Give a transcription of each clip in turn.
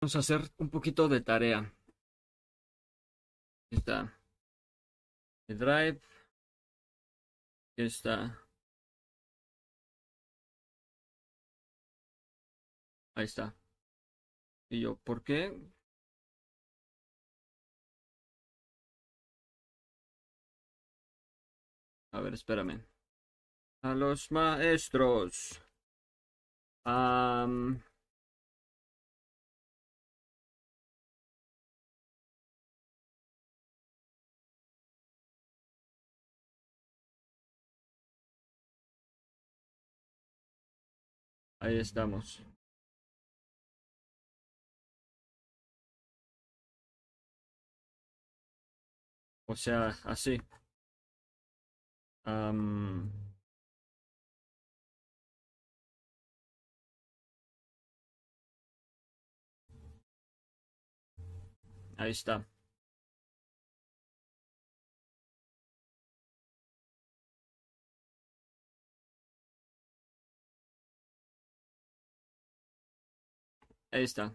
Vamos a hacer un poquito de tarea. Está. El drive. Está. Ahí está. Y yo, ¿por qué? A ver, espérame. A los maestros. Am, ahí estamos. O sea, así. Am, ahí está. Está.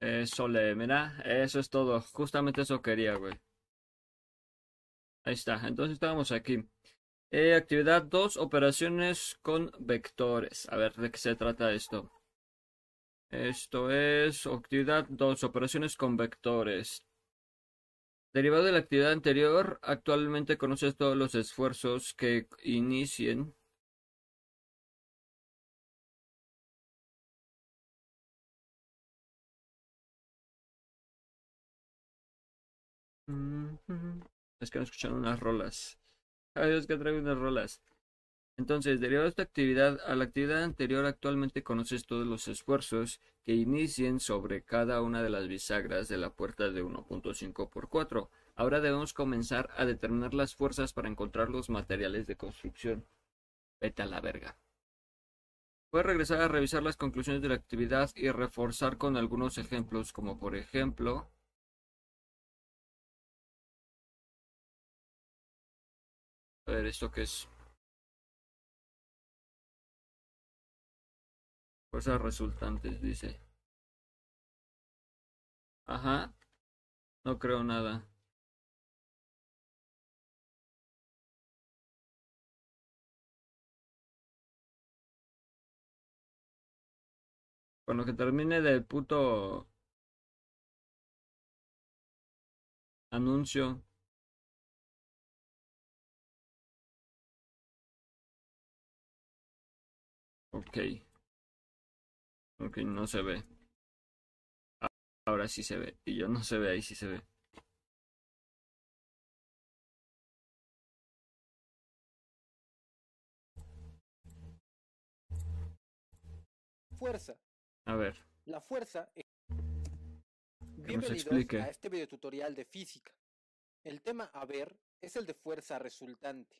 Eso le, mira, eso es todo. Justamente eso quería, güey. Ahí está. Entonces estábamos aquí. Eh, actividad 2, operaciones con vectores. A ver, ¿de qué se trata esto? Esto es actividad 2, operaciones con vectores. Derivado de la actividad anterior, actualmente conoces todos los esfuerzos que inicien Es que no escuchan unas rolas. Ay, es que traigo unas rolas. Entonces, derivado de esta actividad, a la actividad anterior actualmente conoces todos los esfuerzos que inicien sobre cada una de las bisagras de la puerta de 1.5 por 4. Ahora debemos comenzar a determinar las fuerzas para encontrar los materiales de construcción. Vete a la verga. Puedes regresar a revisar las conclusiones de la actividad y reforzar con algunos ejemplos, como por ejemplo... A ver, ¿esto qué es? Fuerzas resultantes, dice. Ajá. No creo nada. Con lo que termine del puto anuncio. Ok. Ok, no se ve. Ah, Ahora sí se ve. Y yo no se ve, ahí sí se ve. Fuerza. A ver, La fuerza es... Bienvenidos a este video tutorial de física. El tema a ver es el de fuerza resultante.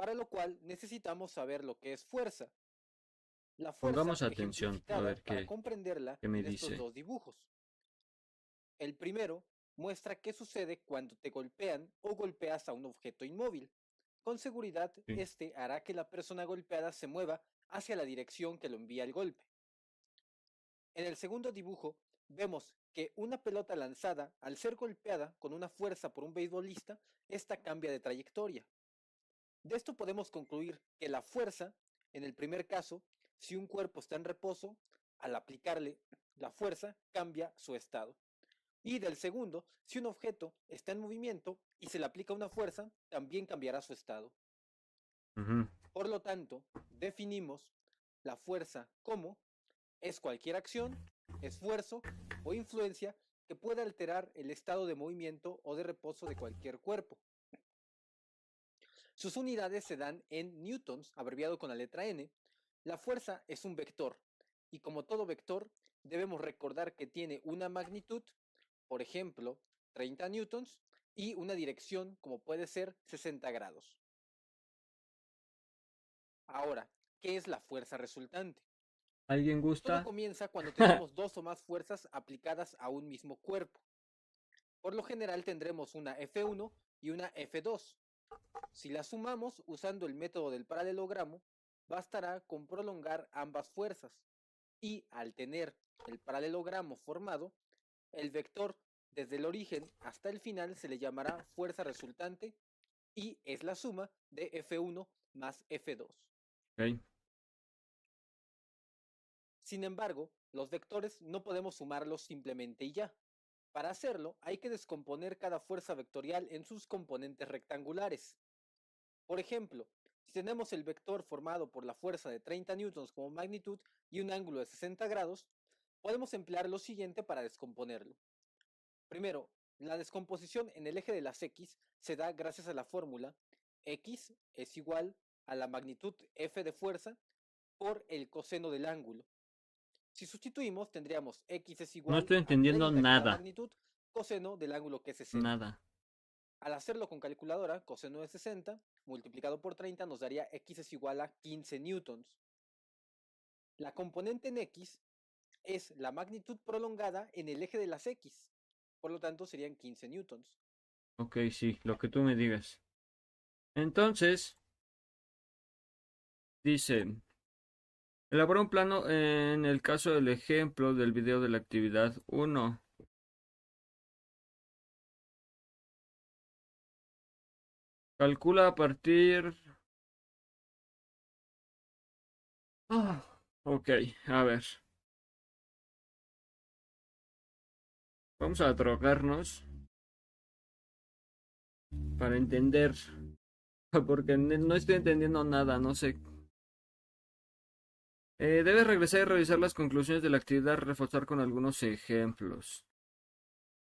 Para lo cual necesitamos saber lo que es fuerza. La fuerza Pongamos atención, a ver para qué- comprenderla qué me en estos dice. dos dibujos. El primero muestra qué sucede cuando te golpean o golpeas a un objeto inmóvil. Con seguridad, Sí. este hará que la persona golpeada se mueva hacia la dirección que lo envía el golpe. En el segundo dibujo, vemos que una pelota lanzada, al ser golpeada con una fuerza por un beisbolista, esta cambia de trayectoria. De esto podemos concluir que la fuerza, en el primer caso, si un cuerpo está en reposo, al aplicarle la fuerza, cambia su estado. Y del segundo, si un objeto está en movimiento y se le aplica una fuerza, también cambiará su estado. Por lo tanto, definimos la fuerza como es cualquier acción, esfuerzo o influencia que pueda alterar el estado de movimiento o de reposo de cualquier cuerpo. Sus unidades se dan en newtons, abreviado con la letra n. La fuerza es un vector y como todo vector debemos recordar que tiene una magnitud, por ejemplo, 30 newtons, y una dirección como puede ser 60 grados. Ahora, ¿qué es la fuerza resultante? ¿Alguien Todo gusta? comienza cuando tenemos dos o más fuerzas aplicadas a un mismo cuerpo. Por lo general tendremos una F1 y una F2. Si la sumamos usando el método del paralelogramo, bastará con prolongar ambas fuerzas y al tener el paralelogramo formado, el vector desde el origen hasta el final se le llamará fuerza resultante y es la suma de F1 más F2. Sin embargo, los vectores no podemos sumarlos simplemente y ya. Para hacerlo, hay que descomponer cada fuerza vectorial en sus componentes rectangulares. Por ejemplo, si tenemos el vector formado por la fuerza de 30 newtons como magnitud y un ángulo de 60 grados, podemos emplear lo siguiente para descomponerlo. Primero, la descomposición en el eje de las X se da gracias a la fórmula X es igual a la magnitud F de fuerza por el coseno del ángulo. Si sustituimos, tendríamos X es igual no estoy entendiendo a 30 nada. magnitud coseno del ángulo que es 60. Nada. Al hacerlo con calculadora, coseno de 60 multiplicado por 30 nos daría X es igual a 15 newtons. La componente en X es la magnitud prolongada en el eje de las X. Por lo tanto, serían 15 newtons. Ok, sí, lo que tú me digas. Entonces, dice, elabora un plano en el caso del ejemplo del video de la actividad 1. Calcula a partir... Ah, ok, a ver. Vamos a drogarnos para entender. Porque no estoy entendiendo nada, no sé. Eh, debes regresar y revisar las conclusiones de la actividad, reforzar con algunos ejemplos.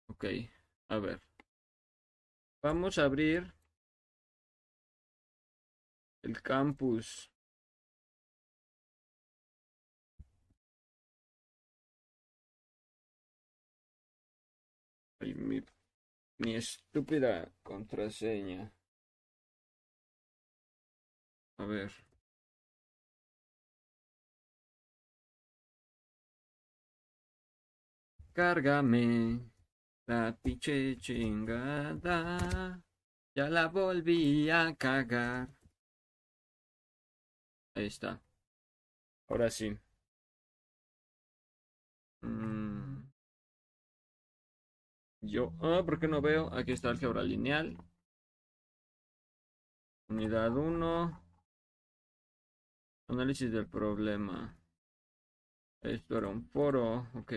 Ok, a ver. Vamos a abrir el campus. Ay, mi, mi estúpida contraseña. A ver. Cárgame la pinche chingada. Ya la volví a cagar. Ahí está. Ahora sí. Mm. Yo, ah, ¿por qué no veo? Aquí está álgebra lineal. Unidad 1. Análisis del problema. Esto era un foro, ok.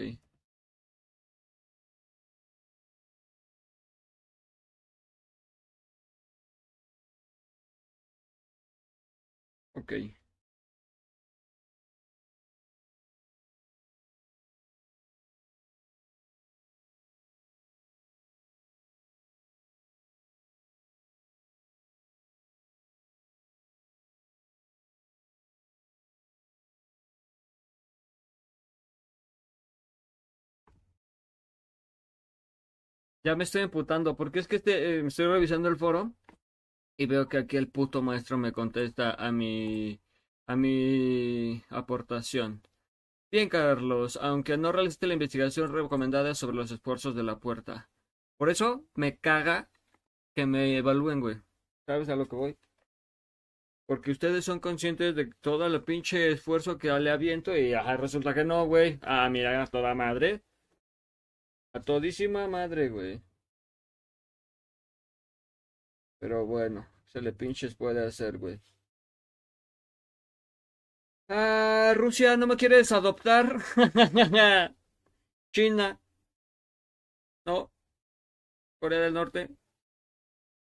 Ok. Ya me estoy emputando, porque es que este, eh, estoy revisando el foro y veo que aquí el puto maestro me contesta a mi a mi aportación. Bien, Carlos, aunque no realicé la investigación recomendada sobre los esfuerzos de la puerta. Por eso me caga que me evalúen, güey. ¿Sabes a lo que voy? Porque ustedes son conscientes de todo el pinche esfuerzo que le aviento y ajá, resulta que no, güey. Ah, mira, a toda madre. A todísima madre, güey. Pero bueno, se le pinches puede hacer, güey. Ah, Rusia, ¿no me quieres adoptar? China. No. Corea del Norte.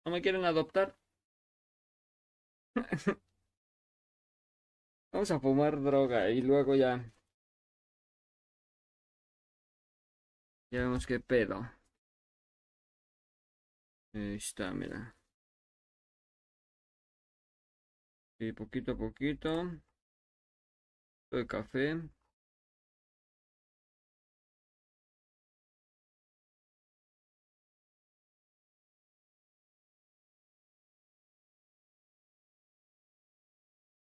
¿No me quieren adoptar? Vamos a fumar droga y luego ya. Ya vemos qué pedo. Ahí está, mira. Y poquito a poquito. De café.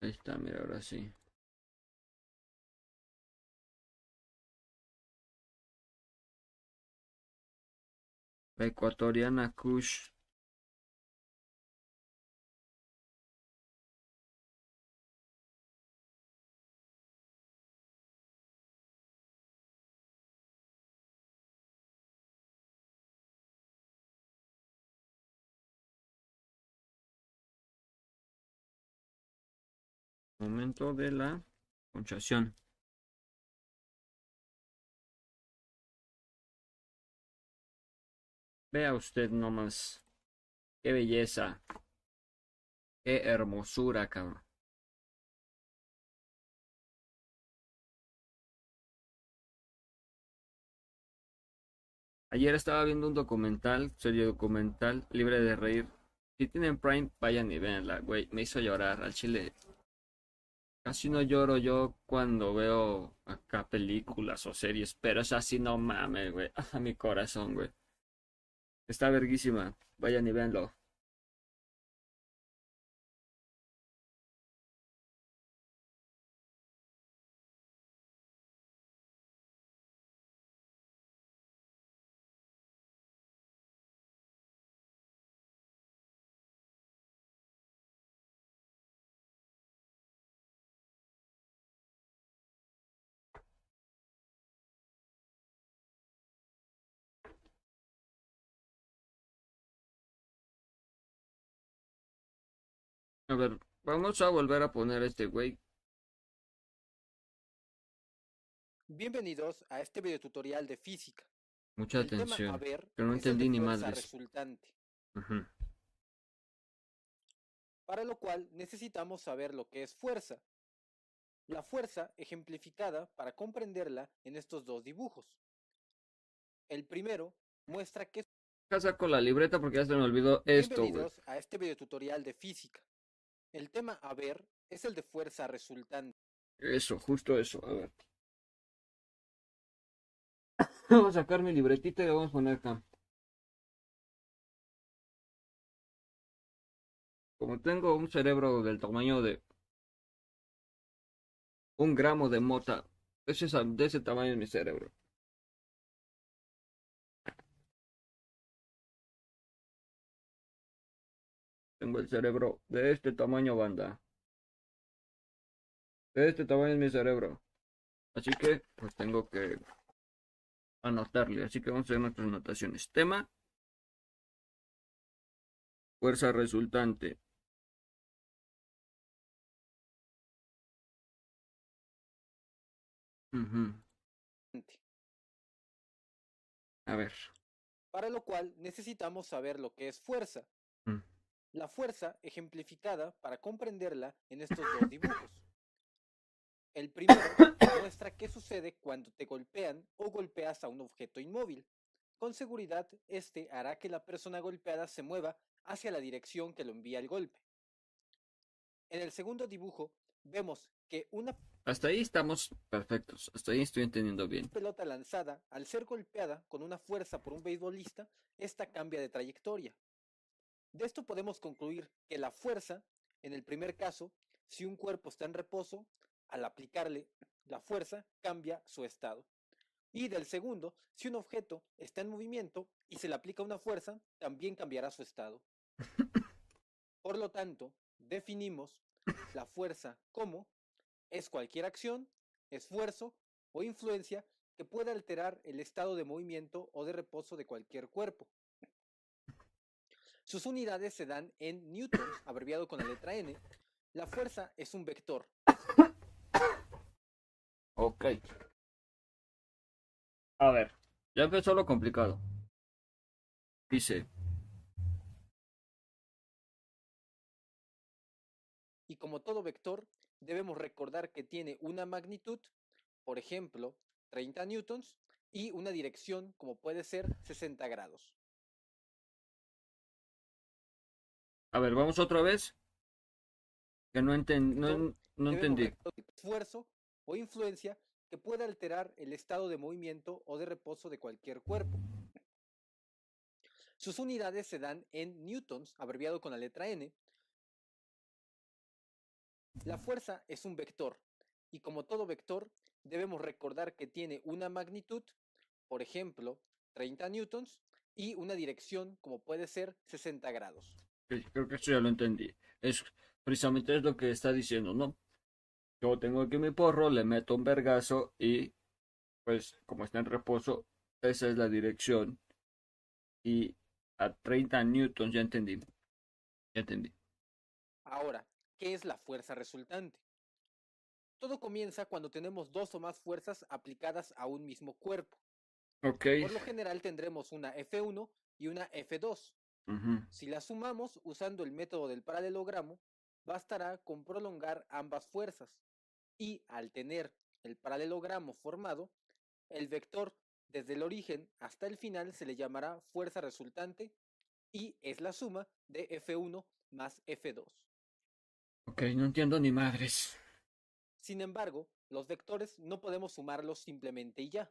Está, mira, ahora sí. La ecuatoriana Kush. Momento de la puntuación. Vea usted nomás. Qué belleza. Qué hermosura, cabrón. Ayer estaba viendo un documental, serie documental, libre de reír. Si tienen Prime, vayan y véanla, güey. Me hizo llorar al chile. Casi no lloro yo cuando veo acá películas o series, pero es así, no mames, güey. A mi corazón, güey. Está verguísima. Vayan y véanlo. Ver, vamos a volver a poner este güey. Bienvenidos a este video tutorial de física. Mucha El atención. a ver que no entendí ni madres. resultante, para lo cual necesitamos saber lo que es fuerza. La fuerza ejemplificada para comprenderla en estos dos dibujos. El primero muestra que Acá saco la libreta porque ya se me olvidó esto. Bienvenidos a este video tutorial de física. El tema a ver es el de fuerza resultante. Eso, justo eso. A ver. Vamos a sacar mi libretita y la vamos a poner acá. Como tengo un cerebro del tamaño de un gramo de mota, ese, es de ese tamaño es mi cerebro. Tengo el cerebro de este tamaño, banda. De este tamaño es mi cerebro. Así que, pues tengo que anotarle. Así que vamos a hacer nuestras anotaciones. Tema. Fuerza resultante. Ujú. A ver. Para lo cual necesitamos saber lo que es fuerza. La fuerza ejemplificada para comprenderla en estos dos dibujos. El primero muestra qué sucede cuando te golpean o golpeas a un objeto inmóvil. Con seguridad, este hará que la persona golpeada se mueva hacia la dirección que lo envía el golpe. En el segundo dibujo, vemos que una Hasta ahí estamos perfectos. Hasta ahí estoy entendiendo bien. pelota lanzada, al ser golpeada con una fuerza por un beisbolista, esta cambia de trayectoria. De esto podemos concluir que la fuerza, en el primer caso, si un cuerpo está en reposo, al aplicarle la fuerza cambia su estado. Y del segundo, si un objeto está en movimiento y se le aplica una fuerza, también cambiará su estado. Por lo tanto, definimos la fuerza como es cualquier acción, esfuerzo o influencia que pueda alterar el estado de movimiento o de reposo de cualquier cuerpo. Sus unidades se dan en newtons, abreviado con la letra n. La fuerza es un vector. Ok. A ver. Ya empezó lo complicado. Dice. Y como todo vector, debemos recordar que tiene una magnitud, por ejemplo, 30 newtons, y una dirección, como puede ser 60 grados. A ver, vamos otra vez. Que no, enten- no, no entendí. Esfuerzo o influencia que pueda alterar el estado de movimiento o de reposo de cualquier cuerpo. Sus unidades se dan en newtons, abreviado con la letra n. La fuerza es un vector, y como todo vector, debemos recordar que tiene una magnitud, por ejemplo, 30 newtons, y una dirección, como puede ser 60 grados. Creo que eso ya lo entendí. Es precisamente es lo que está diciendo, ¿no? Yo tengo aquí mi porro, le meto un vergazo y pues como está en reposo, esa es la dirección. Y a 30 newtons, ya entendí. Ya entendí. Ahora, ¿qué es la fuerza resultante? Todo comienza cuando tenemos dos o más fuerzas aplicadas a un mismo cuerpo. Ok. Por lo general tendremos una F1 y una F2. Si las sumamos usando el método del paralelogramo, bastará con prolongar ambas fuerzas. Y al tener el paralelogramo formado, el vector desde el origen hasta el final se le llamará fuerza resultante y es la suma de F1 más F2. Ok, no entiendo ni madres. Sin embargo, los vectores no podemos sumarlos simplemente y ya.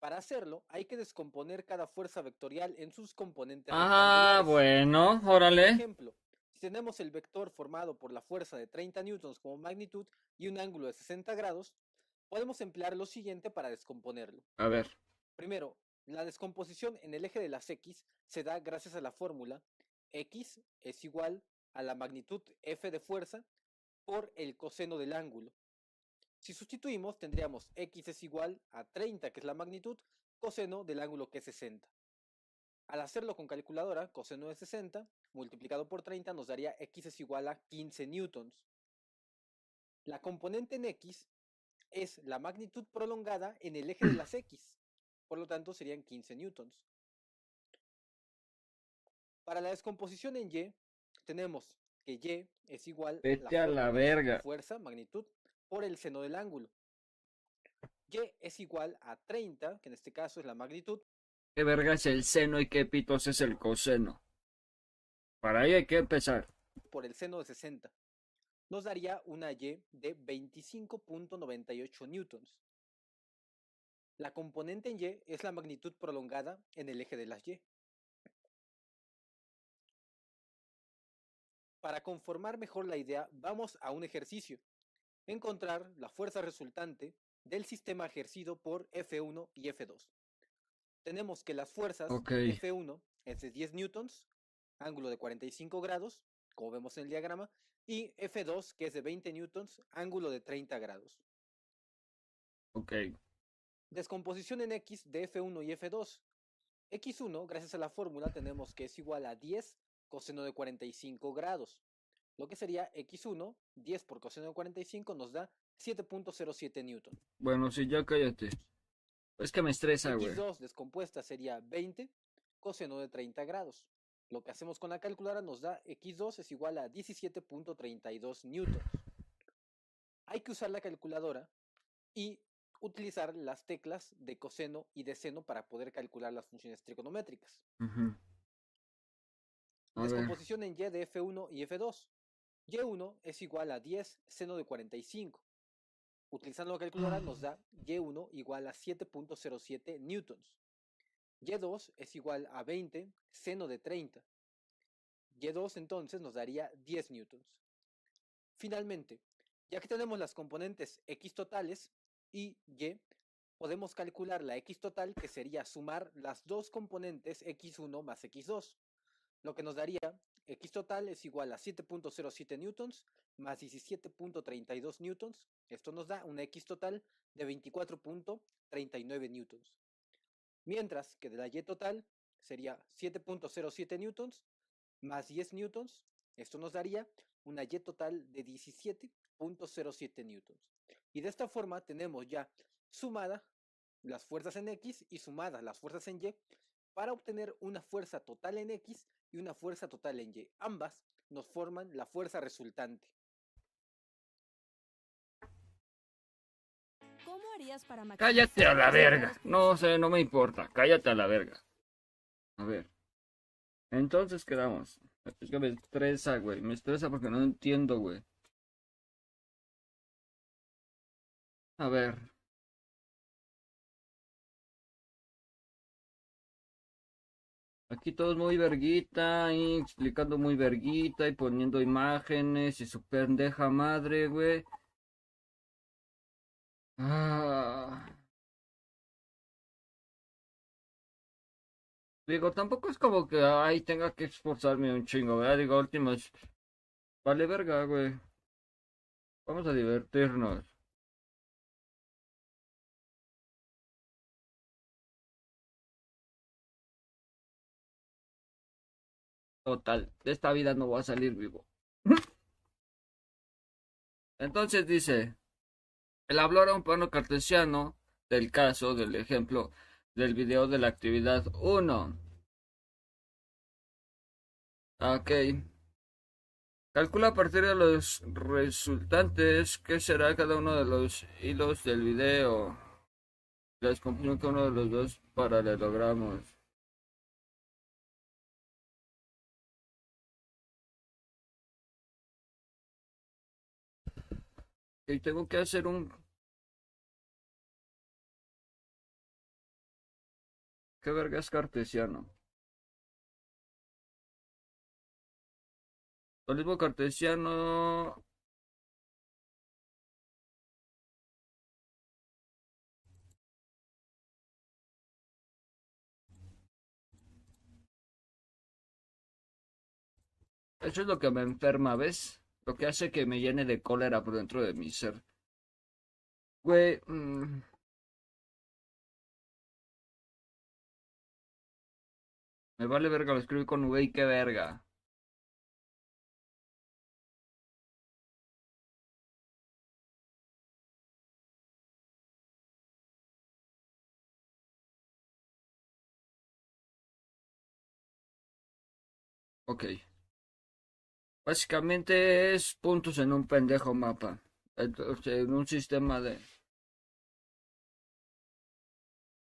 Para hacerlo, hay que descomponer cada fuerza vectorial en sus componentes. Ah, bueno, Por órale. ejemplo, si tenemos el vector formado por la fuerza de 30 newtons como magnitud y un ángulo de 60 grados, podemos emplear lo siguiente para descomponerlo. A ver. Primero, la descomposición en el eje de las X se da gracias a la fórmula X es igual a la magnitud F de fuerza por el coseno del ángulo. Si sustituimos, tendríamos X es igual a 30, que es la magnitud, coseno del ángulo que es 60. Al hacerlo con calculadora, coseno de 60 multiplicado por 30 nos daría X es igual a 15 newtons. La componente en X es la magnitud prolongada en el eje de las X. Por lo tanto, serían 15 newtons. Para la descomposición en Y, tenemos que Y es igual Vete a la verga. fuerza, magnitud, por el seno del ángulo. Y es igual a 30, que en este caso es la magnitud, ¿Qué verga es el seno y qué pitos es el coseno? Para ahí hay que empezar. por el seno de 60. Nos daría una Y de 25.98 newtons. La componente en Y es la magnitud prolongada en el eje de las Y. Para conformar mejor la idea, vamos a un ejercicio. Encontrar la fuerza resultante del sistema ejercido por F1 y F2. Tenemos que las fuerzas Ok. F1 es de 10 newtons, ángulo de 45 grados, como vemos en el diagrama, y F2 que es de 20 newtons, ángulo de 30 grados. Ok. Descomposición en X de F1 y F2. X1, gracias a la fórmula, tenemos que es igual a 10 coseno de 45 grados. Lo que sería X1, 10 por coseno de 45 nos da 7.07 newton. Bueno, sí, ya cállate. Es que me estresa, güey. X2 descompuesta sería 20 coseno de 30 grados. Lo que hacemos con la calculadora nos da X2 es igual a 17.32 newtons. Hay que usar la calculadora y utilizar las teclas de coseno y de seno para poder calcular las funciones trigonométricas. A ver. Descomposición en Y de F1 y F2. Y1 es igual a 10 seno de 45. Utilizando la calculadora nos da Y1 igual a 7.07 newtons. Y2 es igual a 20 seno de 30. Y2 entonces nos daría 10 newtons. Finalmente, ya que tenemos las componentes X totales y Y, podemos calcular la X total que sería sumar las dos componentes X1 más X2 lo que nos daría X total es igual a 7.07 newtons más 17.32 newtons. Esto nos da una X total de 24.39 newtons. Mientras que de la Y total sería 7.07 newtons más 10 newtons. Esto nos daría una Y total de 17.07 newtons. Y de esta forma tenemos ya sumada las fuerzas en X y sumadas las fuerzas en Y para obtener una fuerza total en X y una fuerza total en Y. Ambas nos forman la fuerza resultante. ¿Cómo harías para Cállate a la verga. No sé, no me importa. Cállate a la verga. A ver. Entonces quedamos. Es que me estresa, güey. Me estresa porque no entiendo, güey. A ver. Aquí todo es muy verguita y explicando muy verguita y poniendo imágenes y su pendeja madre, güey. Ah. Digo, tampoco es como que ay tenga que esforzarme un chingo, ¿verdad? Digo, últimas. Vale verga, güey. Vamos a divertirnos. Total, de esta vida no voy a salir vivo. Entonces dice, El hablar a un plano cartesiano del caso, del ejemplo, del video de la actividad 1. Ok. Calcula a partir de los resultantes qué será cada uno de los hilos del video. Les con uno de los dos paralelogramos. Y tengo que hacer un... ¿Qué verga es cartesiano? Solismo cartesiano. Eso es lo que me enferma, ¿ves? Lo que hace que me llene de cólera por dentro de mi ser. Güey. Mm. Me vale verga, lo escribí con V y qué verga. Ok. Básicamente es puntos en un pendejo mapa. En un sistema de...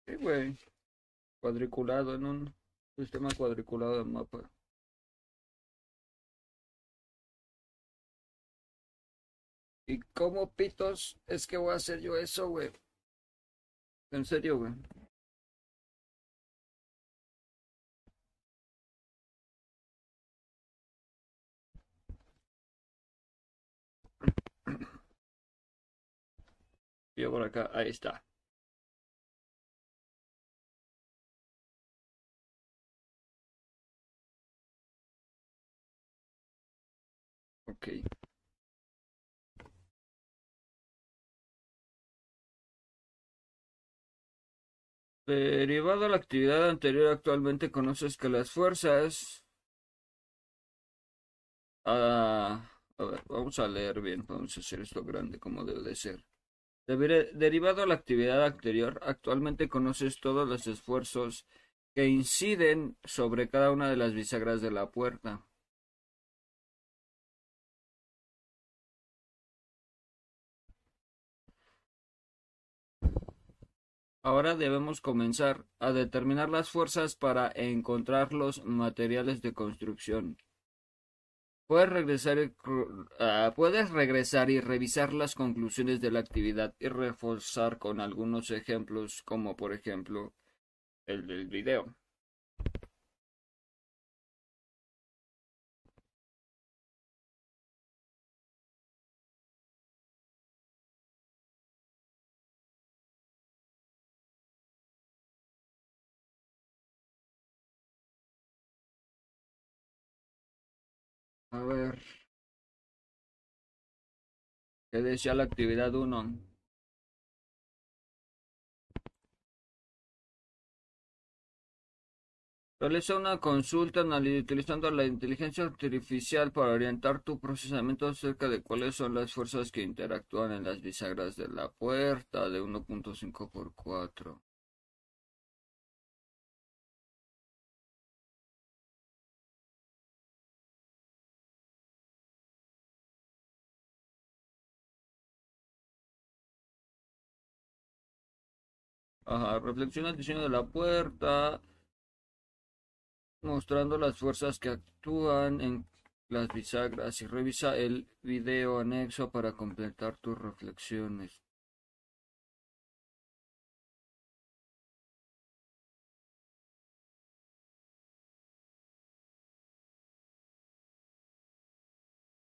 Sí, güey. Cuadriculado en un sistema cuadriculado de mapa. ¿Y cómo pitos es que voy a hacer yo eso, güey? En serio, güey. Yo por acá, ahí está. Ok. Derivado a la actividad anterior, actualmente conoces que las fuerzas... Ah, a ver, vamos a leer bien, vamos a hacer esto grande como debe de ser. Derivado a la actividad anterior, actualmente conoces todos los esfuerzos que inciden sobre cada una de las bisagras de la puerta. Ahora debemos comenzar a determinar las fuerzas para encontrar los materiales de construcción. Puedes regresar, y, ah, puedes regresar y revisar las conclusiones de la actividad y reforzar con algunos ejemplos como por ejemplo el del video. ¿Qué decía la actividad 1? Realiza una consulta utilizando la inteligencia artificial para orientar tu procesamiento acerca de cuáles son las fuerzas que interactúan en las bisagras de la puerta de 1.5 por 4. Reflexiona el diseño de la puerta, mostrando las fuerzas que actúan en las bisagras y revisa el video anexo para completar tus reflexiones.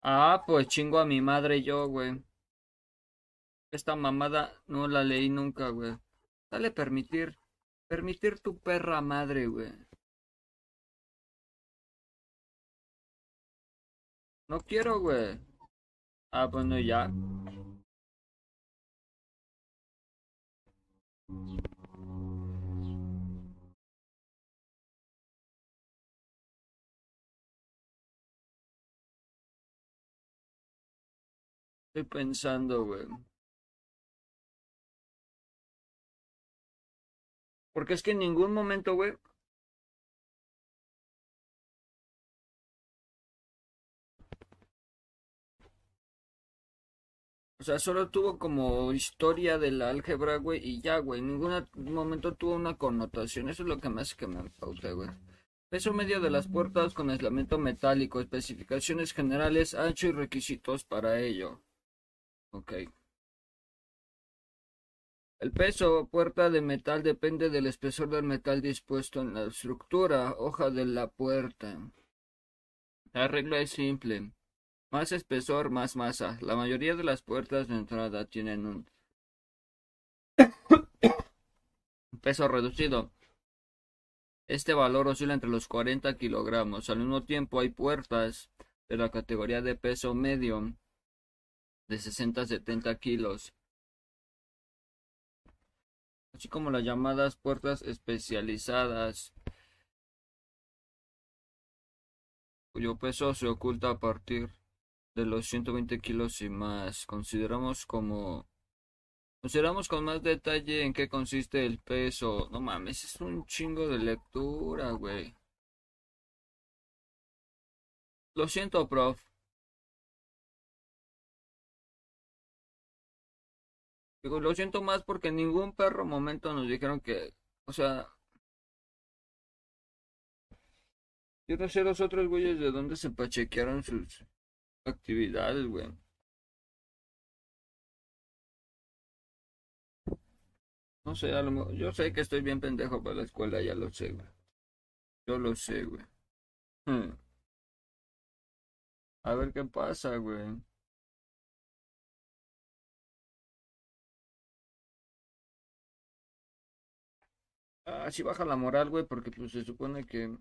Ah, pues chingo a mi madre yo, güey. Esta mamada no la leí nunca, güey. Dale permitir. Permitir tu perra madre, güey. No quiero, güey. Ah, bueno, ya. Estoy pensando, güey. Porque es que en ningún momento, güey. O sea, solo tuvo como historia de la álgebra, güey, y ya, güey. En ningún momento tuvo una connotación. Eso es lo que me hace que me paute, güey. Peso medio de las puertas con aislamiento metálico, especificaciones generales, ancho y requisitos para ello. Ok. El peso puerta de metal depende del espesor del metal dispuesto en la estructura, hoja de la puerta. La regla es simple. Más espesor, más masa. La mayoría de las puertas de entrada tienen un peso reducido. Este valor oscila entre los 40 kilogramos. Al mismo tiempo hay puertas de la categoría de peso medio de 60 a 70 kilos. Así como las llamadas puertas especializadas, cuyo peso se oculta a partir de los 120 kilos y más. Consideramos como Consideramos con más detalle en qué consiste el peso. No mames, es un chingo de lectura, güey. Lo siento, prof. Digo, lo siento más porque en ningún perro momento nos dijeron que, o sea, yo no sé los otros güeyes de dónde se pachequearon sus actividades, güey. No sé, a lo mejor, yo sé que estoy bien pendejo para la escuela, ya lo sé, güey. Yo lo sé, güey. Hmm. A ver qué pasa, güey. Ah, sí baja la moral, güey, porque pues se supone que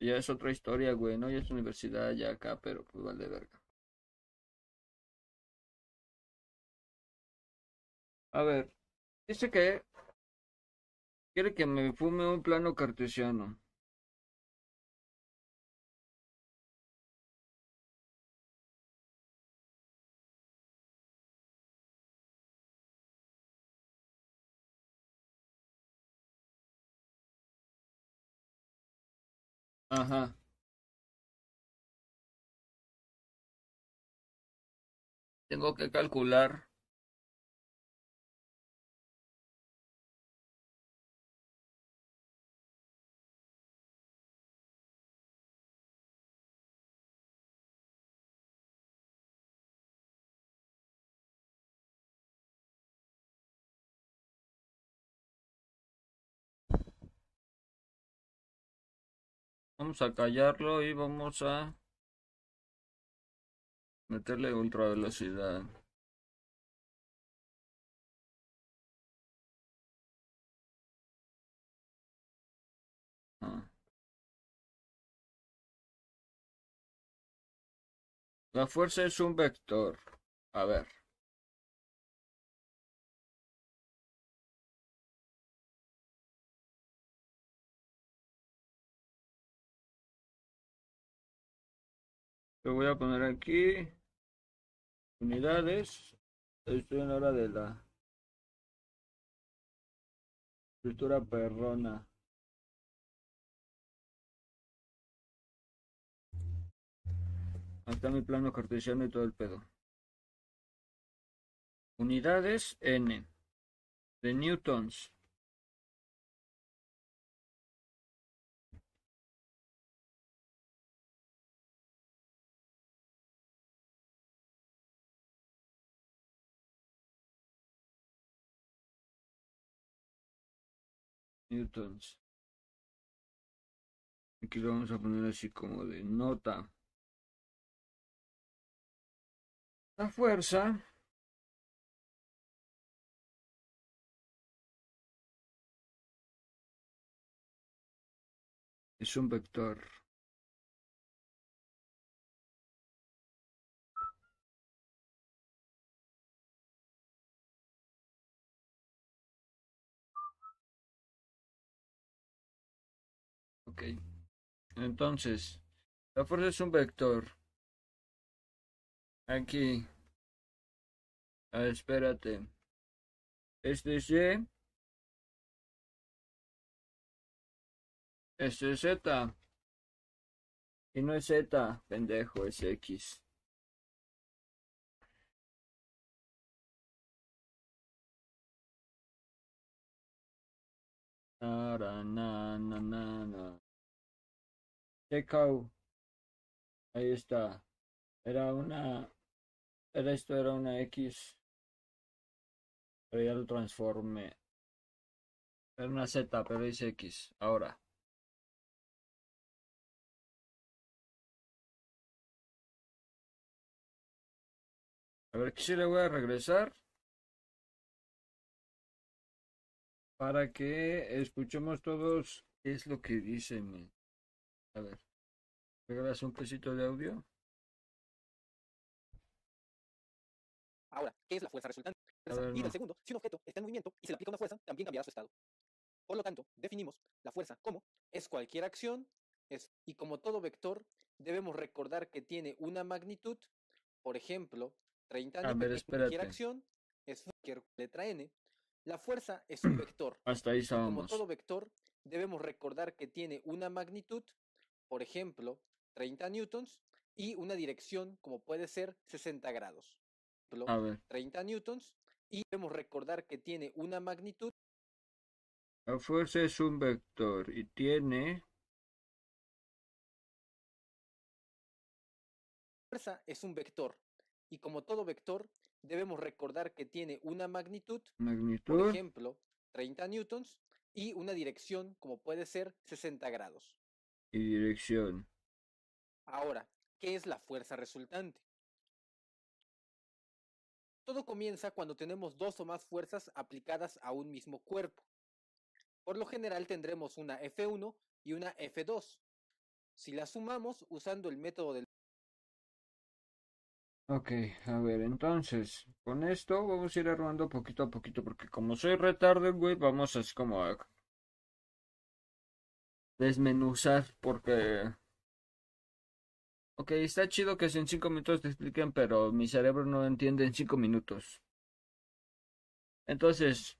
ya es otra historia, güey, ¿no? Ya es universidad ya acá, pero pues vale verga. A ver, dice que quiere que me fume un plano cartesiano. Ajá. Tengo que calcular Vamos a callarlo y vamos a meterle ultra velocidad. Ah. La fuerza es un vector. A ver. Lo voy a poner aquí. Unidades. Estoy en hora de la estructura perrona. Acá mi plano cartesiano y todo el pedo. Unidades N. De newtons. Newtons. Aquí lo vamos a poner así como de nota. La fuerza es un vector. Ok. Entonces, la fuerza es un vector. Aquí. Ah, espérate. Este es Y. Este es Z. Y no es Z, pendejo, es X. Na. Checkout. Ahí está. Era una. Era esto, era una X. Pero ya lo transformé. Era una Z, pero es X. Ahora. A ver, sí le voy a regresar. Para que escuchemos todos qué es lo que dicen. A ver. ¿Regalas un pesito de audio? Ahora, ¿qué es la fuerza resultante? Ver, y no. el segundo, si un objeto está en movimiento y se le aplica una fuerza, también cambiará su estado. Por lo tanto, definimos la fuerza como es cualquier acción, es, y como todo vector, debemos recordar que tiene una magnitud, por ejemplo, 30 A ver, es cualquier acción, es cualquier letra n. La fuerza es un vector. Hasta ahí y Como todo vector, debemos recordar que tiene una magnitud, por ejemplo, 30 newtons, y una dirección como puede ser 60 grados. Por ejemplo, A ver. 30 newtons, y debemos recordar que tiene una magnitud, La fuerza es un vector y tiene. fuerza es un vector. Y como todo vector, debemos recordar que tiene una magnitud, por Magnitud. ejemplo, 30 newtons, y una dirección como puede ser 60 grados. y dirección. Ahora, ¿qué es la fuerza resultante? Todo comienza cuando tenemos dos o más fuerzas aplicadas a un mismo cuerpo. Por lo general tendremos una F1 y una F2. Si las sumamos usando el método del Ok, a ver, entonces, con esto vamos a ir armando poquito a poquito, porque como soy retardo, güey, vamos así como a desmenuzar, porque... Ok, está chido que en cinco minutos te expliquen, pero mi cerebro no entiende en cinco minutos. Entonces,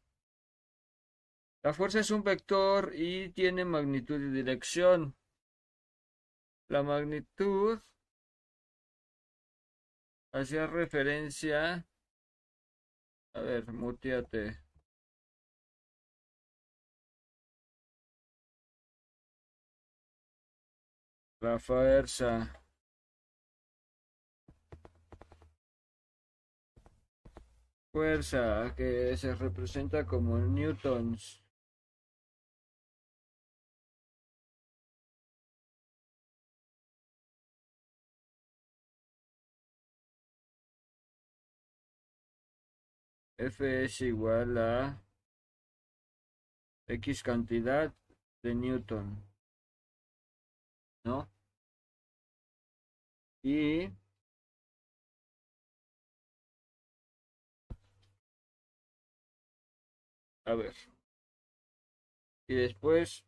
la fuerza es un vector y tiene magnitud y dirección. La magnitud hacía referencia. A ver, muteate. La fuerza. Fuerza que se representa como newtons. F es igual a X cantidad de Newton. ¿No? Y a ver. Y después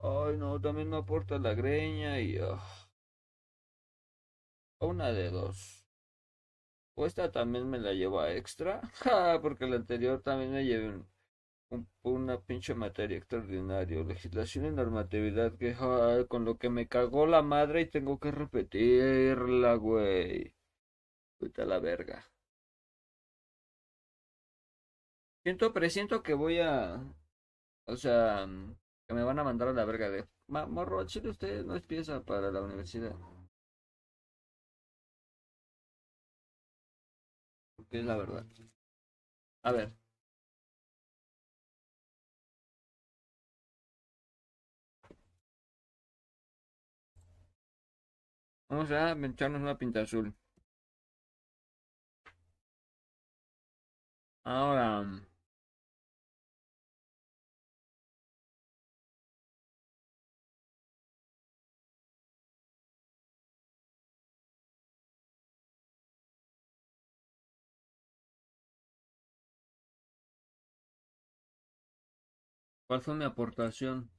Ay, no, también me aporta la greña y ah. Una de dos. O esta también me la llevo a extra. Ja, porque la anterior también me llevé un, un- una pinche materia extraordinaria. Legislación y normatividad que con lo que me cagó la madre y tengo que repetirla, güey. Puta la verga. Siento, presiento que voy a... O sea, que me van a mandar a la verga de... "Ma- Morro, chile usted no es pieza para la universidad. Que es la verdad. A ver. Vamos a echarnos una pinta azul. Ahora. ¿Cuál fue mi aportación?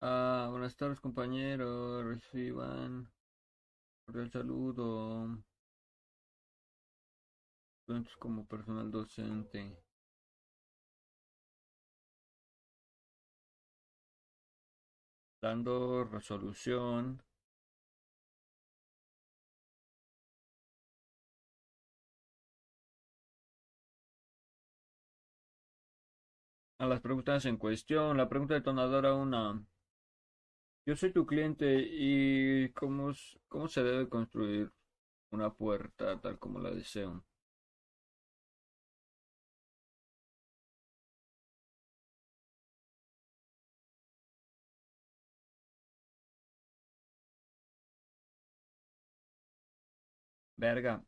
Ah, buenas tardes compañeros, reciban cordial saludo. Entonces como personal docente. Dando resolución a las preguntas en cuestión. La pregunta detonadora una. Yo soy tu cliente y cómo, cómo se debe construir una puerta tal como la deseo. Verga.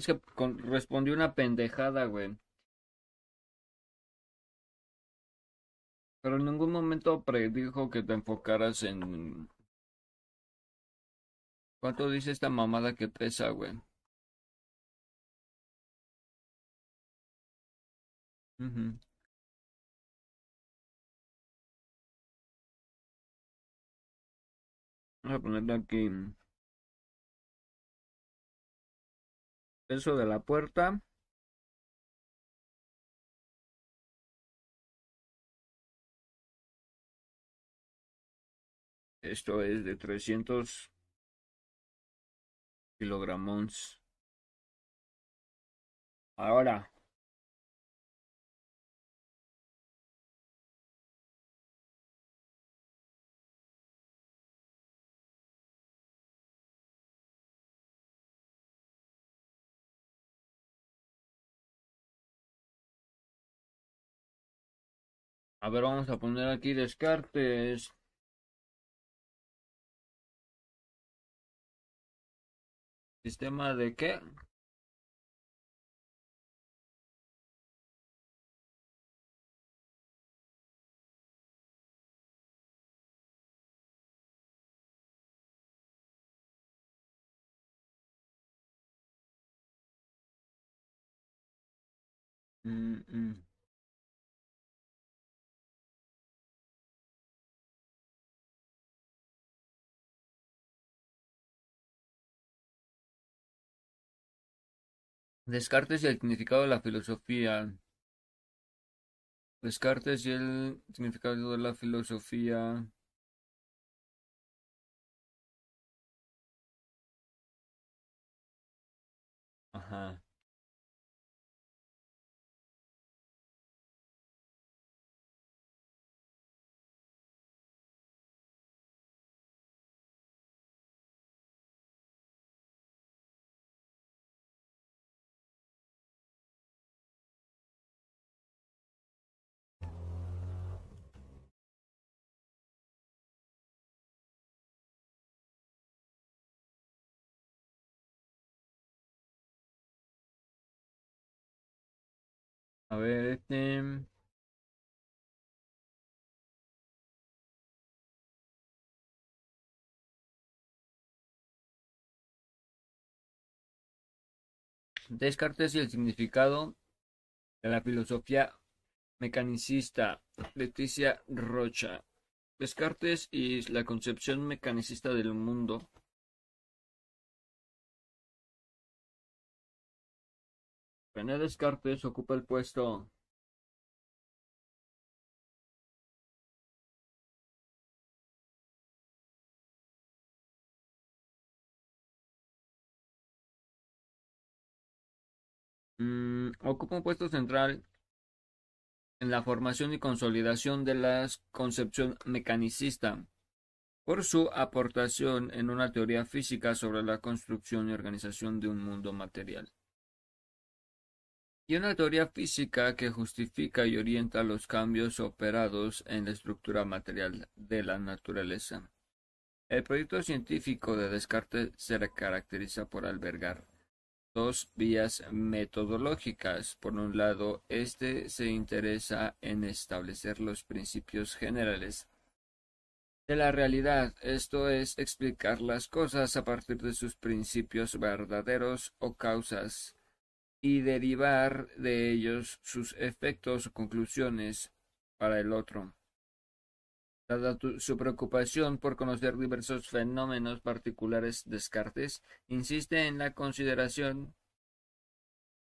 Es que respondió una pendejada, güey. Pero en ningún momento predijo que te enfocaras en... ¿Cuánto dice esta mamada que pesa, güey? Voy a ponerle aquí. Peso de la puerta. Esto es de 300 kilogramos. Ahora. A ver, vamos a poner aquí descartes. ¿Sistema de qué? Mm, mm. Descartes y el significado de la filosofía. Descartes y el significado de la filosofía. Ajá. A ver, este... Descartes y el significado de la filosofía mecanicista. Leticia Rocha. Descartes y la concepción mecanicista del mundo. René Descartes ocupa el puesto mm, ocupa un puesto central en la formación y consolidación de la concepción mecanicista por su aportación en una teoría física sobre la construcción y organización de un mundo material y una teoría física que justifica y orienta los cambios operados en la estructura material de la naturaleza. El proyecto científico de Descartes se caracteriza por albergar dos vías metodológicas. Por un lado, éste se interesa en establecer los principios generales de la realidad, esto es, explicar las cosas a partir de sus principios verdaderos o causas y derivar de ellos sus efectos o conclusiones para el otro. Dada su preocupación por conocer diversos fenómenos particulares, Descartes insiste en la consideración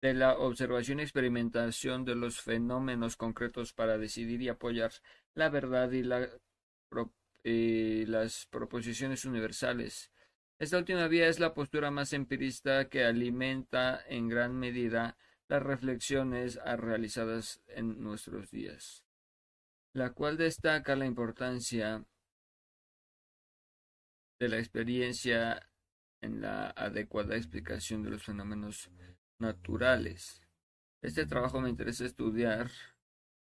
de la observación y experimentación de los fenómenos concretos para decidir y apoyar la verdad y, las proposiciones universales. Esta última vía es la postura más empirista que alimenta en gran medida las reflexiones realizadas en nuestros días, la cual destaca la importancia de la experiencia en la adecuada explicación de los fenómenos naturales. Este trabajo me interesa estudiar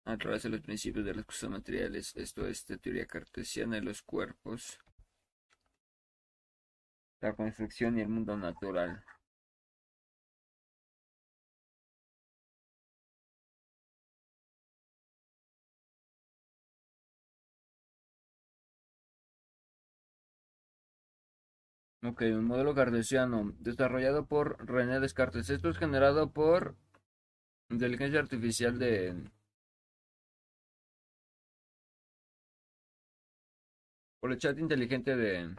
a través de los principios de las cosas materiales, esto es de teoría cartesiana de los cuerpos, la construcción y el mundo natural. Ok, un modelo cartesiano desarrollado por René Descartes. Esto es generado por inteligencia artificial de... Por el chat inteligente de...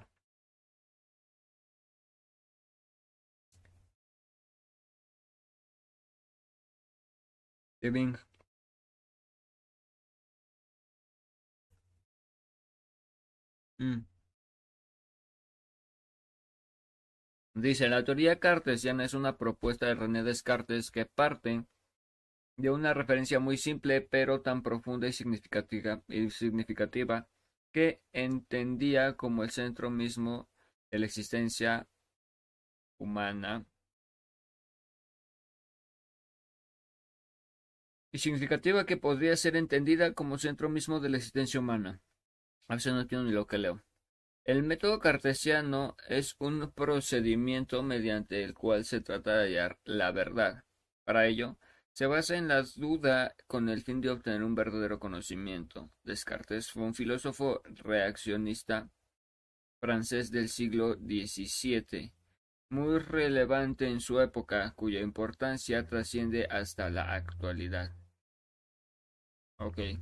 Mm. Dice, la teoría cartesiana es una propuesta de René Descartes que parte de una referencia muy simple pero tan profunda y significativa, y significativa que entendía como el centro mismo de la existencia humana y significativa que podría ser entendida como centro mismo de la existencia humana. A veces no. El método cartesiano es un procedimiento mediante el cual se trata de hallar la verdad. Para ello, se basa en la duda con el fin de obtener un verdadero conocimiento. Descartes fue un filósofo reaccionista francés del siglo XVII, muy relevante en su época, cuya importancia trasciende hasta la actualidad. Okay.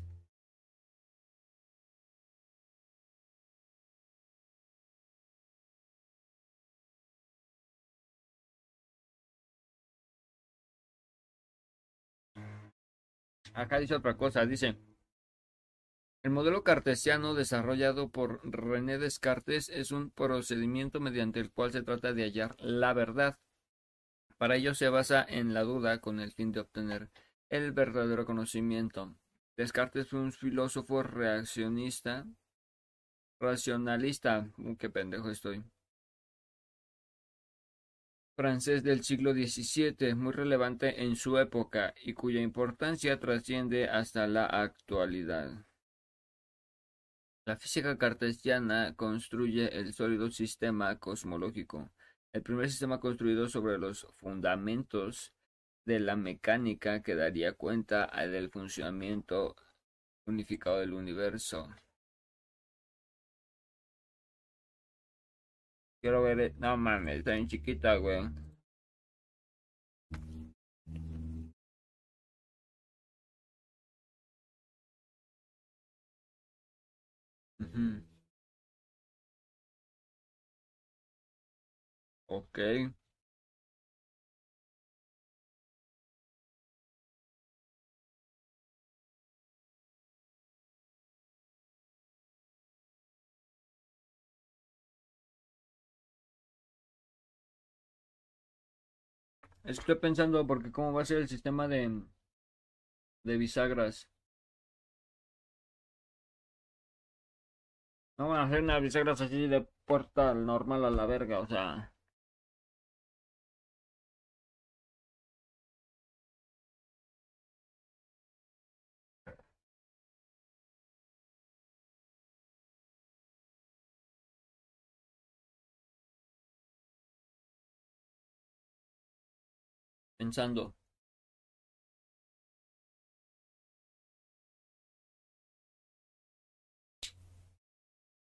Acá dice otra cosa, dice, el modelo cartesiano desarrollado por René Descartes es un procedimiento mediante el cual se trata de hallar la verdad. Para ello se basa en la duda con el fin de obtener el verdadero conocimiento. Descartes fue un filósofo reaccionista, racionalista, uh, qué pendejo estoy, francés del siglo XVII, muy relevante en su época y cuya importancia trasciende hasta la actualidad. La física cartesiana construye el sólido sistema cosmológico, el primer sistema construido sobre los fundamentos de la mecánica que daría cuenta del funcionamiento unificado del universo. Quiero ver. Eh, no mames, está bien chiquita, güey. Ok. Estoy pensando porque cómo va a ser el sistema de, de bisagras. No van a hacer una bisagras así de puerta normal a la verga, o sea. pensando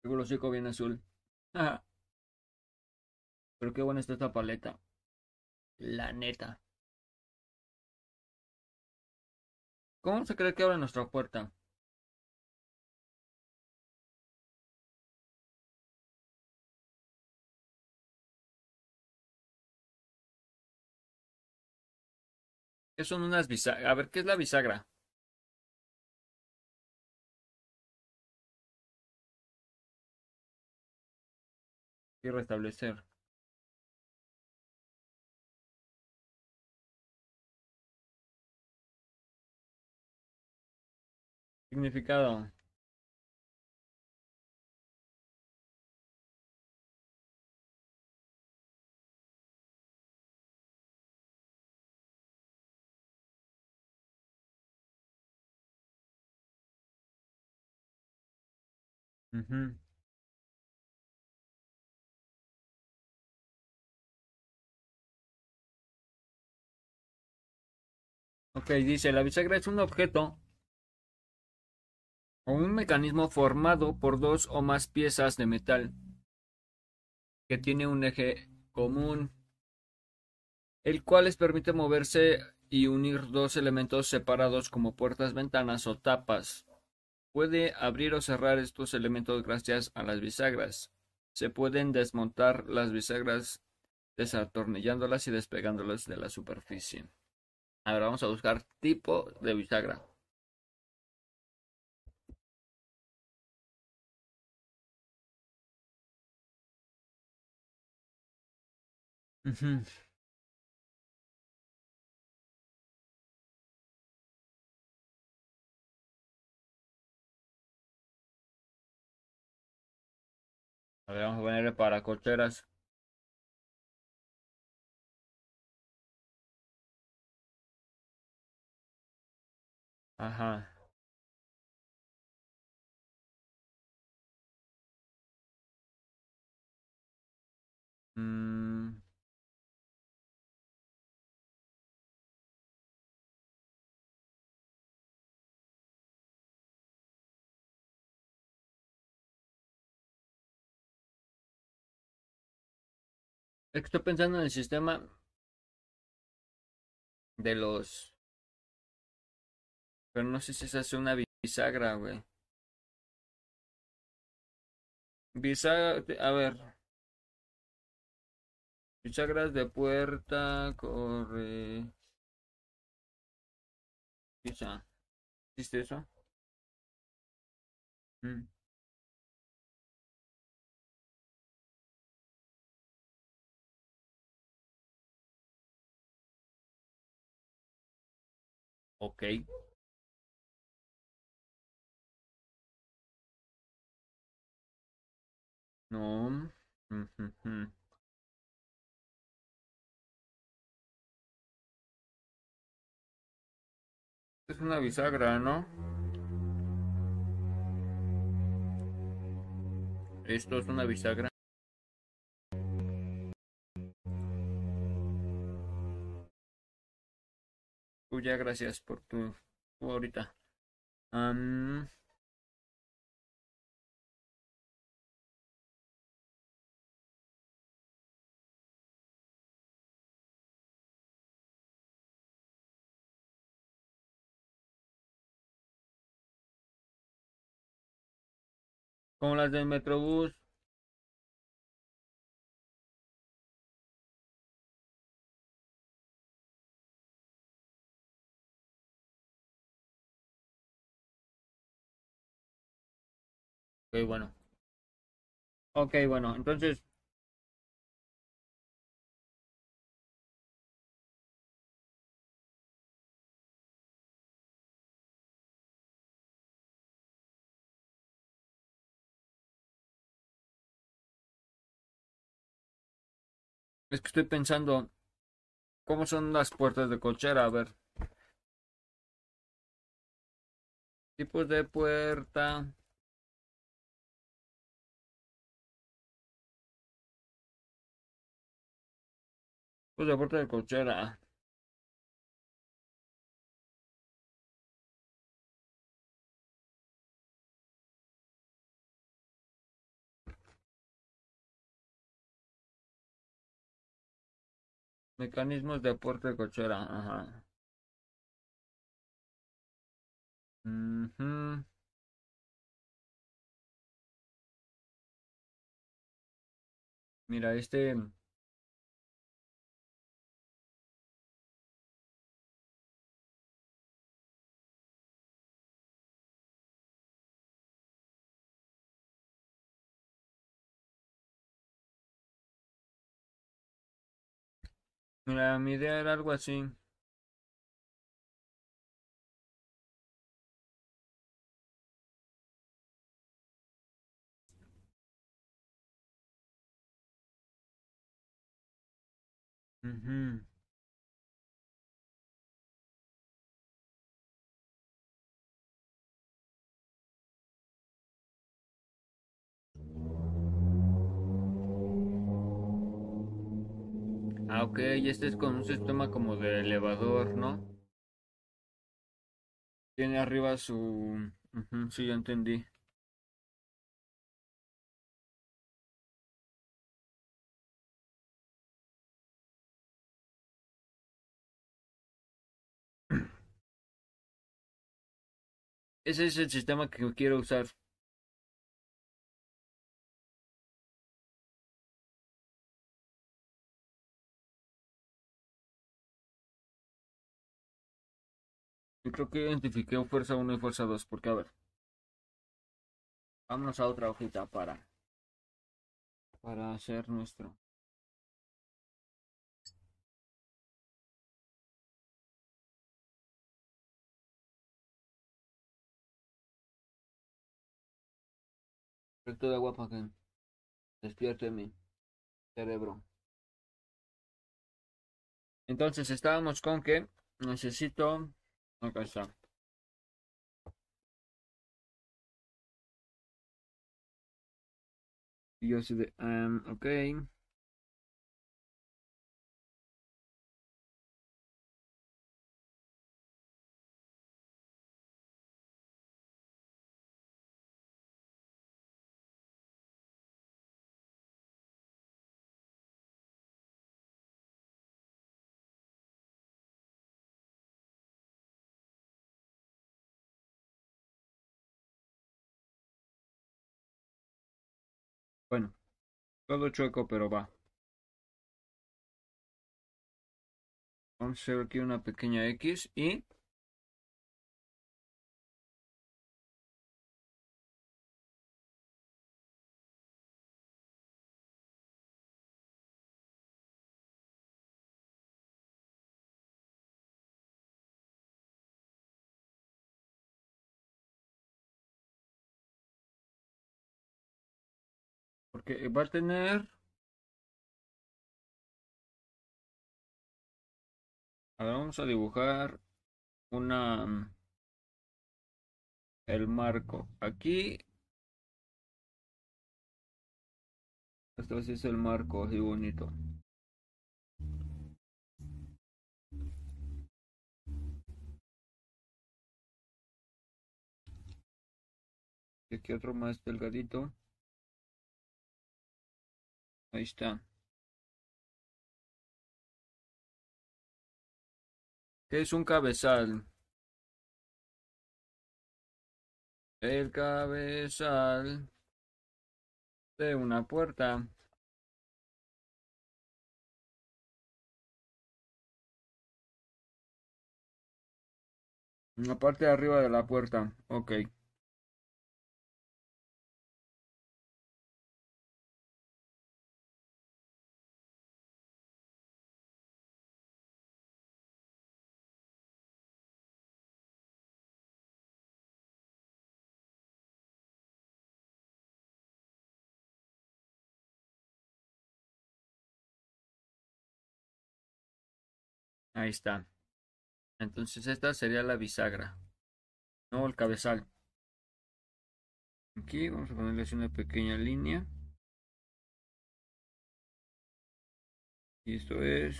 Tengo los hocico bien azul. Pero qué buena está esta paleta. La neta. ¿Cómo se cree que abre nuestra puerta? ¿Qué son unas bisagras? A ver, ¿qué es la bisagra? Y restablecer. Significado. Ujú. Ok, dice, la bisagra es un objeto o un mecanismo formado por dos o más piezas de metal que tiene un eje común, el cual les permite moverse y unir dos elementos separados como puertas, ventanas o tapas. Puede abrir o cerrar estos elementos gracias a las bisagras. Se pueden desmontar las bisagras desatornillándolas y despegándolas de la superficie. Ahora vamos a buscar tipo de bisagra. A ver, vamos a ponerle para cocheras. Ajá. Mm, estoy pensando en el sistema de los... Pero no sé si se hace una bisagra, güey. Bisagra, a ver. Bisagras de puerta, corre... Quizá. ¿Existe eso? Mm. Ok. No. Ujujú. Es una bisagra, ¿no? Esto es una bisagra. Uy, ya, gracias por tu, ahorita. Am, como las del Metrobús. Ok, bueno. Ok, bueno, entonces, es que estoy pensando, ¿cómo son las puertas de cochera? A ver, tipos de puerta. Pues de puerta de cochera. Mecanismos de puerta de cochera. Ajá. Ujú. Mira, este... Mira, mi idea era algo así. Ujú. Ah, ok, y este es con un sistema como de elevador, ¿no? Tiene arriba su... Ujú, sí, ya entendí. Ese es el sistema que quiero usar. Yo creo que identifiqué fuerza 1 y fuerza 2, porque a ver. Vámonos a otra hojita para... Para hacer nuestro... Efecto de agua para que despierte mi cerebro. Entonces estábamos con que necesito... Acá está. Y yo así de... Bueno, todo chueco, pero va. Vamos a hacer aquí una pequeña X y... Va a tener... A ver, vamos a dibujar una... El marco. Aquí... Esto sí es el marco, así bonito. Y aquí otro más delgadito. Ahí está. ¿Qué es un cabezal? El cabezal de una puerta. La parte de arriba de la puerta. Ok. Ahí está. Entonces esta sería la bisagra. No, el cabezal. Aquí vamos a ponerle así una pequeña línea. Y esto es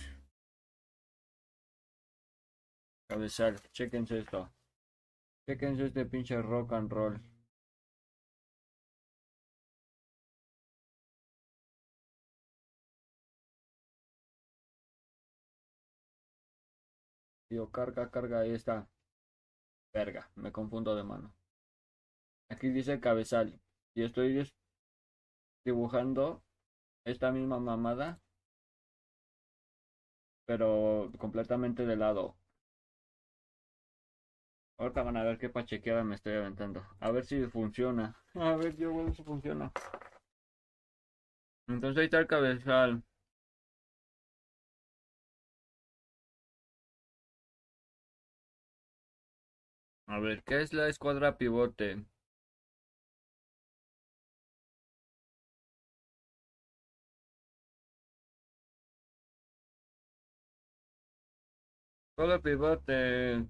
cabezal. Chequense esto. Chequense este pinche rock and roll. Tío, carga, carga, ahí está. Verga, me confundo de mano. Aquí dice cabezal. Y estoy dibujando esta misma mamada. Pero completamente de lado. Ahorita van a ver qué pachequeada me estoy aventando. A ver si funciona. A ver, yo ver si funciona. Entonces ahí está el cabezal. A ver, ¿qué es la escuadra pivote? Escuadra pivote.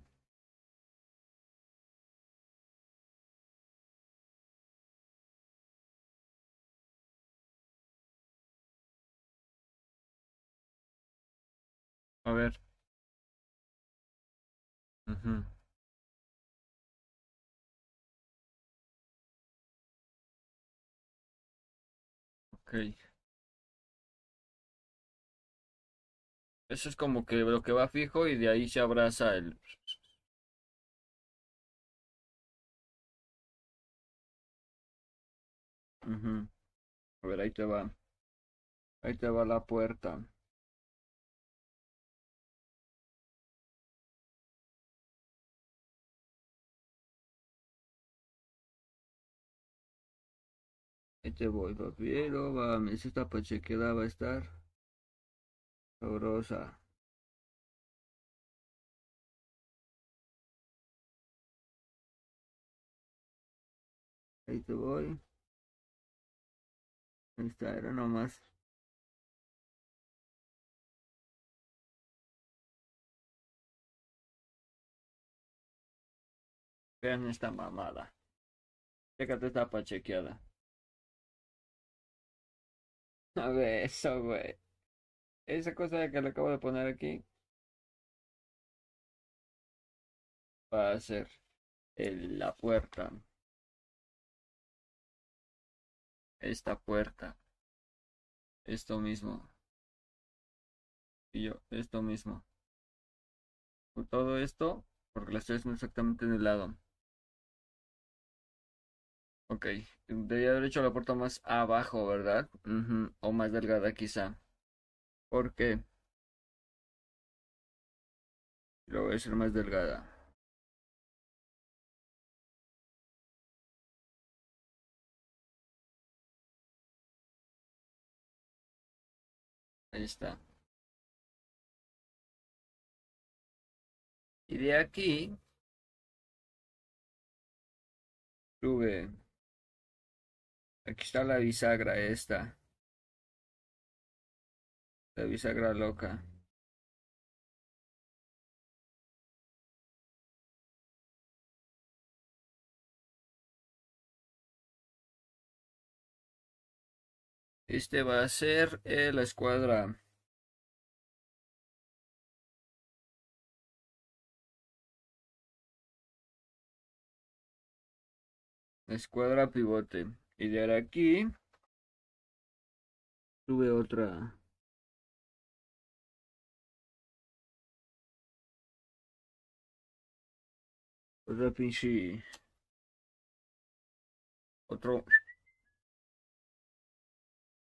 A ver. Ujú. Ok. Eso es como que lo que va fijo y de ahí se abraza el... Ujú. A ver, ahí te va. Ahí te va la puerta. Te voy, papi. No mames, esta pachequeda va a estar sabrosa. Ahí te voy. Ahí está, era nomás. Vean esta mamada. Chécate esta pachequeada. A ver, eso, güey. Esa cosa que le acabo de poner aquí va a ser la puerta. Esta puerta. Esto mismo. Y yo, esto mismo. Con todo esto, porque la estoy haciendo exactamente en el lado. Ok, debería haber hecho la puerta más abajo, ¿verdad? Ujú, O más delgada quizá. ¿Por qué? Lo voy a hacer más delgada. Ahí está. Y de aquí sube. Aquí está la bisagra esta. La bisagra loca. Este va a ser eh, la escuadra. Escuadra pivote. Y de aquí sube otra. Otra pinche. Otro.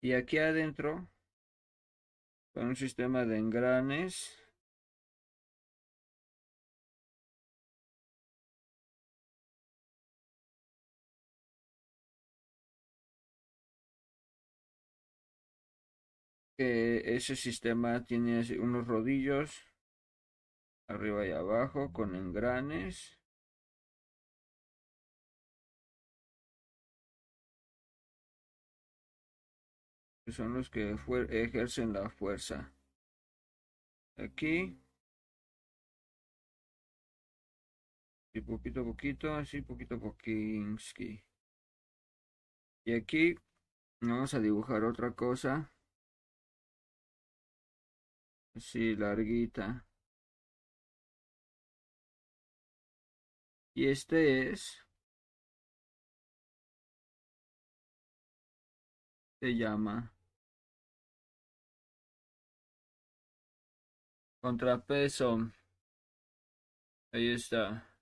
Y aquí adentro, con un sistema de engranes. Que ese sistema tiene unos rodillos arriba y abajo con engranes. que son los que ejercen la fuerza. Aquí. Y poquito a poquito, así poquito a poquinski. Y aquí vamos a dibujar otra cosa. Así larguita. Y este es. Se llama. Contrapeso. Ahí está.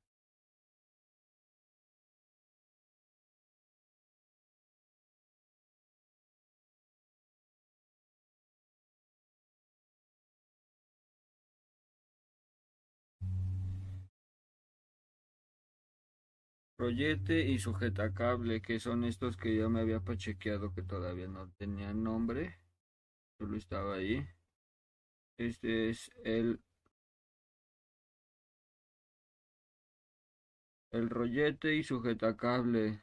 Rollete y sujetacable, que son estos que yo me había pachequeado que todavía no tenían nombre. Solo estaba ahí. Este es el el rollete y sujetacable.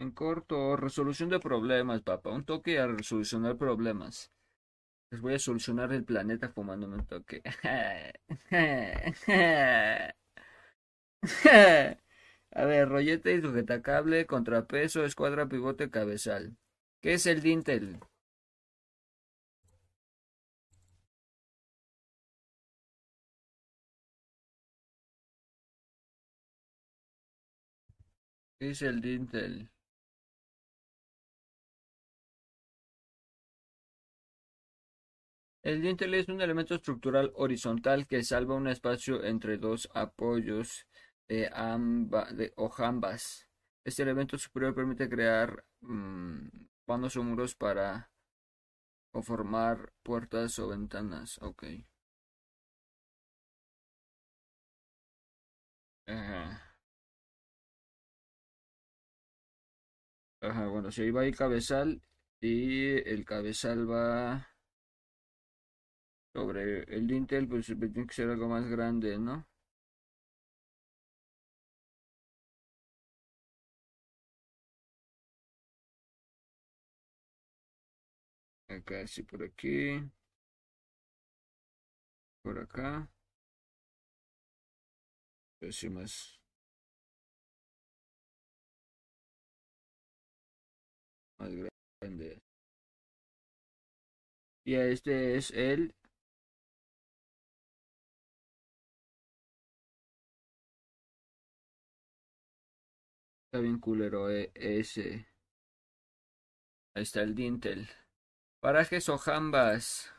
En corto, resolución de problemas, papá. Un toque a resolucionar problemas. Les voy a solucionar el planeta fumándome un toque. A ver, rollete y sujetacable, contrapeso, escuadra, pivote, cabezal. ¿Qué es el dintel? ¿Qué es el dintel? El dintel es un elemento estructural horizontal que salva un espacio entre dos apoyos de, o jambas. Este elemento superior permite crear panos o muros para conformar puertas o ventanas. Ok. Ajá. Ajá, bueno, si ahí va el cabezal y el cabezal va sobre el dintel, pues tiene que ser algo más grande, ¿no? Acá sí, por aquí. Por acá. Pues más. Más grande. Y este es el Está bien culero eh. Ahí está el dintel. Parajes o jambas.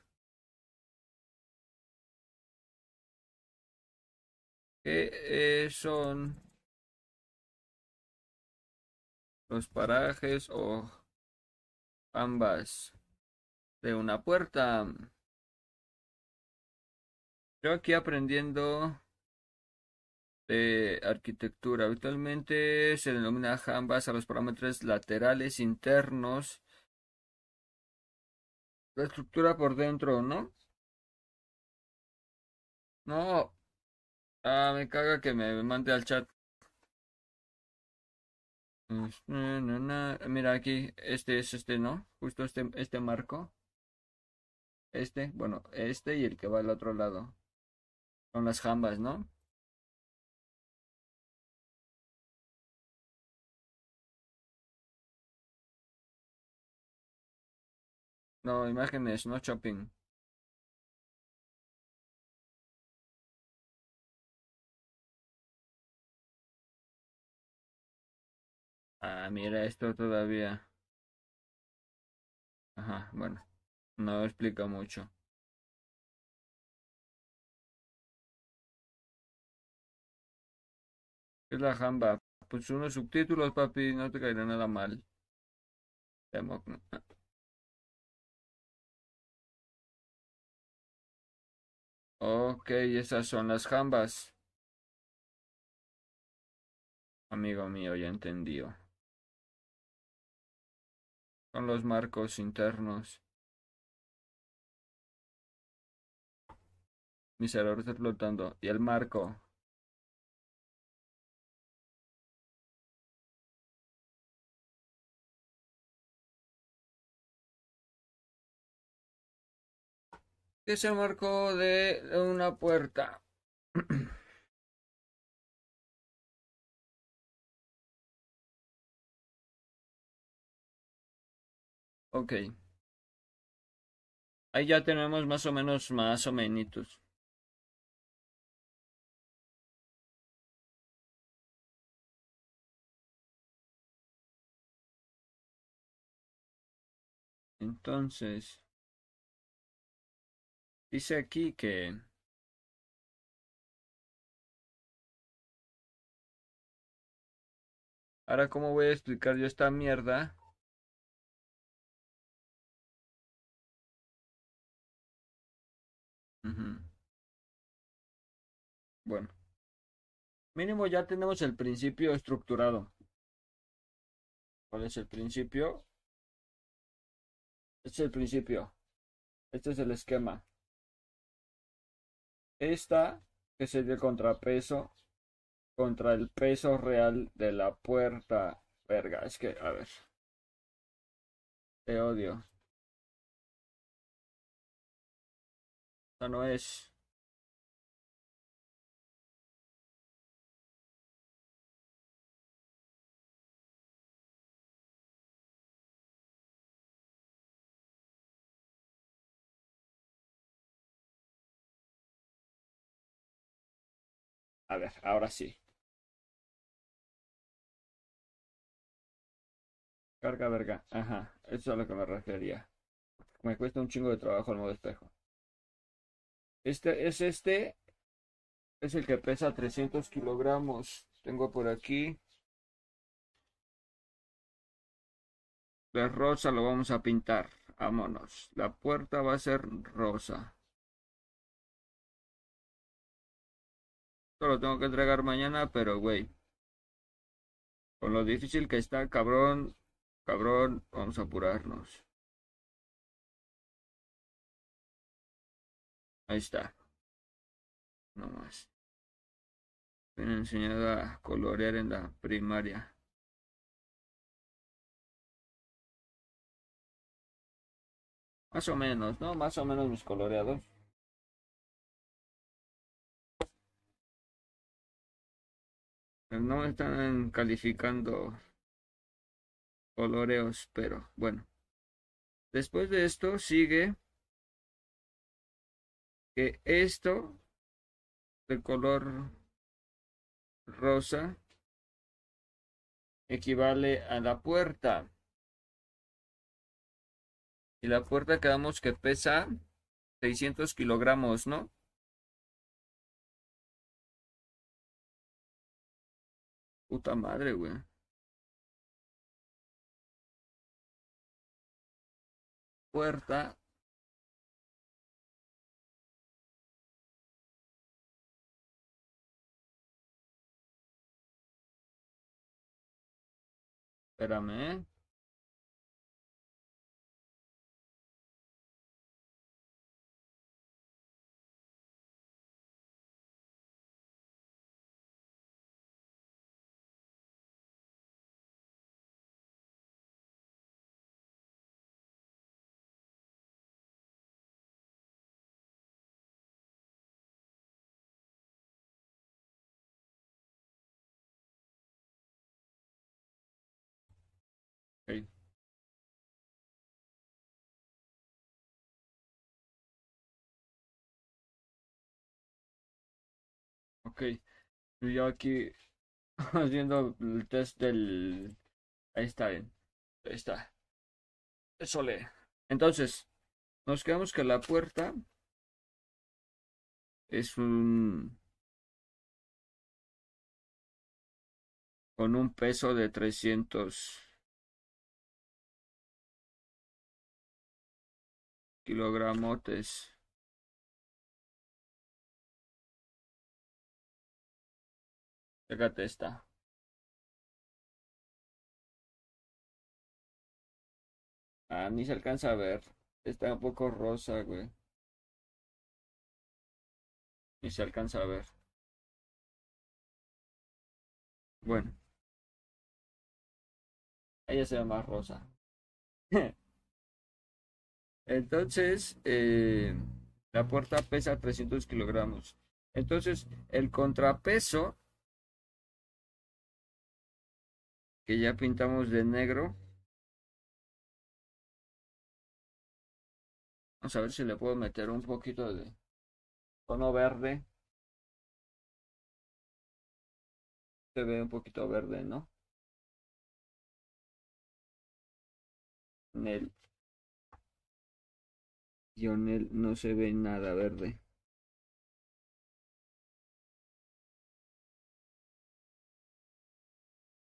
¿Qué eh, son los parajes o jambas de una puerta? Yo aquí aprendiendo de arquitectura. Habitualmente se denomina jambas a los parámetros laterales internos. La estructura por dentro, ¿no? No. Ah, me caga que me mande al chat. Mira aquí, este es este, ¿no? Justo este, este marco. Este, bueno, este y el que va al otro lado. Son las jambas, ¿no? No, imágenes, no shopping. Ah, mira esto todavía. Ajá, bueno, no explica mucho. ¿Qué es la jamba? Pues unos subtítulos, papi, no te caerá nada mal. Ok, esas son las jambas. Amigo mío, ya entendió. Son los marcos internos. Mi cerebro está flotando. Y el marco. Que se marcó de una puerta. ok. Ahí ya tenemos más o menos más o menos. Entonces, Dice aquí que Ahora, ¿cómo voy a explicar yo esta mierda? Bueno. Mínimo ya tenemos el principio estructurado. ¿Cuál es el principio? Este es el principio. Este es el esquema. Esta, que es el contrapeso contra el peso real de la puerta. Verga, es que, a ver. Te odio. Esta no es. A ver, ahora sí. Carga verga. Ajá, eso es a lo que me refería. Me cuesta un chingo de trabajo el modo espejo. Este es este. Es el que pesa 300 kilogramos. Tengo por aquí. De rosa lo vamos a pintar. Vámonos. La puerta va a ser rosa. Lo tengo que entregar mañana, pero güey. Con lo difícil que está, cabrón. Cabrón, vamos a apurarnos. Ahí está. No más. Me han enseñado a colorear en la primaria. Más o menos, ¿no? Más o menos mis coloreados. No están calificando coloreos, pero bueno. Después de esto sigue que esto de color rosa equivale a la puerta. Y la puerta quedamos que pesa 600 kilogramos, ¿no? Puta madre, güey. Puerta. Espérame. ¿Eh? Ok, yo aquí haciendo el test del... Ahí está bien. Está. Eso lee. Entonces, nos quedamos que la puerta es un... con un peso de 300 kilogramotes. Fíjate esta. Ah, ni se alcanza a ver. Está un poco rosa, güey. Ni se alcanza a ver. Bueno. Ella se ve más rosa. Entonces, eh, la puerta pesa 300 kilogramos. Entonces, el contrapeso que ya pintamos de negro. Vamos a ver si le puedo meter un poquito de tono verde. Se ve un poquito verde, ¿no? En el guionel no se ve nada verde.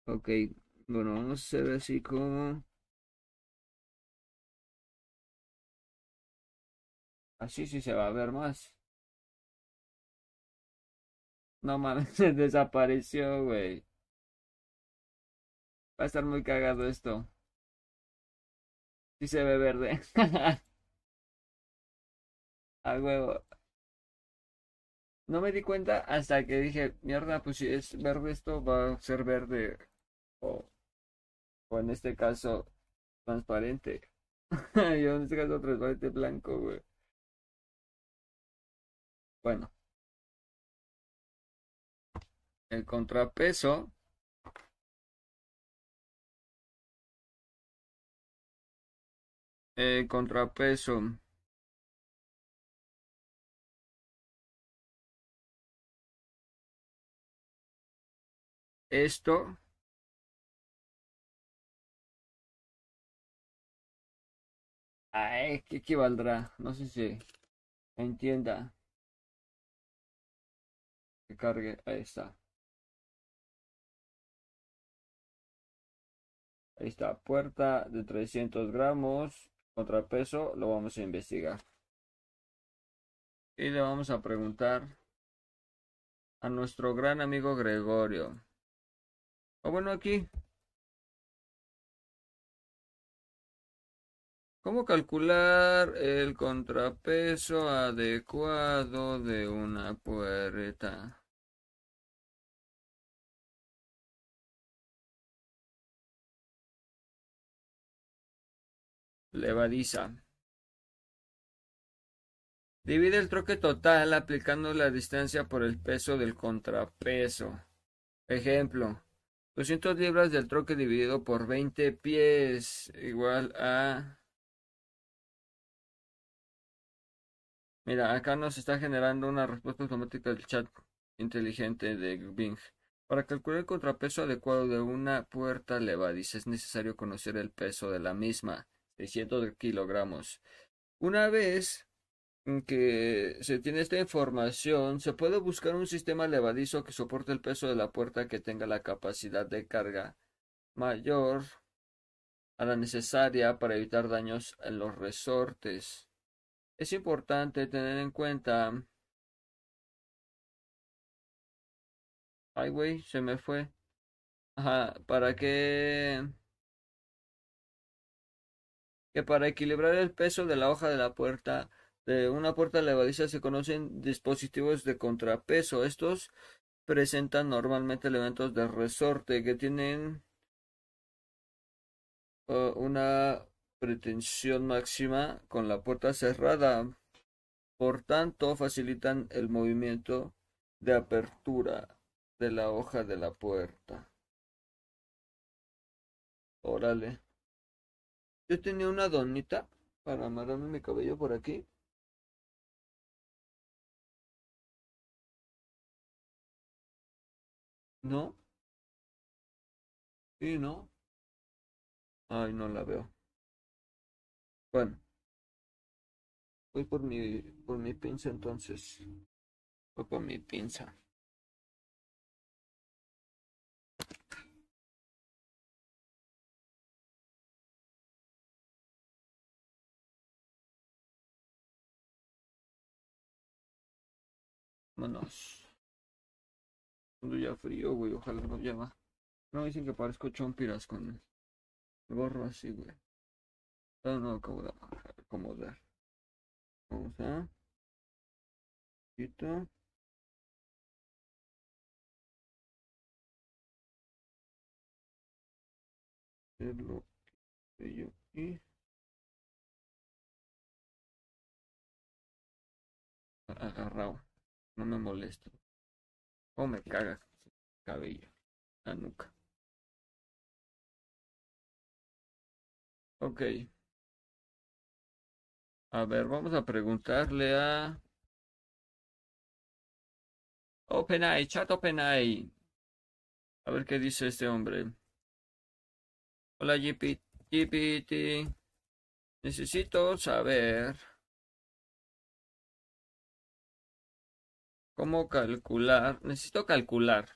Ok, bueno, vamos a hacer así como... Así sí se va a ver más. No mames, desapareció, güey. Va a estar muy cagado esto. Sí se ve verde. A huevo. No me di cuenta hasta que dije, mierda, pues si es verde esto, va a ser verde. O, o en este caso, transparente. Yo en este caso transparente blanco, güey. Bueno. El contrapeso el contrapeso esto Ay, ¿qué equivaldrá? No sé si entienda. Que cargue. Ahí está. Ahí está. Puerta de 300 gramos. Contrapeso. Lo vamos a investigar. Y le vamos a preguntar a nuestro gran amigo Gregorio. O bueno, aquí ¿Cómo calcular el contrapeso adecuado de una puerta? Levadiza. Divide el troque total aplicando la distancia por el peso del contrapeso. Ejemplo. 200 libras del troque dividido por 20 pies igual a Mira, acá nos está generando una respuesta automática del chat inteligente de Bing. Para calcular el contrapeso adecuado de una puerta levadiza es necesario conocer el peso de la misma, 600 kilogramos. Una vez que se tiene esta información, se puede buscar un sistema levadizo que soporte el peso de la puerta que tenga la capacidad de carga mayor a la necesaria para evitar daños en los resortes. Es importante tener en cuenta. Ay, güey, se me fue. Ajá, para que. Que para equilibrar el peso de la hoja de la puerta de una puerta levadiza se conocen dispositivos de contrapeso. Estos presentan normalmente elementos de resorte que tienen uh, una pretensión máxima con la puerta cerrada. Por tanto, facilitan el movimiento de apertura de la hoja de la puerta. Órale. Yo tenía una donita para amarrarme mi cabello por aquí. ¿No? Sí, ¿no? Ay, no la veo. Bueno. Voy por mi, por mi pinza entonces. Voy por mi pinza. Vámonos. Cuando ya frío, güey. Ojalá no lleva. No dicen que parezco chompiras con el gorro así, güey. No, no, acomodar. acomodar. Vamos a. Quito. Hacerlo yo y agarrado. No me molesta. O me caga cabello. La nuca. Ok. A ver, vamos a preguntarle a OpenAI, chat OpenAI. A ver qué dice este hombre. Hola GPT. Necesito saber cómo calcular. Necesito calcular.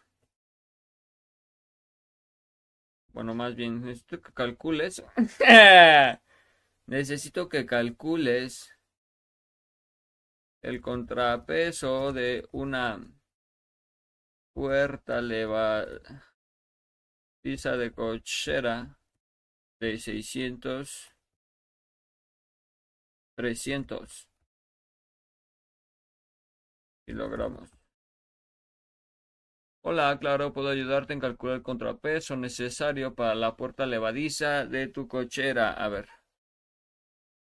Bueno, más bien, necesito que calcules. Necesito que calcules el contrapeso de una puerta leva pisa de cochera de 600 300 kilogramos. Hola, claro, puedo ayudarte en calcular el contrapeso necesario para la puerta levadiza de tu cochera. A ver.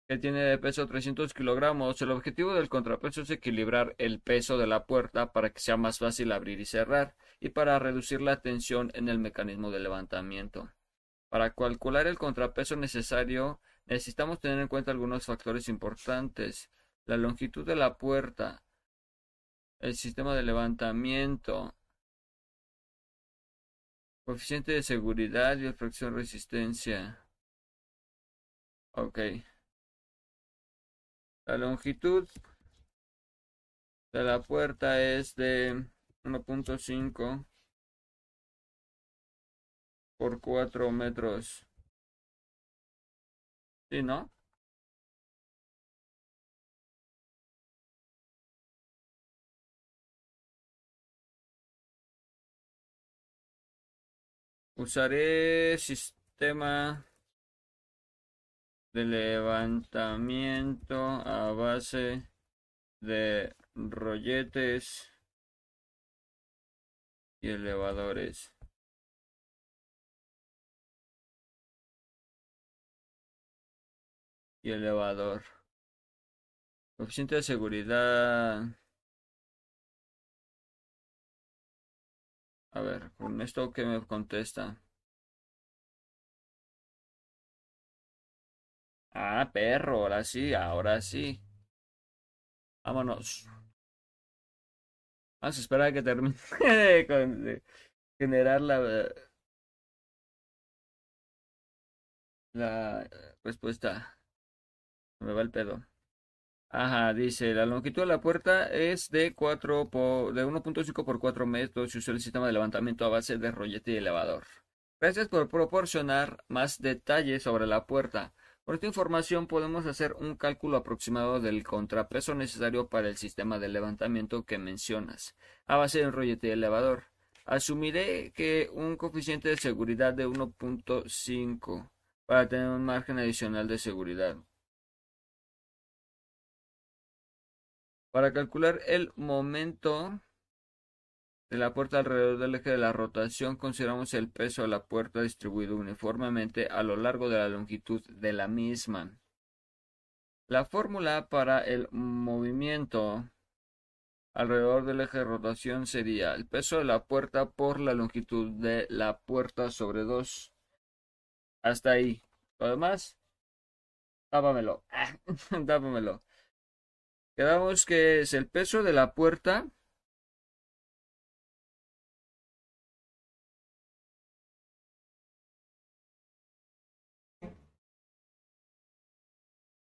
Que tiene de peso 300 kilogramos. El objetivo del contrapeso es equilibrar el peso de la puerta para que sea más fácil abrir y cerrar y para reducir la tensión en el mecanismo de levantamiento. Para calcular el contrapeso necesario, necesitamos tener en cuenta algunos factores importantes. La longitud de la puerta, el sistema de levantamiento, coeficiente de seguridad y fracción resistencia. Ok. La longitud de la puerta es de 1.5 por 4 metros. ¿Sí, no? Usaré sistema de levantamiento a base de rolletes y elevadores. Y elevador. Coeficiente de seguridad. A ver, con esto que me contesta. Ah, perro, ahora sí, ahora sí. Vámonos. Vamos a esperar a que termine de generar la, la respuesta. Me va el pedo. Ajá, dice, la longitud de la puerta es de 4 por, de 1.5 por 4 metros y usa el sistema de levantamiento a base de rollete y elevador. Gracias por proporcionar más detalles sobre la puerta. Con esta información podemos hacer un cálculo aproximado del contrapeso necesario para el sistema de levantamiento que mencionas, a base de un rollete y elevador. Asumiré que un coeficiente de seguridad de 1.5 para tener un margen adicional de seguridad. Para calcular el momento de la puerta alrededor del eje de la rotación, consideramos el peso de la puerta distribuido uniformemente a lo largo de la longitud de la misma. La fórmula para el movimiento alrededor del eje de rotación sería el peso de la puerta por la longitud de la puerta sobre 2. Hasta ahí. Lo demás, tápamelo. tápamelo. Quedamos que es el peso de la puerta.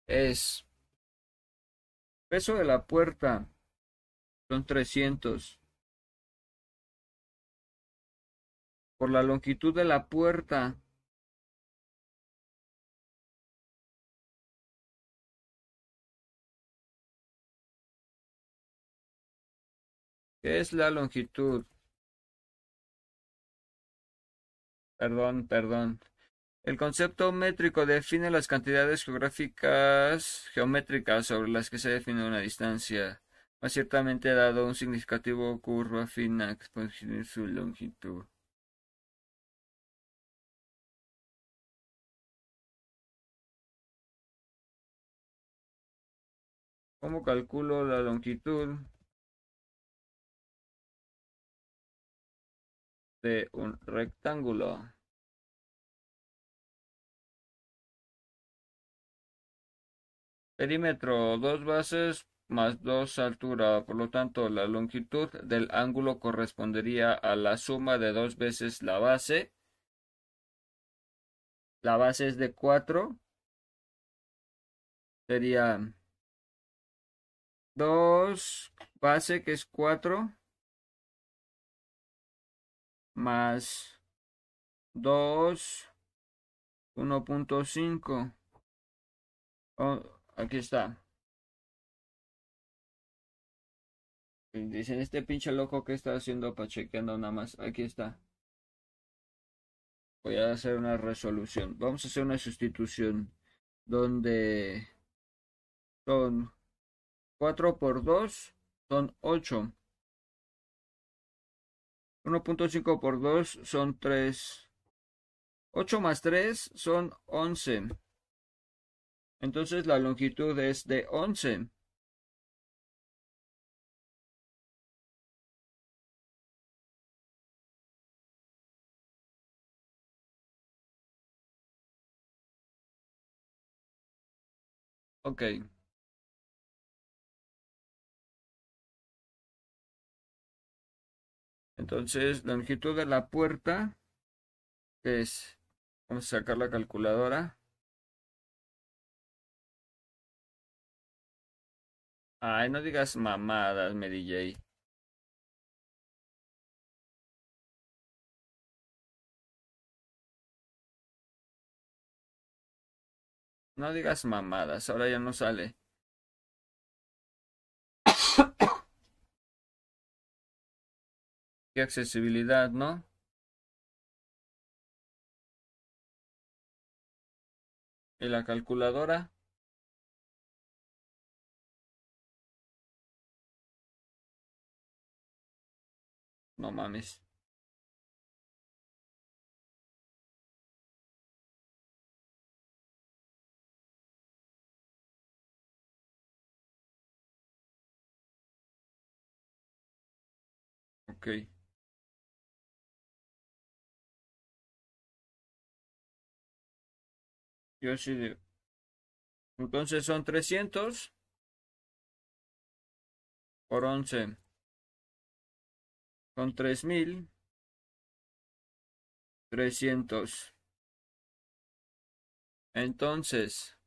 Es peso de la puerta. Son 300 por la longitud de la puerta ¿Qué es la longitud? Perdón, perdón. El concepto métrico define las cantidades geográficas geométricas sobre las que se define una distancia, más ciertamente dado un significativo curva fina que su longitud. ¿Cómo calculo la longitud? De un rectángulo. Perímetro, dos bases más dos altura, por lo tanto la longitud del ángulo correspondería a la suma de dos veces la base. La base es de 4. Sería 2 base que es 4 más 2 1.5 oh, aquí está Dicen, este pinche loco que está haciendo para chequeando nada más. Aquí está. Voy a hacer una resolución. Vamos a hacer una sustitución donde son 4 por 2 son 8. 1.5 por 2 son 3. 8 más 3 son 11. Entonces la longitud es de 11. Ok. Entonces, la longitud de la puerta es, vamos a sacar la calculadora. Ay, no digas mamadas, me DJ. No digas mamadas, ahora ya no sale. Accesibilidad, ¿no? ¿Y la calculadora? No mames. Ok. Yo sí digo. Entonces son 300 por 11. Son 3300. Entonces,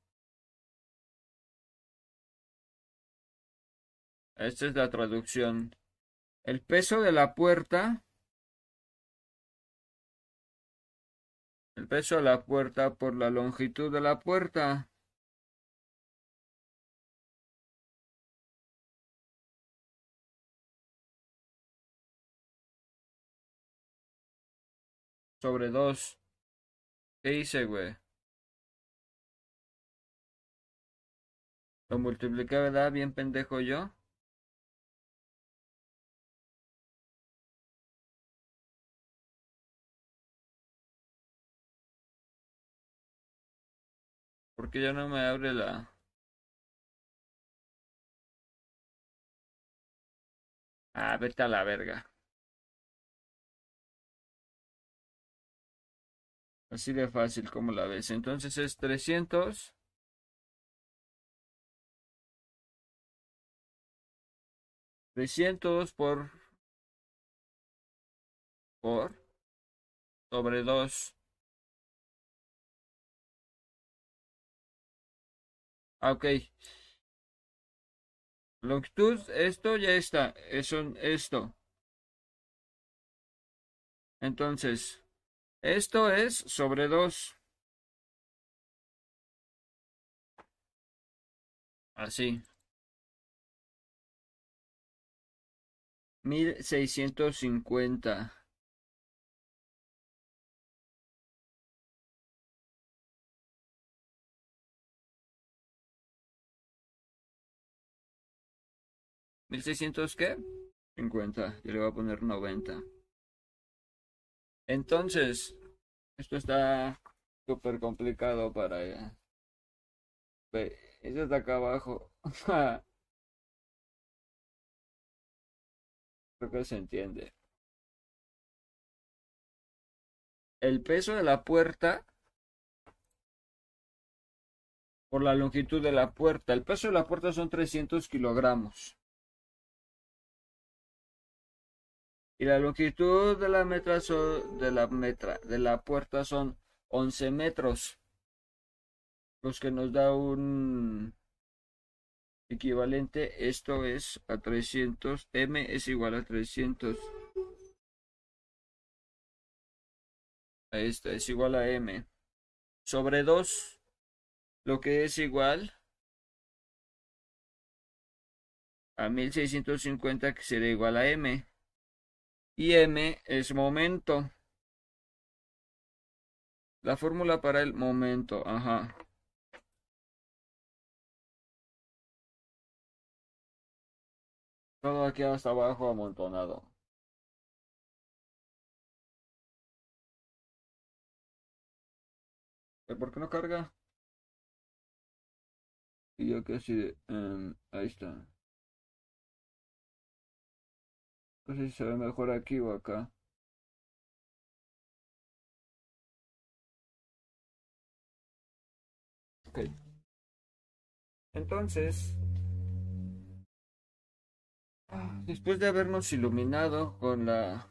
esta es la traducción. El peso de la puerta. El peso de la puerta por la longitud de la puerta. Sobre dos. ¿Qué hice, güey? Lo multipliqué, ¿verdad? Bien pendejo yo. Porque ya no me abre la... Ah, vete a la verga. Así de fácil como la ves. Entonces es 300. Trescientos por por sobre dos Ah, ok. Longitud, esto ya está. Eso, esto. Entonces, esto es sobre 2. Así. 1650. ¿1600 qué? 50. Yo le voy a poner 90. Entonces, esto está súper complicado para... Ve, eso está acá abajo. Creo que se entiende. El peso de la puerta por la longitud de la puerta. El peso de la puerta son 300 kilogramos. Y la longitud de la metra de la puerta son 11 metros. Los que nos da un equivalente esto es a 300 m es igual a 300 esta es igual a m. Sobre 2 lo que es igual a 1650 que sería igual a m. Y m es momento. La fórmula para el momento, ajá. Todo aquí hasta abajo amontonado. ¿Por qué no carga? Y yo que así em, ahí está. No sé si se ve mejor aquí o acá. Ok. Entonces, después de habernos iluminado con la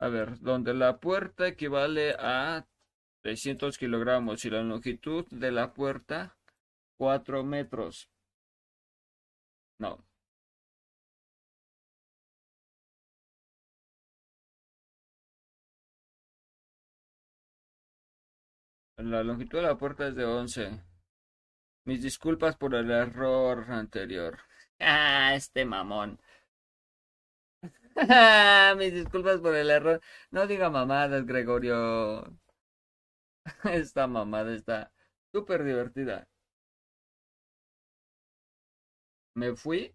A ver, donde la puerta equivale a 300 kilogramos y la longitud de la puerta 4 metros. No. La longitud de la puerta es de 11. Mis disculpas por el error anterior. Ah, este mamón. Mis disculpas por el error. No diga mamadas, Gregorio. Esta mamada está súper divertida. Me fui.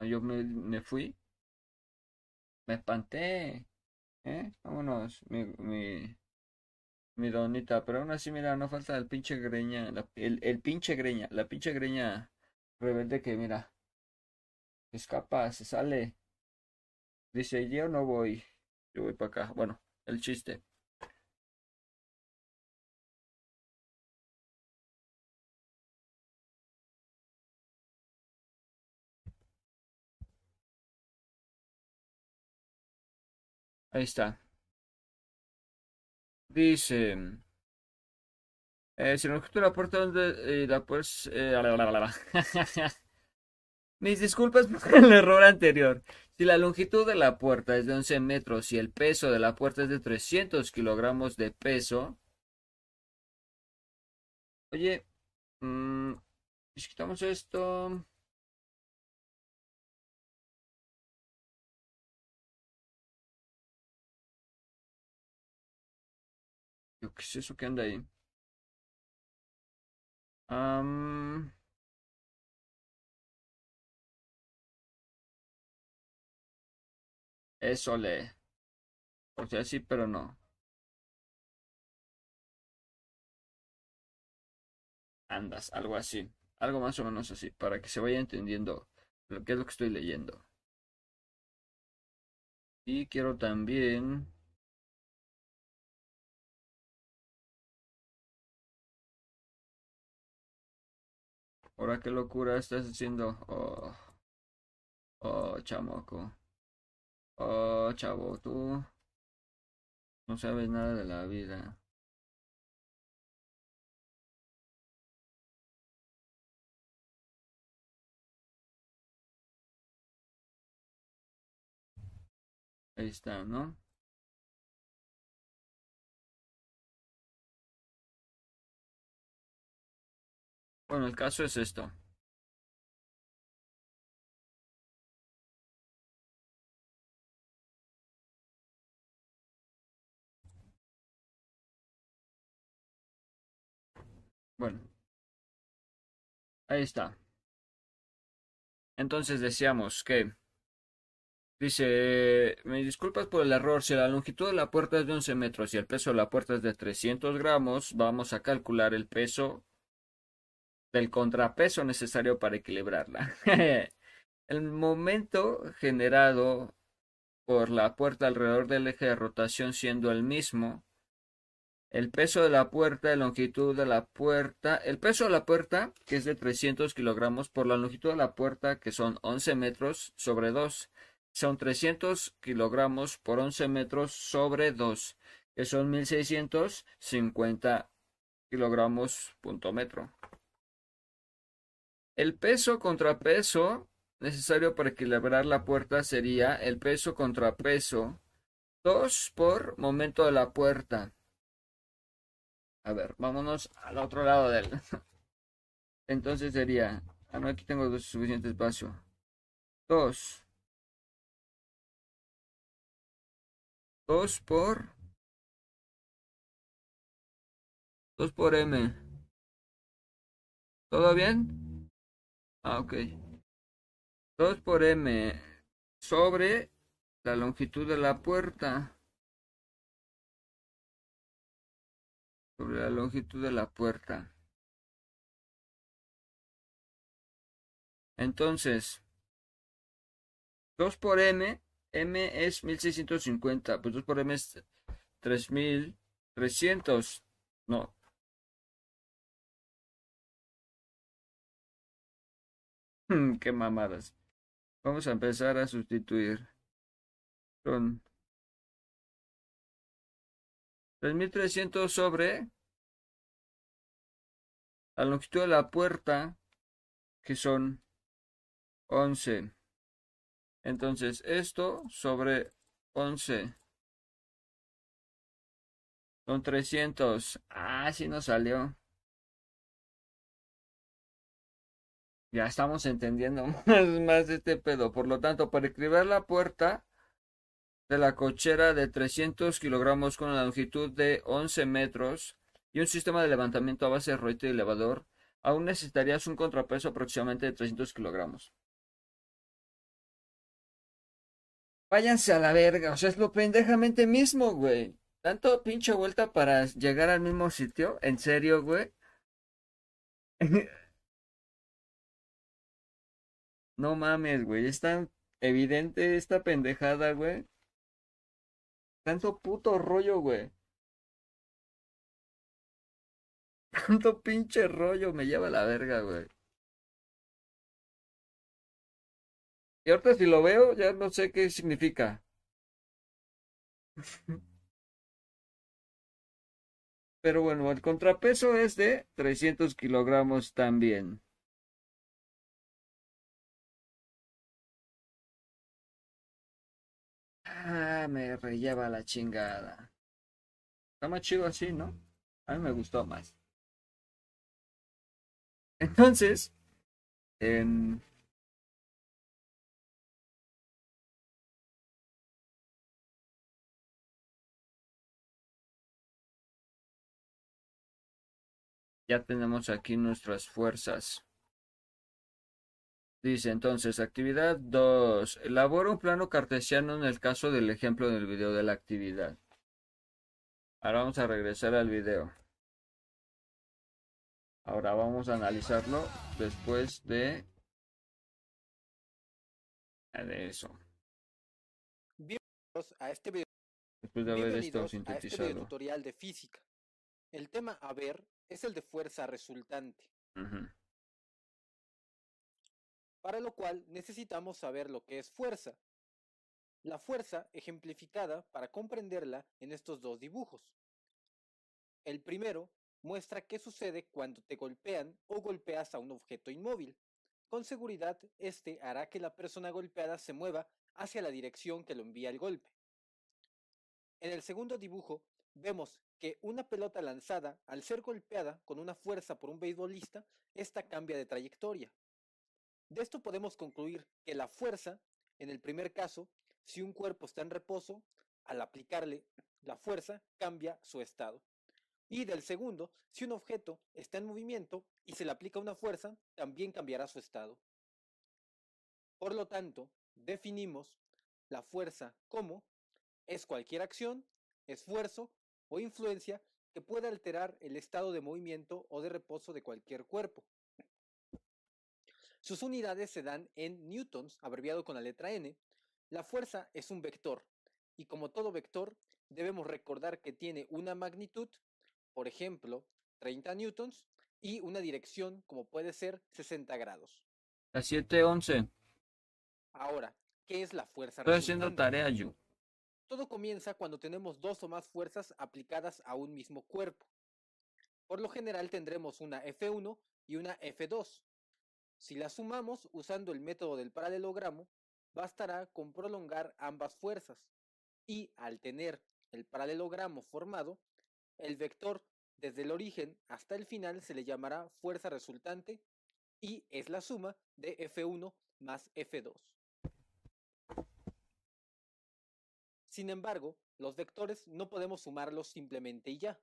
Yo me, me fui. Me espanté. ¿Eh? Vámonos, mi, mi, mi donita. Pero aún así, mira, no falta el pinche greña. el, el pinche greña. La pinche greña rebelde que, mira. Escapa, se sale. Dice, yo no voy. Yo voy para acá. Bueno, el chiste. Ahí está. Dice. Eh, si la puerta donde Mis disculpas por el error anterior. Si la longitud de la puerta es de 11 metros y el peso de la puerta es de 300 kilogramos de peso. Oye, mmm, si quitamos esto. ¿Qué es eso que anda ahí? Eso le. O sea, sí, pero no. Andas, algo así. Algo más o menos así, para que se vaya entendiendo lo que es lo que estoy leyendo. Y quiero también Ahora qué locura estás haciendo. Oh, oh chamaco. Oh, chavo, tú no sabes nada de la vida. Ahí está, ¿no? Bueno, el caso es esto. Bueno, ahí está. Entonces decíamos que dice, me disculpas por el error, si la longitud de la puerta es de 11 metros y el peso de la puerta es de 300 gramos, vamos a calcular el peso del contrapeso necesario para equilibrarla. el momento generado por la puerta alrededor del eje de rotación siendo el mismo, el peso de la puerta, la longitud de la puerta, el peso de la puerta, que es de 300 kilogramos, por la longitud de la puerta, que son 11 metros sobre 2, son 300 kilogramos por 11 metros sobre 2, que son 1650 kilogramos punto metro. El peso contrapeso necesario para equilibrar la puerta sería el peso contrapeso 2 por momento de la puerta. A ver, vámonos al otro lado del. Entonces sería. Ah, no, aquí tengo suficiente espacio. 2. 2 por. 2 por M. ¿Todo bien? Ah, ok. 2 por M sobre la longitud de la puerta. Sobre la longitud de la puerta. Entonces, 2 por M, M es 1650, pues 2 por M es 3300. No. Qué mamadas. Vamos a empezar a sustituir. Son 3300 sobre la longitud de la puerta, que son 11. Entonces, esto sobre 11. Son 300. Ah, sí nos salió. Ya estamos entendiendo más, más este pedo. Por lo tanto, para escribir la puerta de la cochera de 300 kilogramos con una longitud de 11 metros y un sistema de levantamiento a base de rollo y elevador, aún necesitarías un contrapeso aproximadamente de 300 kilogramos. Váyanse a la verga, o sea, es lo pendejamente mismo, güey. Tanto pinche vuelta para llegar al mismo sitio, en serio, güey. No mames, güey. Es tan evidente esta pendejada, güey. Tanto puto rollo, güey. Tanto pinche rollo me lleva a la verga, güey. Y ahorita si lo veo, ya no sé qué significa. Pero bueno, el contrapeso es de 300 kilogramos también. Ah, me relleva la chingada. Está más chido así, ¿no? A mí me gustó más. Entonces, em, ya tenemos aquí nuestras fuerzas. Dice entonces, actividad 2. Elabora un plano cartesiano en el caso del ejemplo del video de la actividad. Ahora vamos a regresar al video. Ahora vamos a analizarlo después de, de eso. Bienvenidos a este video. Después de haber estado sintetizado. A este tutorial de física. El tema a ver es el de fuerza resultante para lo cual necesitamos saber lo que es fuerza. La fuerza ejemplificada para comprenderla en estos dos dibujos. El primero muestra qué sucede cuando te golpean o golpeas a un objeto inmóvil. Con seguridad, este hará que la persona golpeada se mueva hacia la dirección que lo envía el golpe. En el segundo dibujo, vemos que una pelota lanzada, al ser golpeada con una fuerza por un beisbolista, esta cambia de trayectoria. De esto podemos concluir que la fuerza, en el primer caso, si un cuerpo está en reposo, al aplicarle la fuerza cambia su estado. Y del segundo, si un objeto está en movimiento y se le aplica una fuerza, también cambiará su estado. Por lo tanto, definimos la fuerza como es cualquier acción, esfuerzo o influencia que pueda alterar el estado de movimiento o de reposo de cualquier cuerpo. Sus unidades se dan en newtons, abreviado con la letra n. La fuerza es un vector, y como todo vector, debemos recordar que tiene una magnitud, por ejemplo, 30 newtons, y una dirección, como puede ser 60 grados. La 711. Ahora, ¿qué es la fuerza Estoy haciendo tarea yo. Todo comienza cuando tenemos dos o más fuerzas aplicadas a un mismo cuerpo. Por lo general tendremos una F1 y una F2. Si la sumamos usando el método del paralelogramo, bastará con prolongar ambas fuerzas. y al tener el paralelogramo formado, el vector desde el origen hasta el final se le llamará fuerza resultante y es la suma de F1 más F2. Sin embargo, los vectores no podemos sumarlos simplemente y ya.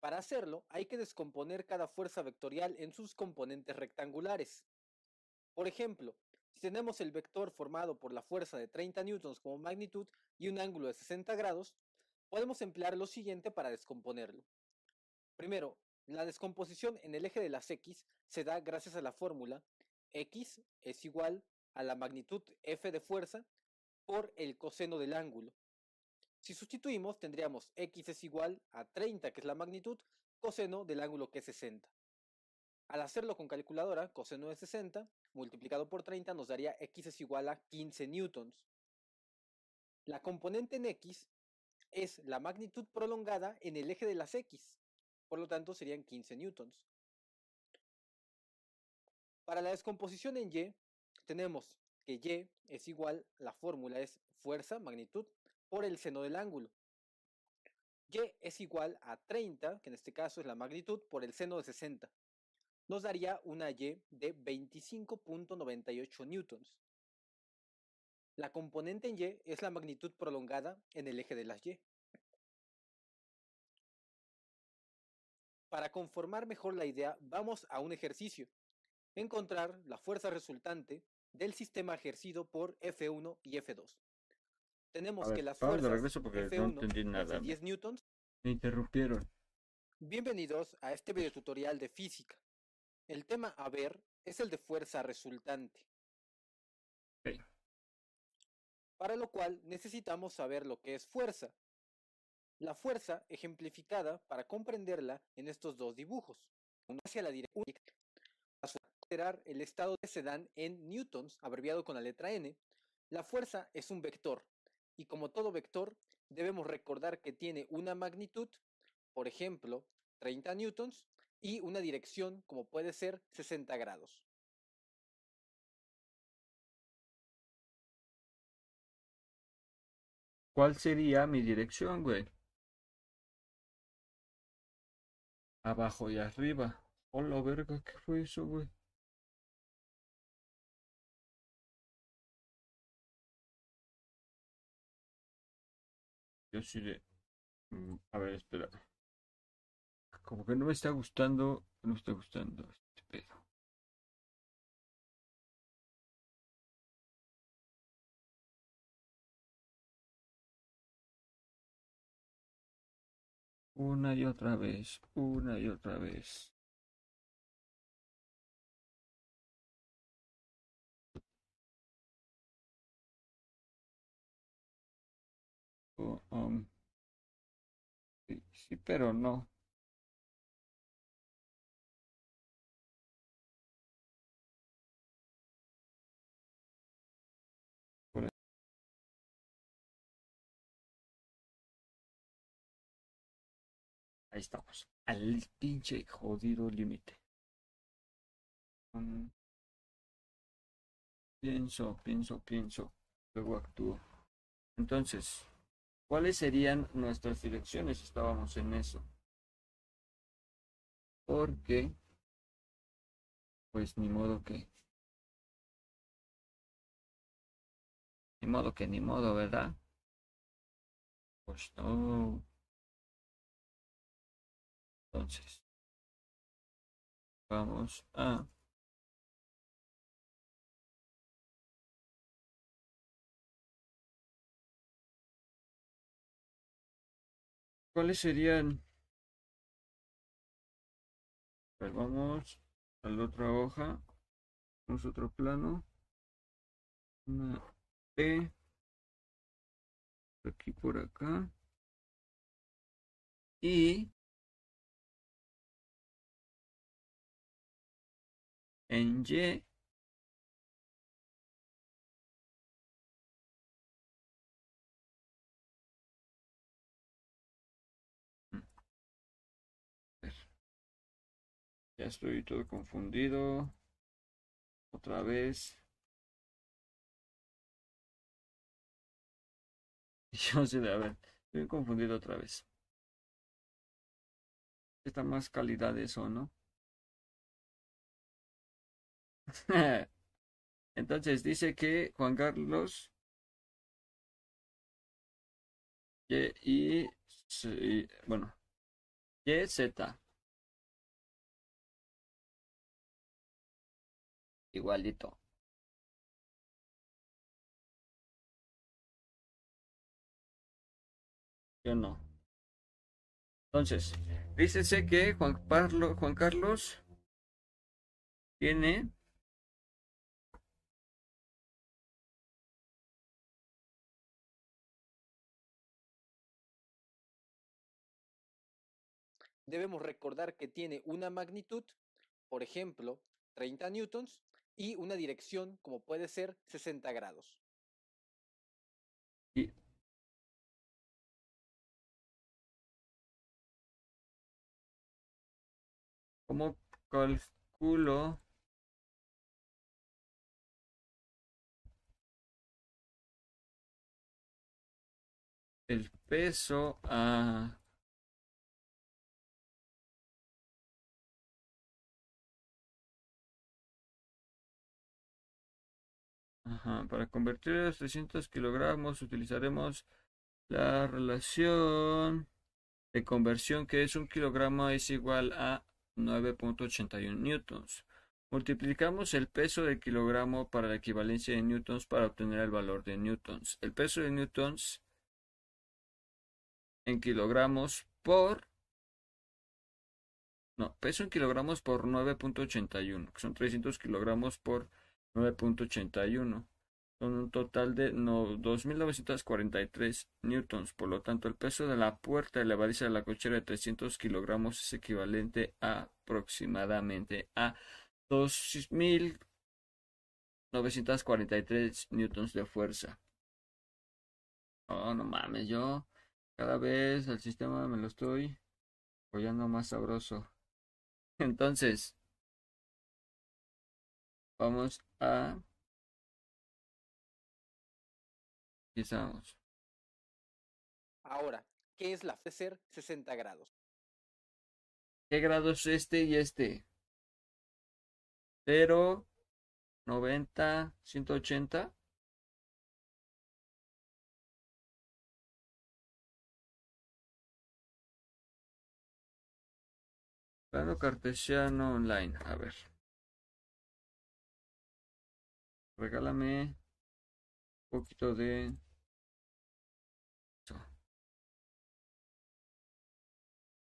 Para hacerlo, hay que descomponer cada fuerza vectorial en sus componentes rectangulares. Por ejemplo, si tenemos el vector formado por la fuerza de 30 newtons como magnitud y un ángulo de 60 grados, podemos emplear lo siguiente para descomponerlo. Primero, la descomposición en el eje de las X se da gracias a la fórmula X es igual a la magnitud F de fuerza por el coseno del ángulo. Si sustituimos, tendríamos X es igual a 30, que es la magnitud, coseno del ángulo que es 60. Al hacerlo con calculadora, coseno de 60 multiplicado por 30 nos daría X es igual a 15 newtons. La componente en X es la magnitud prolongada en el eje de las X. Por lo tanto, serían 15 newtons. Para la descomposición en Y, tenemos que Y es igual, la fórmula es fuerza, magnitud, por el seno del ángulo. Y es igual a 30, que en este caso es la magnitud, por el seno de 60. Nos daría una Y de 25.98 newtons. La componente en Y es la magnitud prolongada en el eje de las Y. Para conformar mejor la idea, vamos a un ejercicio. Encontrar la fuerza resultante del sistema ejercido por F1 y F2. Tenemos que las fuerzas F1 nada. 10 newtons. Me interrumpieron. Bienvenidos a este video tutorial de física. El tema a ver es el de fuerza resultante. Para lo cual necesitamos saber lo que es fuerza. La fuerza ejemplificada para comprenderla en estos dos dibujos. Uno hacia la dirección para el estado que se dan en newtons, abreviado con la letra n. La fuerza es un vector y como todo vector debemos recordar que tiene una magnitud, por ejemplo, 30 newtons, y una dirección como puede ser 60 grados. ¿Cuál sería mi dirección, güey? Abajo y arriba. Hola, verga, ¿qué fue eso, güey? Yo sí de... Mm, a ver, espera. Como que no me está gustando, no está gustando este pedo. Una y otra vez, una y otra vez. Oh, um, sí, sí, pero no. Ahí estamos. Al pinche jodido límite. Mm. pienso, pienso, pienso. Luego actúo. Entonces, ¿cuáles serían nuestras direcciones? Estábamos en eso. Porque, pues ni modo que. Ni modo que ni modo, ¿verdad? Pues no. Entonces, vamos a ¿Cuáles serían? Pues vamos a la otra hoja. Vamos a otro plano. Una P. Aquí por acá. Y en Y Ya estoy todo confundido. Otra vez. Yo sé, a ver, estoy confundido otra vez. Está más calidad eso, ¿no? Entonces dice que Juan Carlos y, bueno, Y, Z. Igualito. Yo no. Entonces, dícese que Juan, Juan Carlos tiene Debemos recordar que tiene una magnitud, por ejemplo, 30 newtons, y una dirección como puede ser 60 grados. y ¿Cómo calculo el peso a Para convertir los 300 kilogramos utilizaremos la relación de conversión que es un kilogramo es igual a 9.81 newtons. Multiplicamos el peso del kilogramo para la equivalencia de newtons para obtener el valor de newtons. El peso de newtons en kilogramos por... No, peso en kilogramos por 9.81, que son 300 kilogramos por 9.81. Son un total de no, 2.943 newtons. Por lo tanto, el peso de la puerta baliza de la cochera de 300 kilogramos es equivalente a aproximadamente a 2.943 newtons de fuerza. Oh, no mames, yo cada vez el sistema me lo estoy apoyando más sabroso. Entonces, vamos a... Empezamos. Ahora, ¿qué es la ser 60 grados? ¿Qué grado es este y este? 0, 90, 180. Plano cartesiano online. A ver. Regálame un poquito de...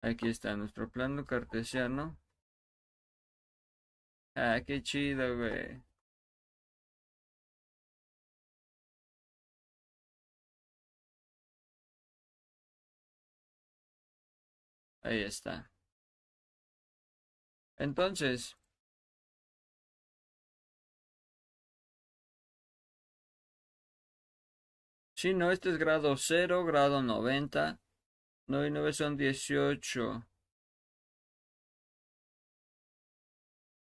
Aquí está nuestro plano cartesiano. Ah, qué chido, güey. Ahí está. Entonces, si no, este es grado 0, grado 90. 9 y 9 son 18.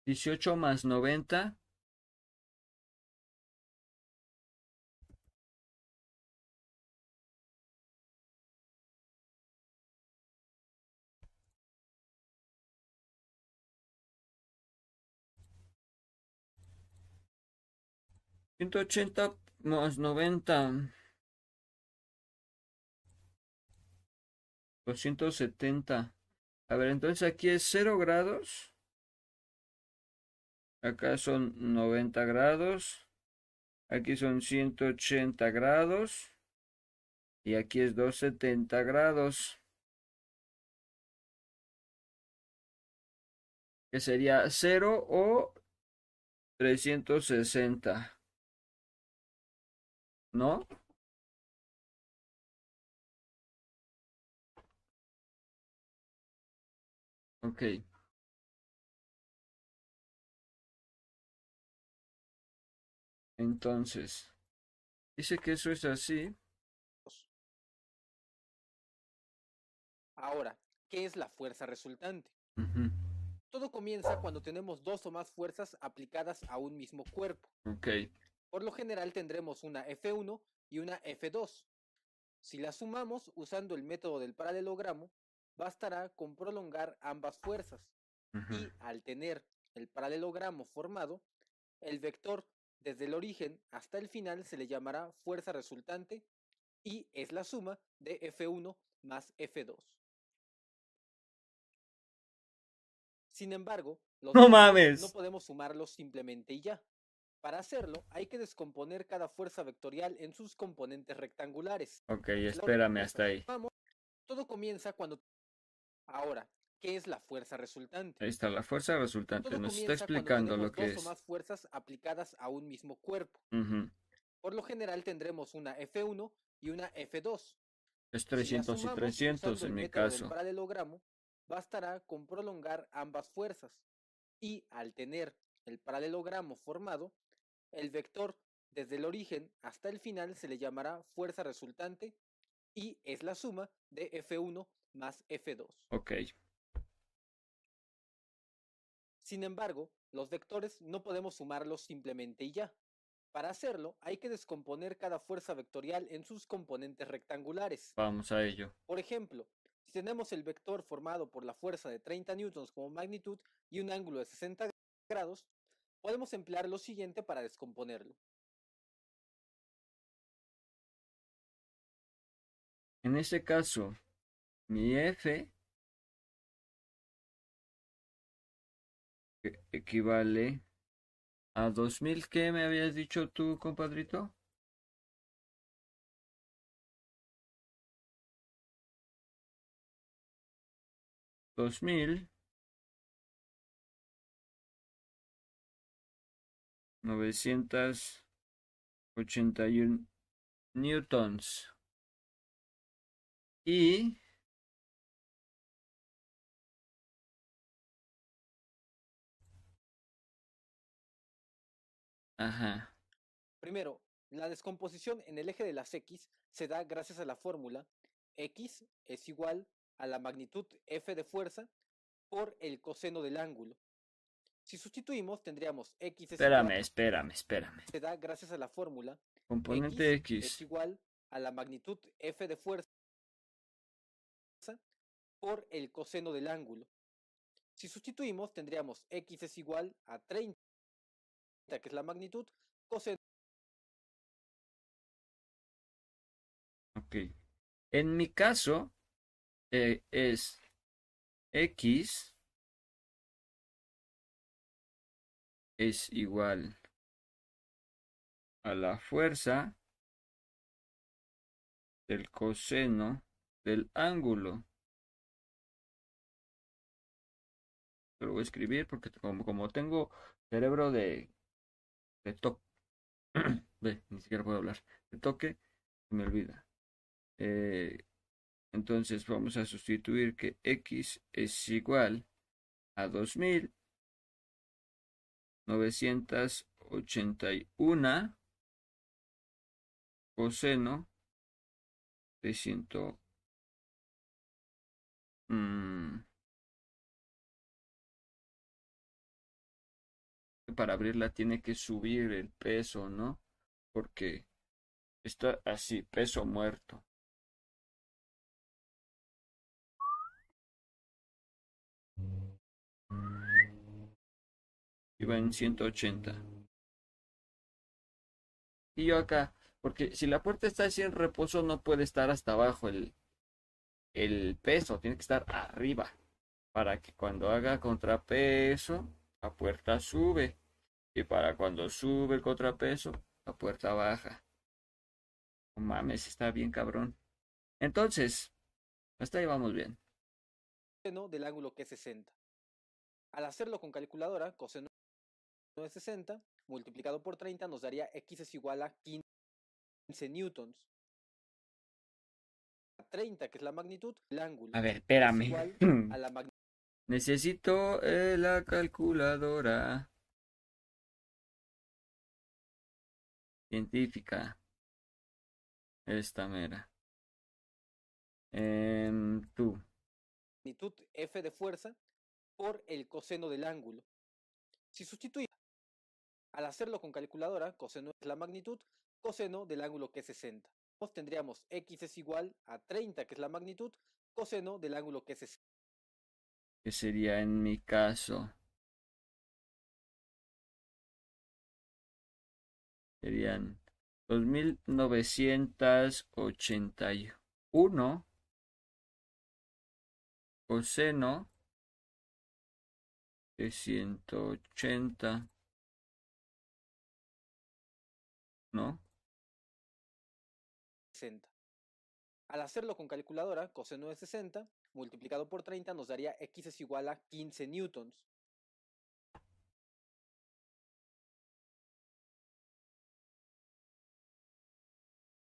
18 más 90. Ciento ochenta más noventa. Doscientos setenta. A ver, entonces aquí es cero grados. Acá son 90 grados. Aquí son 180 grados. Y aquí es 270 grados. Que sería 0 o 360. ¿No? Ok. Entonces, dice que eso es así. Ahora, ¿qué es la fuerza resultante? Todo comienza cuando tenemos dos o más fuerzas aplicadas a un mismo cuerpo. Ok. Por lo general tendremos una F1 y una F2. Si la sumamos usando el método del paralelogramo, bastará con prolongar ambas fuerzas. Y al tener el paralelogramo formado, el vector desde el origen hasta el final se le llamará fuerza resultante y es la suma de F1 más F2. Sin embargo, los no mames. no podemos sumarlos simplemente y ya. Para hacerlo, hay que descomponer cada fuerza vectorial en sus componentes rectangulares. Ok, espérame hasta ahí. Todo comienza cuando... Ahora, ¿qué es la fuerza resultante? Ahí está la fuerza resultante. Todo Nos está explicando lo que dos es. o más fuerzas aplicadas a un mismo cuerpo. Por lo general tendremos una F1 y una F2. Es Si la 300 y sumamos 300 usando en mi método del caso. paralelogramo, bastará con prolongar ambas fuerzas. Y al tener el paralelogramo formado, el vector desde el origen hasta el final se le llamará fuerza resultante y es la suma de F1 más F2. Ok. Sin embargo, los vectores no podemos sumarlos simplemente y ya. Para hacerlo, hay que descomponer cada fuerza vectorial en sus componentes rectangulares. Vamos a ello. Por ejemplo, si tenemos el vector formado por la fuerza de 30 newtons como magnitud y un ángulo de 60 grados, podemos emplear lo siguiente para descomponerlo. En ese caso, mi F equivale a 2000. ¿Qué me habías dicho tú, compadrito? Dos mil novecientas ochenta y un newtons. Y ajá, Primero, la descomposición en el eje de las X se da gracias a la fórmula X es igual a la magnitud F de fuerza por el coseno del ángulo. Si sustituimos, tendríamos X es espérame, igual, espérame, espérame. se da gracias a la fórmula Componente es X. igual a la magnitud F de fuerza por el coseno del ángulo. Si sustituimos, tendríamos X es igual a 30, que es la magnitud, coseno Ok. En mi caso eh, es X es igual a la fuerza del coseno del ángulo. Lo voy a escribir porque como, como tengo cerebro de, de toque, ve, ni siquiera puedo hablar, de toque, se me olvida. Eh, entonces vamos a sustituir que x es igual a 2981 coseno de 100 mm, para abrirla tiene que subir el peso, ¿no? Porque está así, peso muerto. Iba en 180. Y yo acá, porque si la puerta está así en reposo, no puede estar hasta abajo el, el peso, tiene que estar arriba. Para que cuando haga contrapeso, la puerta sube. Y para cuando sube el contrapeso, la puerta baja. No mames, está bien cabrón. Entonces, hasta ahí vamos bien. coseno del ángulo que es 60. Al hacerlo con calculadora, coseno de 60 multiplicado por 30 nos daría x es igual a 15 newtons. 30, que es la magnitud, el ángulo. A ver, es espérame. igual a la magnitud Necesito eh, la calculadora científica. Esta mera. Em, tú. magnitud f de fuerza por el coseno del ángulo. Si sustituimos al hacerlo con calculadora, coseno es la magnitud, coseno del ángulo que es 60. tendríamos x es igual a 30, que es la magnitud, coseno del ángulo que es 60. Que sería en mi caso. Serían 2981 coseno de 180. ¿No? 60. Al hacerlo con calculadora, coseno de 60 multiplicado por 30 nos daría x es igual a 15 newtons.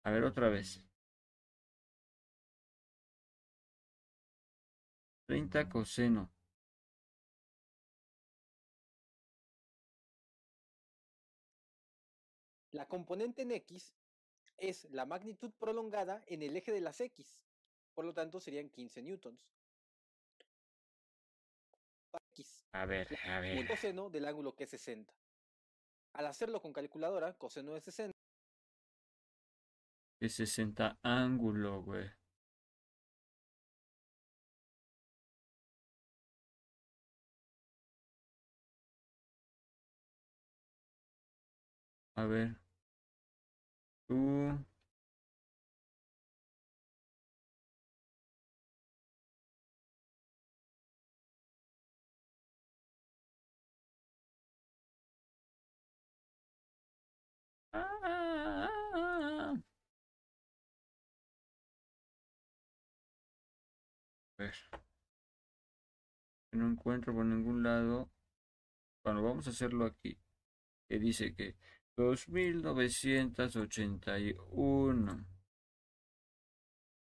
A ver otra vez. 30 coseno. La componente en x es la magnitud prolongada en el eje de las x. Por lo tanto, serían 15 newtons. X. A ver, a ver. coseno del ángulo que es 60. Al hacerlo con calculadora, coseno de 60. Es 60 ángulo, güey. A ver. Tú. Ah. No encuentro por ningún lado. Bueno, vamos a hacerlo aquí. Que dice que 2981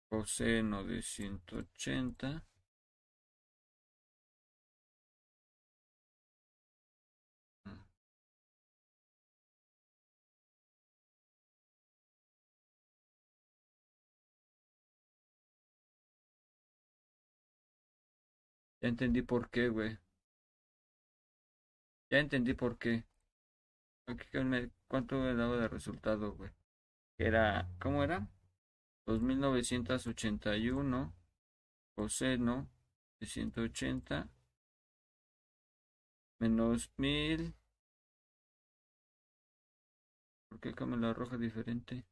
coseno de 180 Entendí por qué, güey. Ya entendí por qué. ¿Cuánto me daba de resultado, güey? Era, ¿cómo era? 2981 coseno de 180 menos 1000. ¿Por qué acá me lo arroja diferente?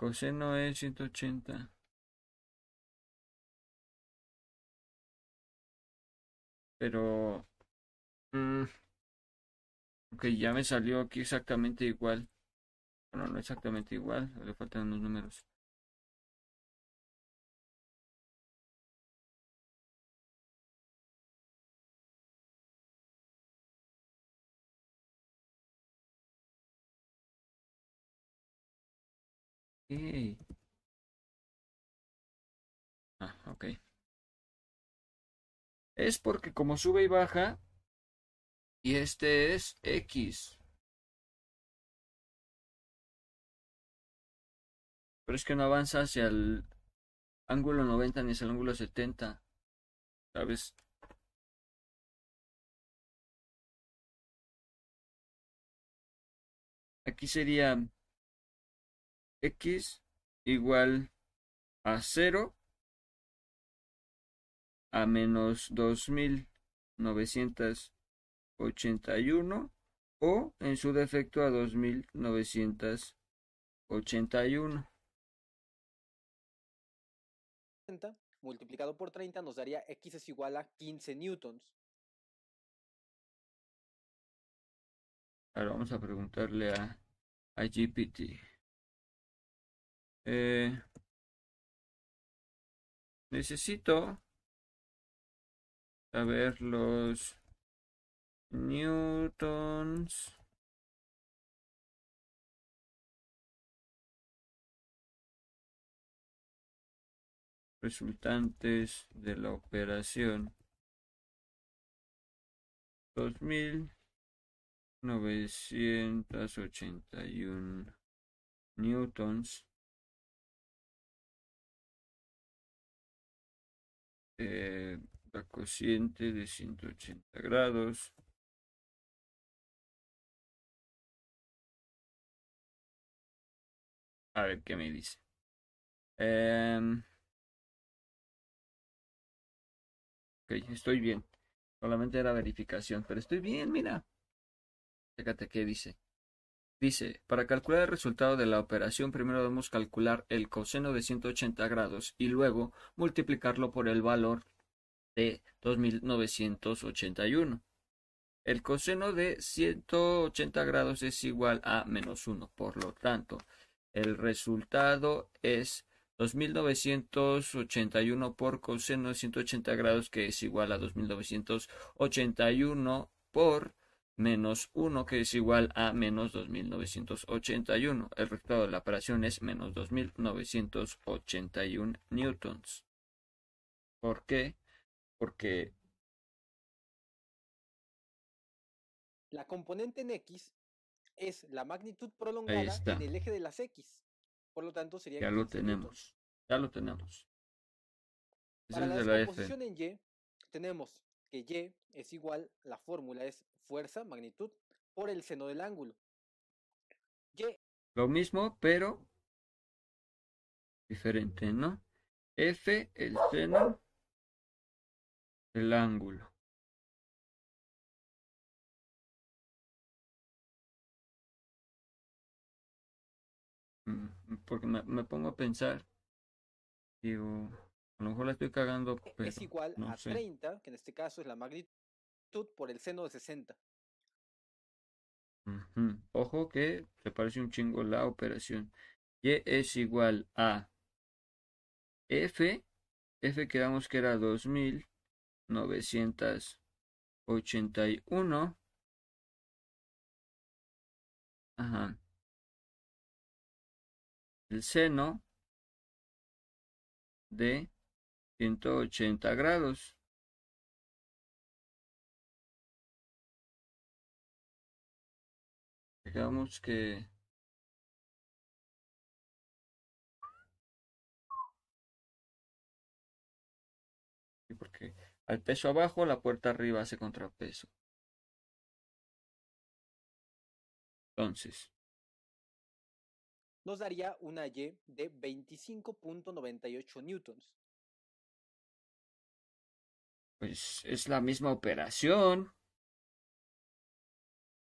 Coseno es 180. Pero... Mm, ok, ya me salió aquí exactamente igual. Bueno, no exactamente igual, le faltan unos números. Ah, ok. Es porque como sube y baja, y este es X. Pero es que no avanza hacia el ángulo 90 ni hacia el ángulo 70. ¿Sabes? Aquí sería x igual a 0 a menos 2981 o en su defecto a 2981. multiplicado por 30 nos daría x es igual a 15 newtons. Ahora vamos a preguntarle a, a GPT. Eh, necesito saber los newtons. Resultantes de la operación. Dos mil novecientos ochenta y un newtons Eh, la cociente de 180 grados. A ver qué me dice. Em, ok, estoy bien. Solamente era verificación, pero estoy bien, mira. Fíjate qué dice. Dice, para calcular el resultado de la operación primero debemos calcular el coseno de 180 grados y luego multiplicarlo por el valor de 2981. El coseno de 180 grados es igual a menos 1. Por lo tanto, el resultado es 2981 por coseno de 180 grados, que es igual a 2981 por menos 1, que es igual a menos 2981. El resultado de la operación es menos 2981 newtons. ¿Por qué? Porque La componente en X es la magnitud prolongada en el eje de las X. Por lo tanto, sería... Ya lo tenemos. Ya lo tenemos. Para la descomposición en Y, tenemos que Y es igual, la fórmula es fuerza, magnitud, por el seno del ángulo. Y... Lo mismo, pero diferente, ¿no? F, el seno, el ángulo. Mm, porque me, pongo a pensar, digo, a lo mejor la estoy cagando, e, pero Es igual a 30, que en este caso es la magnitud por el seno de 60. Ojo que te parece un chingo la operación. Y es igual a F, F quedamos que era 2981. Ajá el seno de 180 grados. Digamos que porque al peso abajo la puerta arriba hace contrapeso. Entonces, nos daría una Y de 25.98 newtons. Pues es la misma operación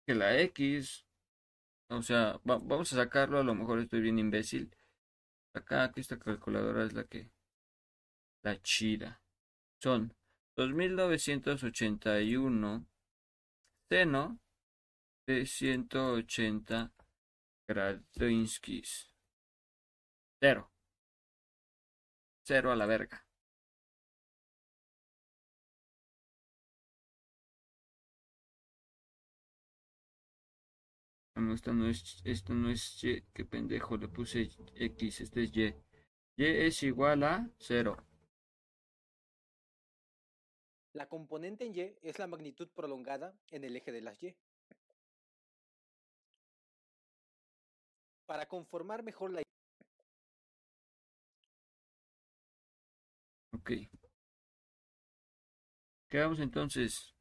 que la X. O sea, vamos a sacarlo, a lo mejor estoy bien imbécil. Acá, aquí esta calculadora es la que... La chida. Son 2981 seno de 180 Gradinskis. Cero. Cero a la verga. No, esta no es, esto no es Y, qué pendejo, le puse X, este es Y. Y es igual a cero. La componente en Y es la magnitud prolongada en el eje de las Y. para conformar mejor la Ok. Quedamos entonces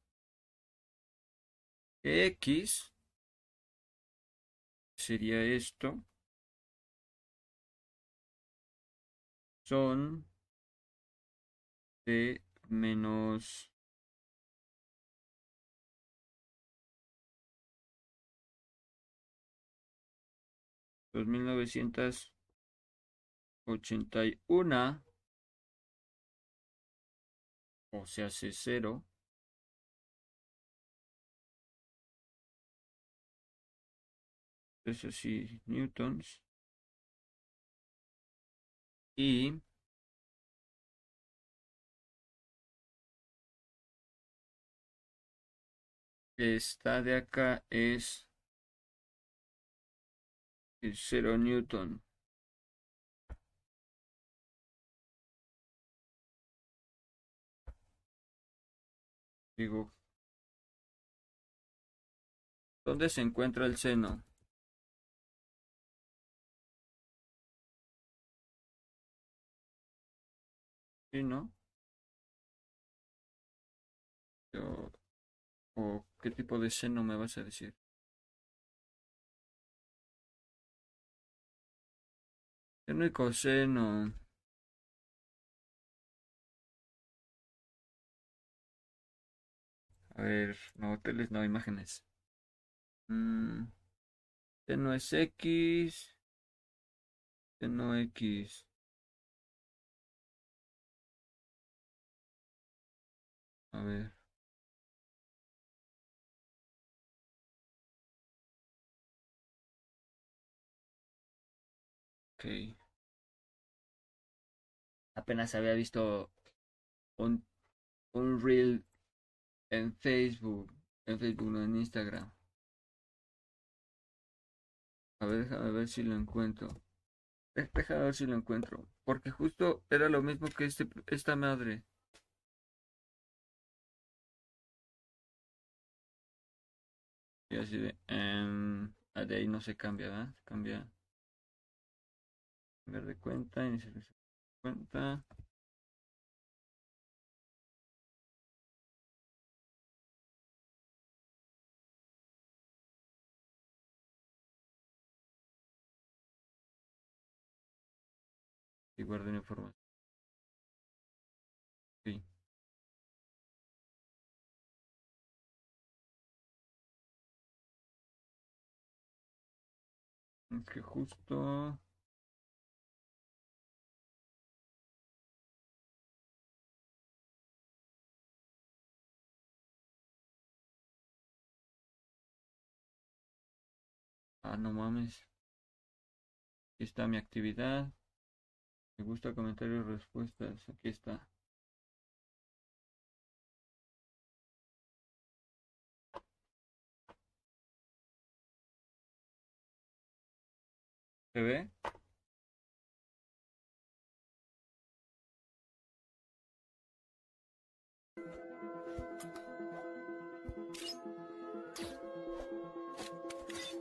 X sería esto. Son de menos 2981 o se hace cero eso sí newtons y esta de acá es 0 newton. Digo, ¿dónde se encuentra el seno? No? ¿O qué tipo de seno me vas a decir? Seno y coseno. A ver, no, hoteles, no, imágenes. Mm, seno es X. Seno X. A ver. Ok. Apenas había visto un, un reel en Facebook. En Facebook, no en Instagram. A ver, déjame ver si lo encuentro. Déjame ver si lo encuentro. Porque justo era lo mismo que este, esta madre. Y así de... ah, de ahí no se cambia, ¿verdad? Se cambia... Cambiar de cuenta, iniciar de cuenta. Y guarden información. Es que justo... Ah, no mames. Aquí está mi actividad. Me gusta comentarios respuestas. Aquí está. Ve?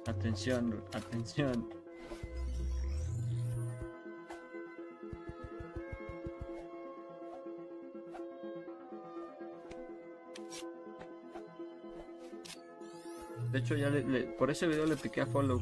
Atención, atención. De hecho, ya le, por ese video le piqué a follow.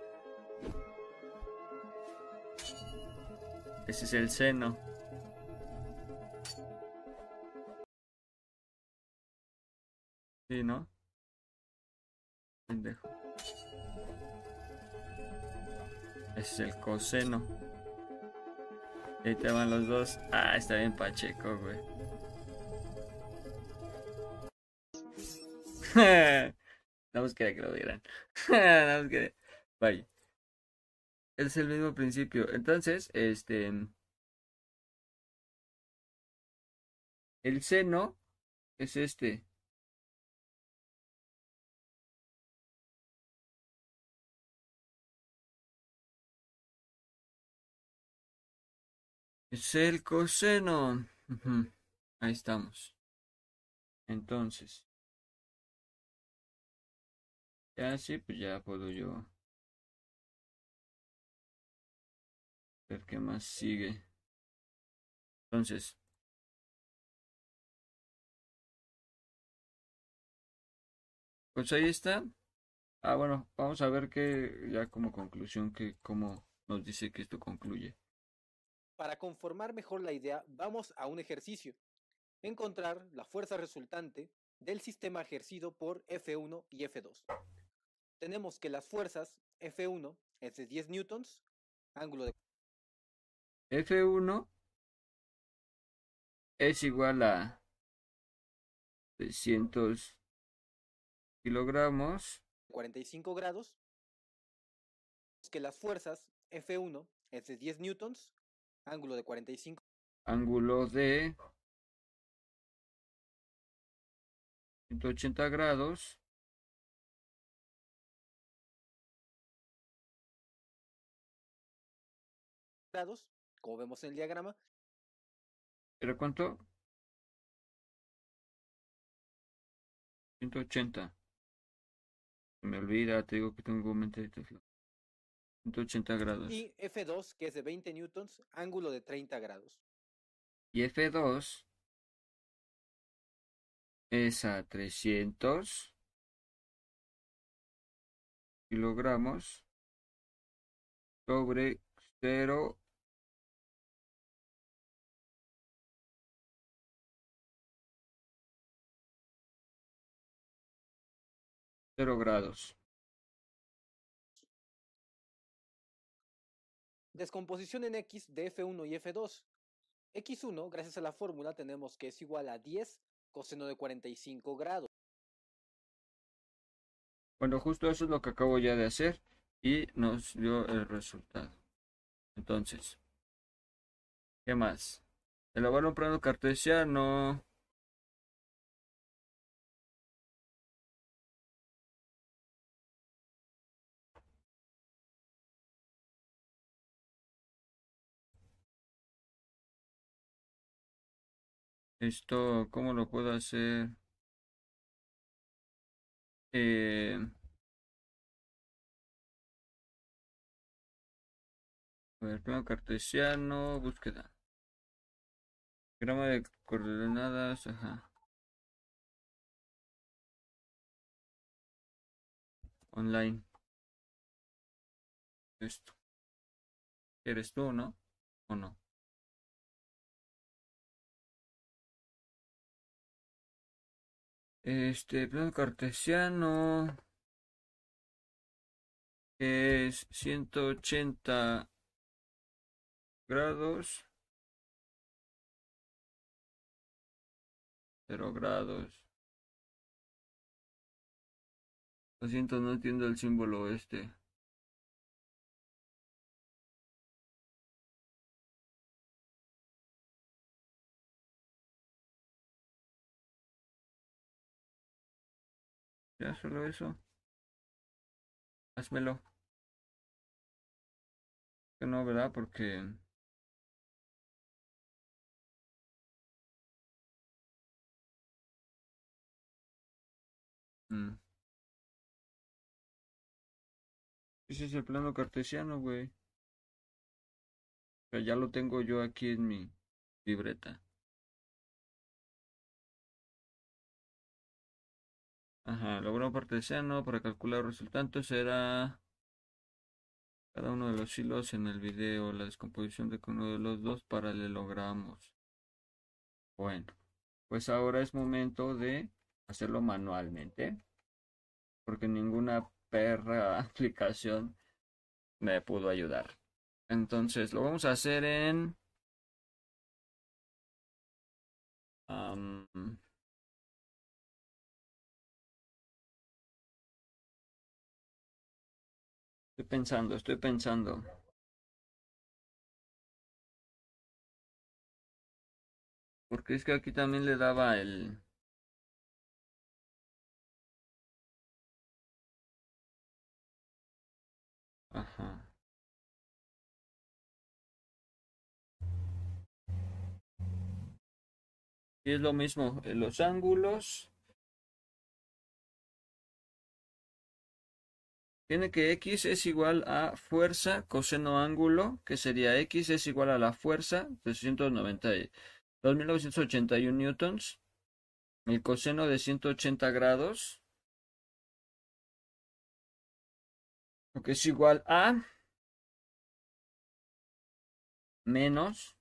Ese es el seno. Sí, ¿no? Ese es el coseno. Ahí te van los dos. Ah, está bien pacheco, güey. No más quería que lo vieran. Vaya. Es el mismo principio. Entonces, este. El seno es este. Es el coseno. Ahí estamos. Entonces. Ya sí, pues ya puedo yo. Ver qué más sigue. Entonces. Pues ahí está. Ah, bueno, vamos a ver que ya como conclusión que cómo nos dice que esto concluye. Para conformar mejor la idea, vamos a un ejercicio. Encontrar la fuerza resultante del sistema ejercido por F1 y F2. Tenemos que las fuerzas F1 es de 10 newtons, ángulo de F1 es igual a 600 kilogramos. 45 grados. Que las fuerzas F1 es de 10 newtons, ángulo de 45. Ángulo de 180 grados. grados como vemos en el diagrama. ¿Pero cuánto? 180. Se me olvida, te digo que tengo mente de Tesla. 180 grados. Y F2, que es de 20 newtons, ángulo de 30 grados. Y F2 es a 300 kilogramos sobre 0 0 grados. Descomposición en X de F1 y F2. X1, gracias a la fórmula, tenemos que es igual a 10 coseno de 45 grados. Bueno, justo eso es lo que acabo ya de hacer y nos dio el resultado. Entonces, ¿qué más? Elaborar un plano cartesiano. Esto, ¿cómo lo puedo hacer? Eh, a plano cartesiano, búsqueda. Grama de coordenadas, ajá. Online. Esto. ¿Eres tú, no? ¿O no? Este plano cartesiano es 180 grados. 0 grados. Lo siento, no entiendo el símbolo este. Ya solo eso. Házmelo. Que no, ¿verdad? Porque... Mm. Ese es el plano cartesiano, güey. O ya lo tengo yo aquí en mi libreta. Ajá, logró cartesiano para calcular los resultantes será cada uno de los hilos en el video, la descomposición de cada uno de los dos paralelogramos. Bueno, pues ahora es momento de hacerlo manualmente, porque ninguna perra aplicación me pudo ayudar. Entonces lo vamos a hacer en... pensando, estoy pensando. Porque es que aquí también le daba el... Ajá. Es lo mismo, los ángulos tiene que x es igual a fuerza coseno ángulo, que sería x es igual a la fuerza de 2.981 newtons. El coseno de 180 grados. Lo que es igual a menos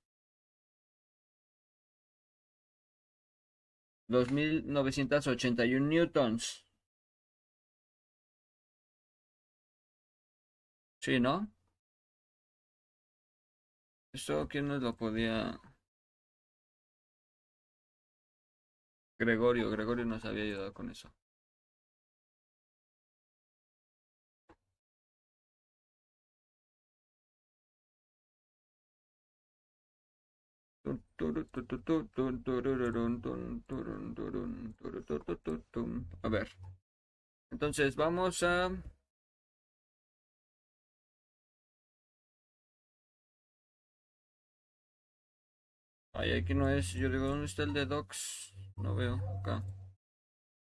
2.981 newtons. Sí, ¿no? Eso, ¿quién nos lo podía? Gregorio, Gregorio nos había ayudado con eso. A ver. Entonces vamos a Ay, aquí no es. Yo digo, ¿dónde está el de docs? No veo acá.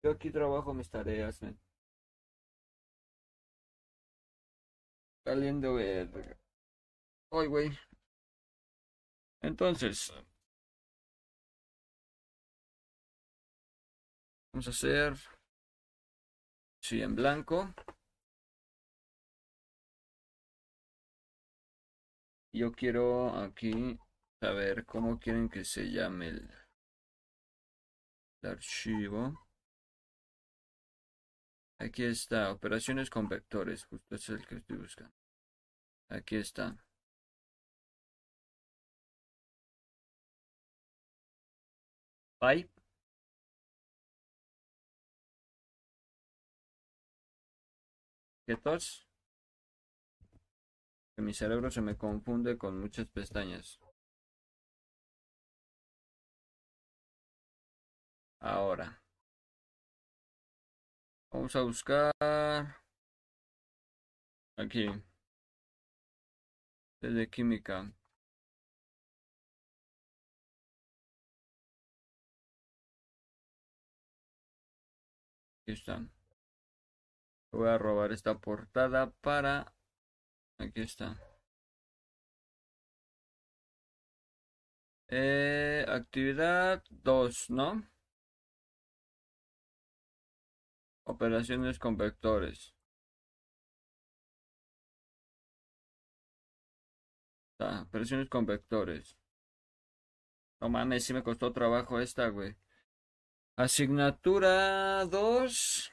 Yo aquí trabajo mis tareas, men. Saliendo verga. Ay, güey. Entonces. Vamos a hacer. Sí, en blanco. Yo quiero aquí saber cómo quieren que se llame el, archivo. Aquí está, operaciones con vectores, justo es el que estoy buscando. Aquí está. Pipe. ¿Qué tos? Que mi cerebro se me confunde con muchas pestañas. Ahora. Vamos a buscar aquí. Desde química. Aquí está. Voy a robar esta portada para... Aquí está. Eh, actividad 2, ¿no? Operaciones con vectores. Ah, operaciones con vectores. No mames, sí me costó trabajo esta, güey. Asignatura 2.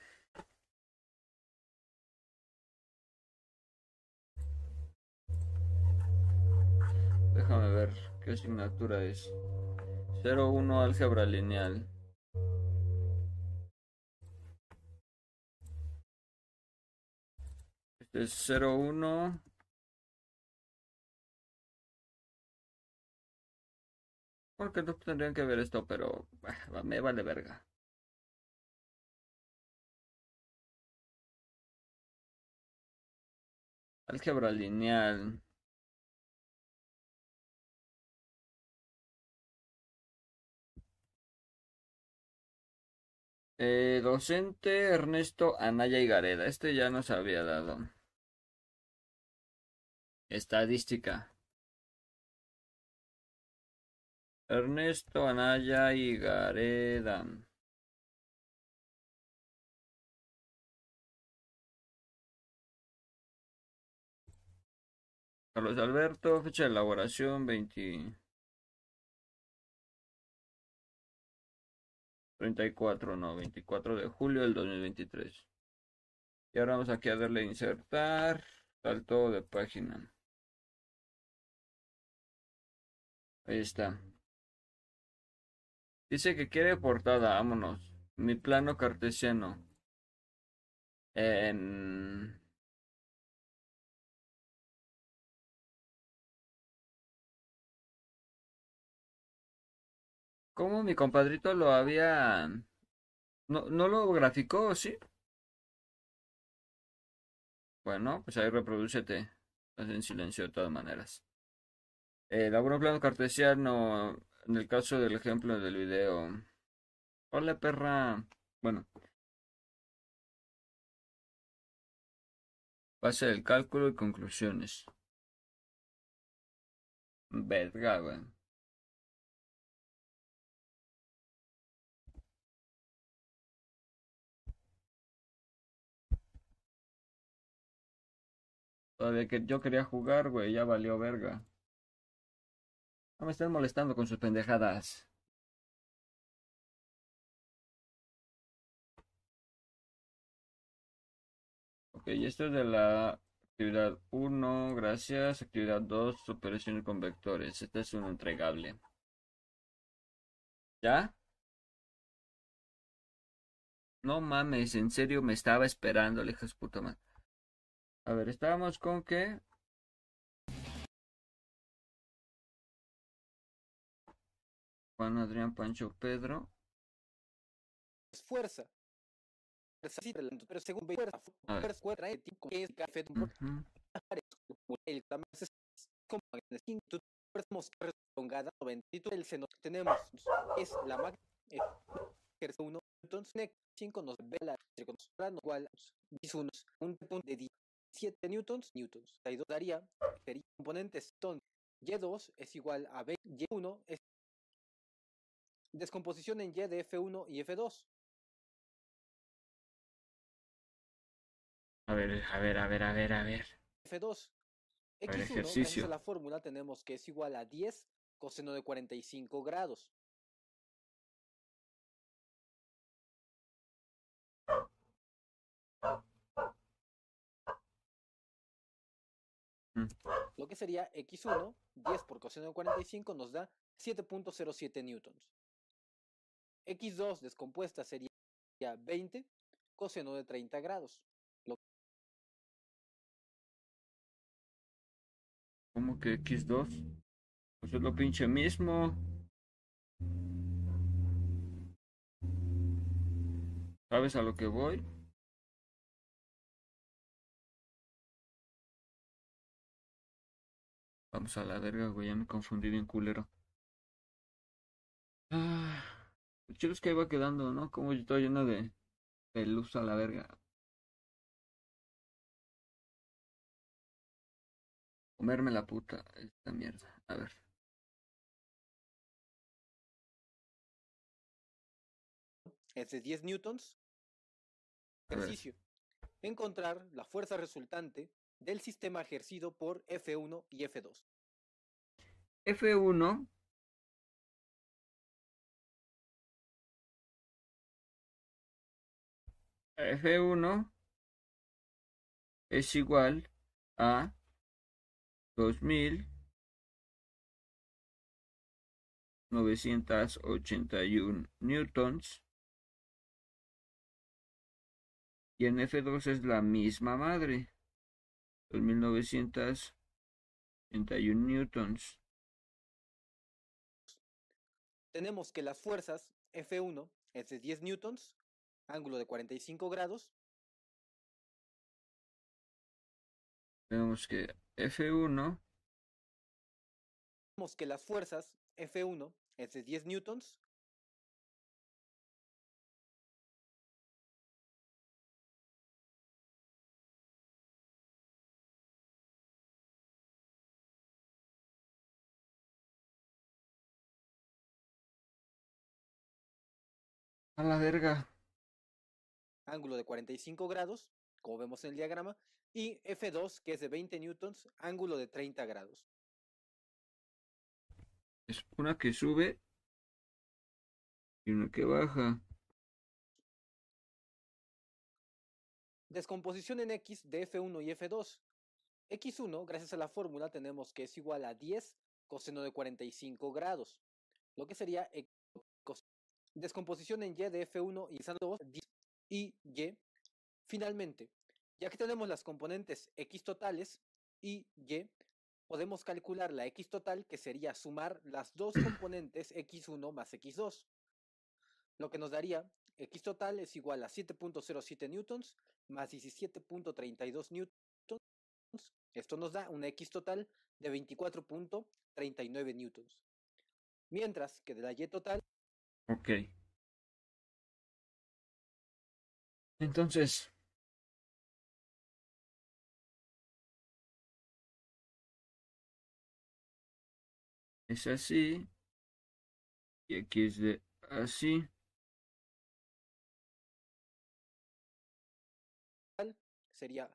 Déjame ver qué asignatura es. 01 álgebra lineal. Este es 01. Porque no tendrían que ver esto, pero bah, me vale verga. Álgebra lineal. Eh, docente Ernesto Anaya y Gareda. Este ya nos había dado. Estadística. Ernesto Anaya y Gareda. Carlos Alberto, fecha de elaboración 20. 34, no, 24 de julio del 2023. Y ahora vamos aquí a darle a insertar, salto de página. Ahí está. Dice que quiere portada, vámonos. Mi plano cartesiano. En... ¿Cómo mi compadrito lo había... ¿No, no lo graficó, sí? Bueno, pues ahí reproducete. en silencio de todas maneras. Eh, laburo plano cartesiano en el caso del ejemplo del video. Hola perra. Bueno. Base del cálculo y conclusiones. Verga, güey. Todavía que yo quería jugar, güey, ya valió verga. No me estén molestando con sus pendejadas. Ok, esto es de la actividad 1, gracias. Actividad 2, operaciones con vectores. Este es un entregable. ¿Ya? No mames, en serio me estaba esperando, hijas puta madre. A ver, estábamos con que Juan, Adrián, Pancho, Pedro. Es fuerza. Pero según fuerza, fuerza, fuerza, que es café, el también es como fuerza prolongada 90 el seno tenemos. Es la máxima ejerce 1 newtons 5 nos ve la igual x1 un punto de 17 newtons newtons. Ahí daría sería componentes. Son y2 es igual a b y1 es descomposición en y de f1 y f2 a ver a ver a ver a ver a ver f2 X1, gracias a la fórmula, tenemos que es igual a 10 coseno de 45 grados. Mm. Lo que sería X1, 10 por coseno de 45 nos da 7.07 newtons. X2 descompuesta sería 20 coseno de 30 grados. ¿Cómo que X2? Pues es lo pinche mismo. ¿Sabes a lo que voy? Vamos a la verga, güey, ya me confundí bien culero. Ah, el chido es que iba quedando, ¿no? Como yo estoy lleno de, luz a la verga. Comerme la puta esta mierda. A ver. Es de 10 newtons. Ejercicio. Encontrar la fuerza resultante del sistema ejercido por F1 y F2. F1 F1 es igual a dos mil novecientos ochenta y un newtons. Y en F2 es la misma madre dos mil novecientos ochenta y un newtons. Tenemos que las fuerzas F1 es de 10 newtons ángulo de 45 grados Tenemos que F1. Tenemos que las fuerzas F1 es de 10 newtons. A la verga. Ángulo de 45 grados, como vemos en el diagrama, y F2, que es de 20 newtons, ángulo de 30 grados. Es una que sube y una que baja. Descomposición en X de F1 y F2. X1, gracias a la fórmula, tenemos que es igual a 10 coseno de 45 grados, lo que sería descomposición en Y de F1 y F2 y Y. Finalmente, ya que tenemos las componentes x totales y y, podemos calcular la x total, que sería sumar las dos componentes x1 más x2. Lo que nos daría x total es igual a 7.07 newtons más 17.32 newtons. Esto nos da una x total de 24.39 newtons. Mientras que de la y total... Ok. Entonces, es así y aquí es de así. Sería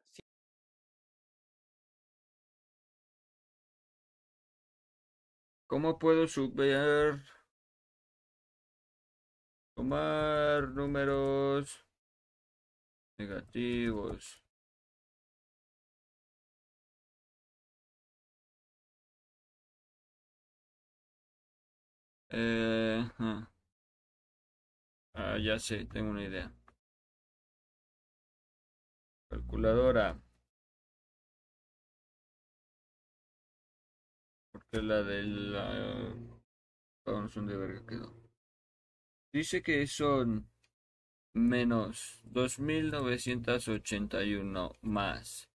¿Cómo puedo subir tomar números negativos? Eh, ah, ya sé, tengo una idea. Calculadora. Porque la de la... Oh, son de verga quedó. Dice que son Menos dos mil novecientas ochenta y uno más,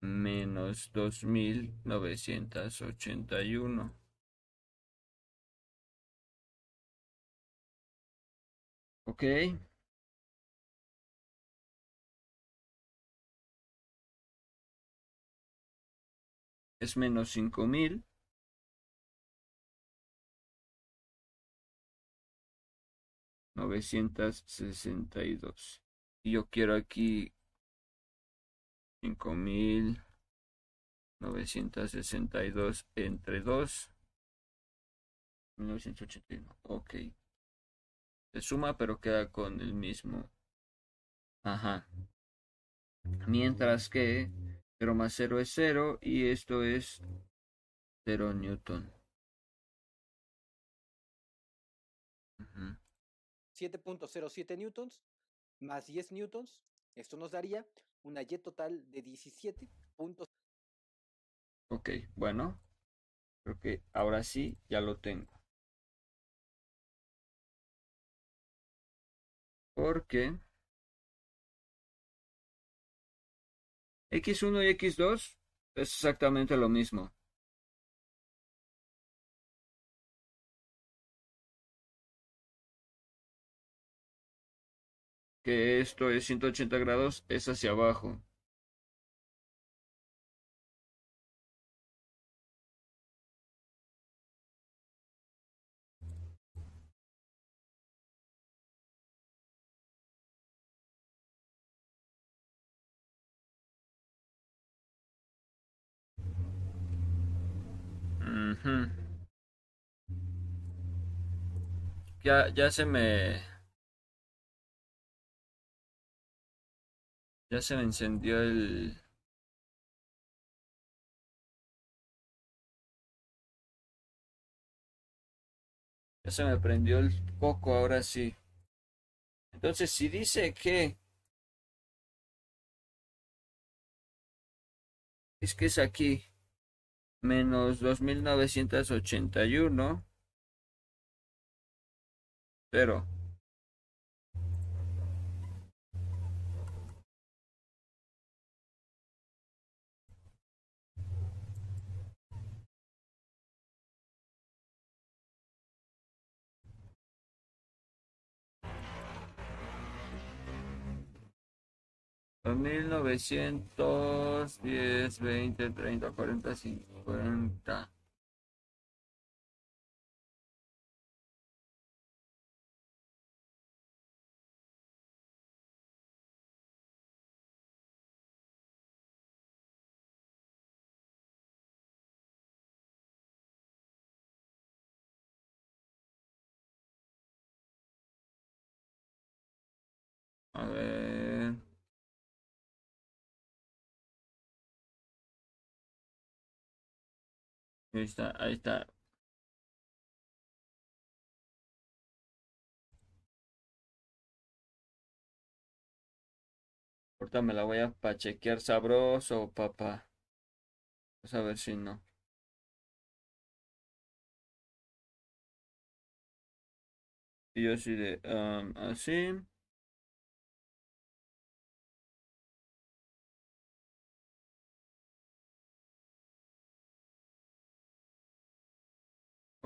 menos dos mil novecientas ochenta y uno, okay, es menos cinco mil. Mil. Novecientos sesenta y dos. Y yo quiero aquí cinco mil novecientos sesenta y dos entre dos. 1981. Ok. Se suma, pero queda con el mismo. Ajá. Mientras que 0 más 0 es 0 y esto es 0 newton. 7.07 newtons más 10 newtons. Esto nos daría una Y total de 17 puntos. Ok, bueno. Creo que ahora sí ya lo tengo. Porque X1 y X2 es exactamente lo mismo. Que esto es 180 grados, es hacia abajo. Ya, ya se me... Ya se me encendió el... Ya se me prendió el coco, ahora sí. Entonces, si dice que... Es que es aquí. Menos 2981. Pero 2910, 20, 30, 40, 50. Ahí está, ahí está. Ahorita me la voy a pachequear sabroso, papá. Vamos a ver si no. Y yo así de, um, así.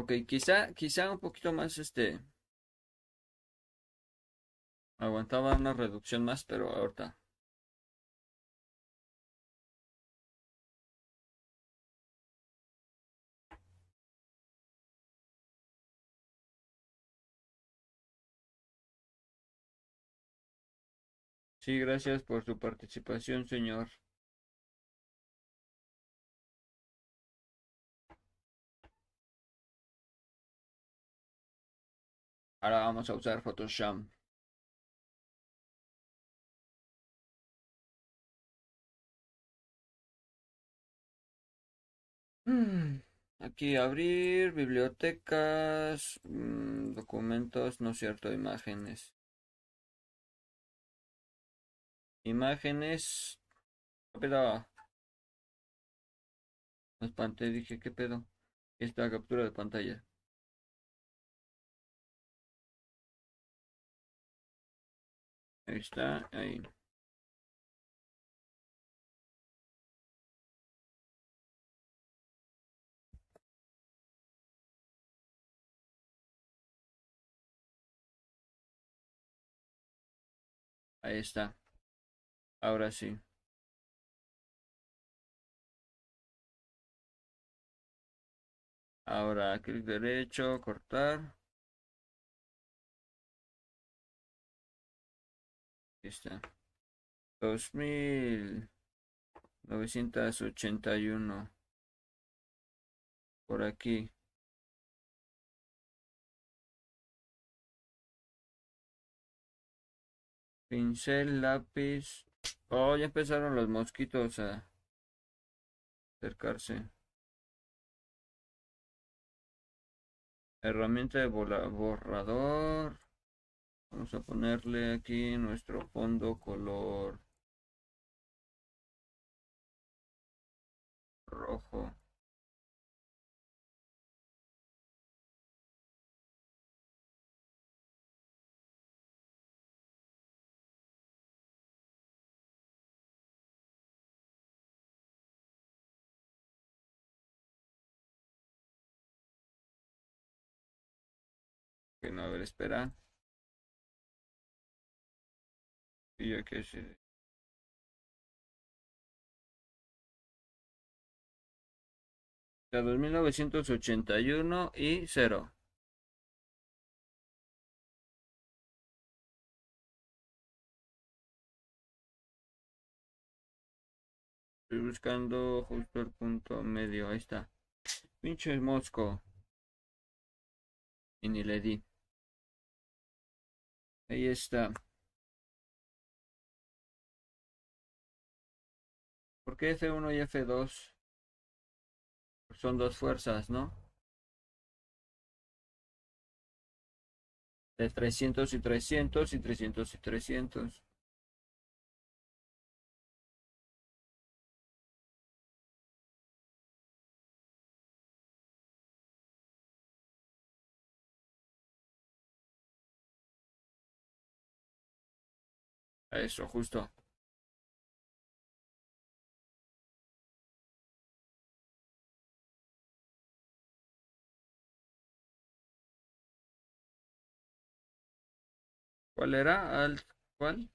Ok, quizá, quizá un poquito más este. Aguantaba una reducción más, pero ahorita. Sí, gracias por su participación, señor. Ahora vamos a usar Photoshop. Hmm, aquí abrir, bibliotecas, mm, documentos, no es cierto, imágenes. Imágenes. ¿Qué pedo? Me espanté, dije, ¿qué pedo? Esta captura de pantalla. Está, ahí. Ahí está. Ahora sí. Ahora clic derecho, cortar. Está. Dos mil novecientos ochenta y uno. Por aquí. Pincel, lápiz. Oh, ya empezaron los mosquitos a acercarse. Herramienta de borrador. Vamos a ponerle aquí nuestro fondo color rojo. Que no, a ver, espera. Y yo qué sé. De 2981 y 0. Estoy buscando justo el punto medio. Ahí está. Pinche mosco. Y ni le di. Ahí está. ¿Por qué F1 y F2? Son dos fuerzas, ¿no? De 300 y 300 y 300 y 300. Eso, justo. ¿Cuál era? ¿Al cuál?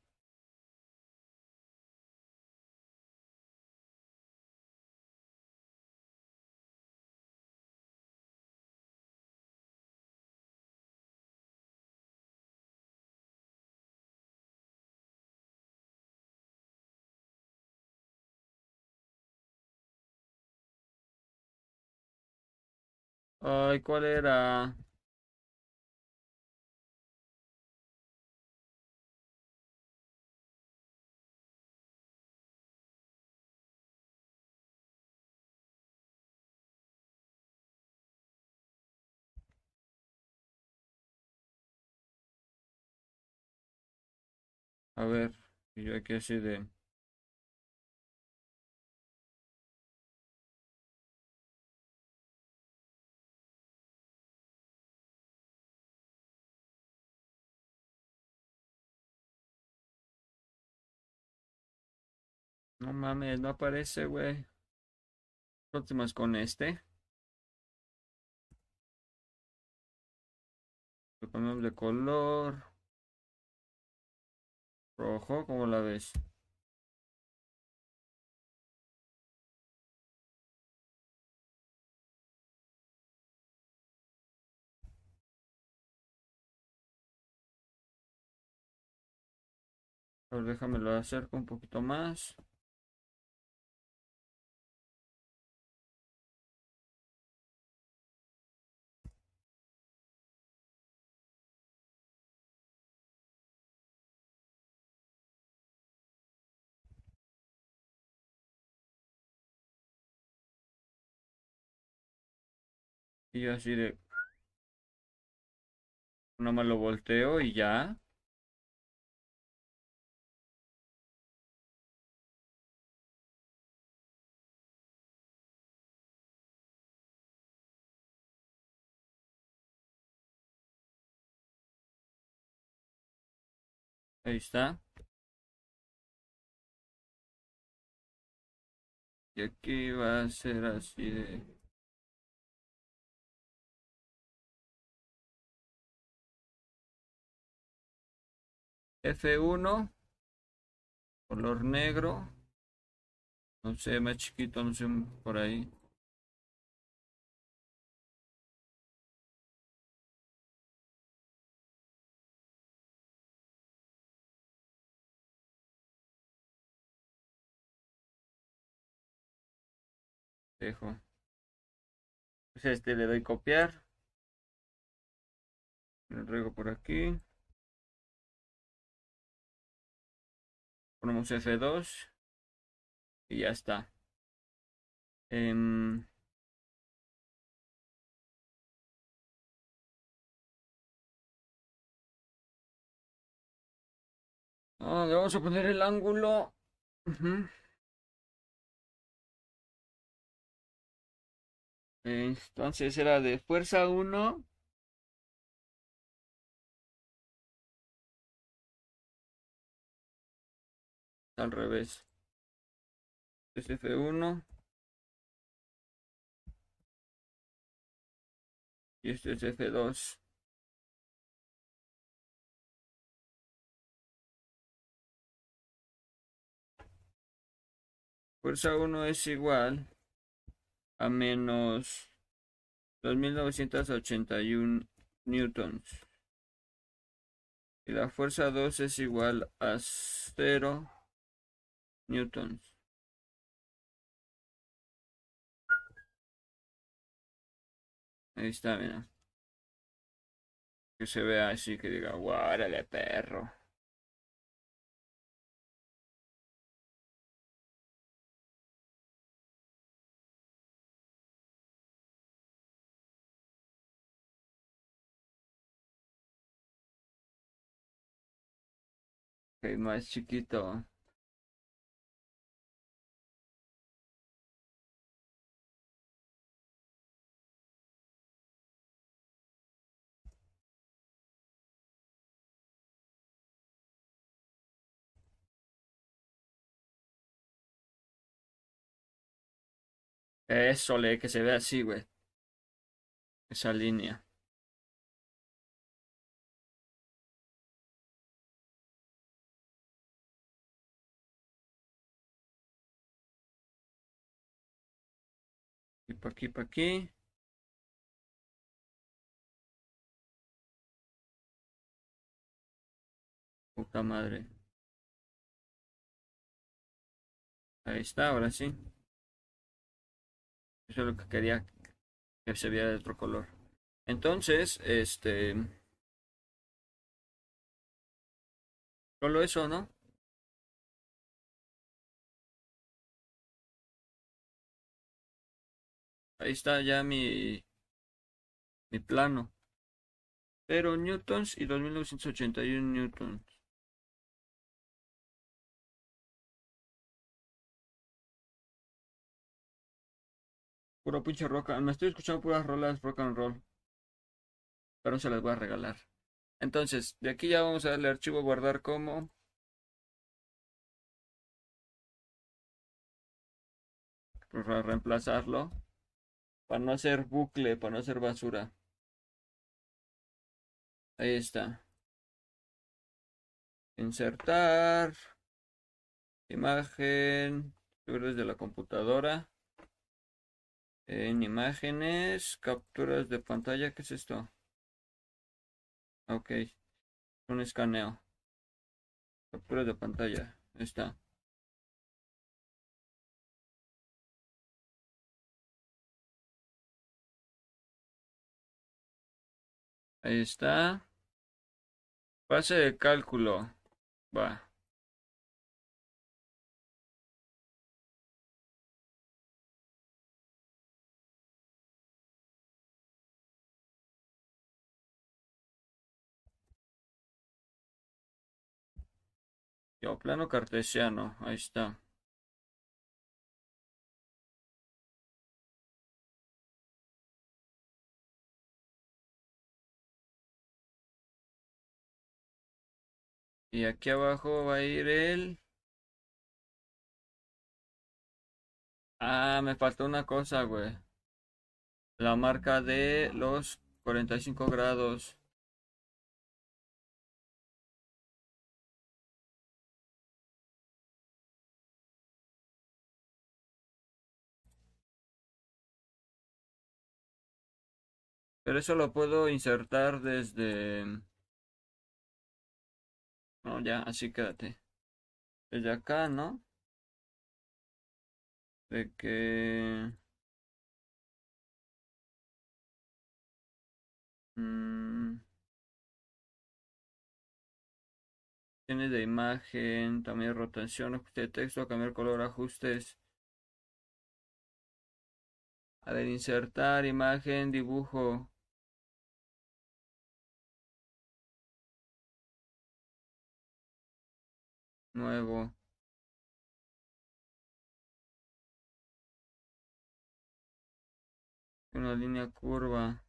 Ay, ¿cuál era? A ver, yo aquí así de... No mames, no aparece, güey. Próximas con este. Lo ponemos de color rojo, ¿cómo la ves? A ver, déjame lo acerco un poquito más. Y yo así de... más lo volteo y ya. Ahí está. Y aquí va a ser así de... F1 color negro. No sé, más chiquito, no sé, por ahí. Dejo. Pues este le doy copiar. Lo traigo por aquí. Ponemos F2 y ya está. Em, ah, le vamos a poner el ángulo. Entonces era de fuerza 1. Al revés. Es F1. Y este es F2. Fuerza 1 es igual a menos 2981 newtons. Y la fuerza 2 es igual a 0 newtons. Ahí está, mira. Que se vea así, que diga, guárale, perro. Ok, más chiquito. Eso, le que se vea así, güey. Esa línea. Y por aquí, por aquí. Puta madre. Ahí está, ahora sí. Eso es lo que quería que se viera de otro color. Entonces, este... Solo eso, ¿no? Ahí está ya mi, mi plano. Pero newtons y 2981 newtons. Puro pinche roca. Me estoy escuchando puras rolas rock and roll. Pero se las voy a regalar. Entonces, de aquí ya vamos a darle archivo guardar como. Para reemplazarlo. Para no hacer bucle, para no hacer basura. Ahí está. Insertar. Imagen. Desde la computadora. En imágenes, capturas de pantalla, ¿qué es esto? Ok, un escaneo. Capturas de pantalla, está. Ahí está. Pase de cálculo. Va. Plano cartesiano, ahí está. Y aquí abajo va a ir el... Ah, me faltó una cosa, güey. La marca de los 45 grados. Pero eso lo puedo insertar desde... No, ya, así quédate. Desde acá, ¿no? De que... Mm. Tiene de imagen, también rotación, ajuste de texto, cambiar color, ajustes. A ver, insertar imagen, dibujo. Nuevo. Una línea curva.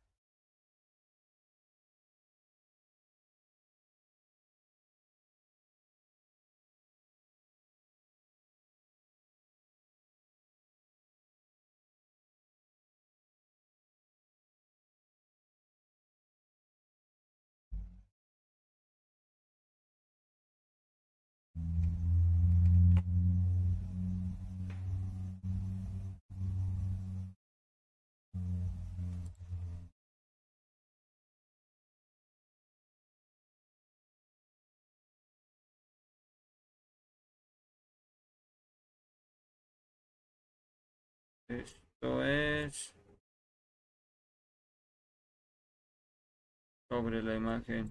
Esto es sobre la imagen.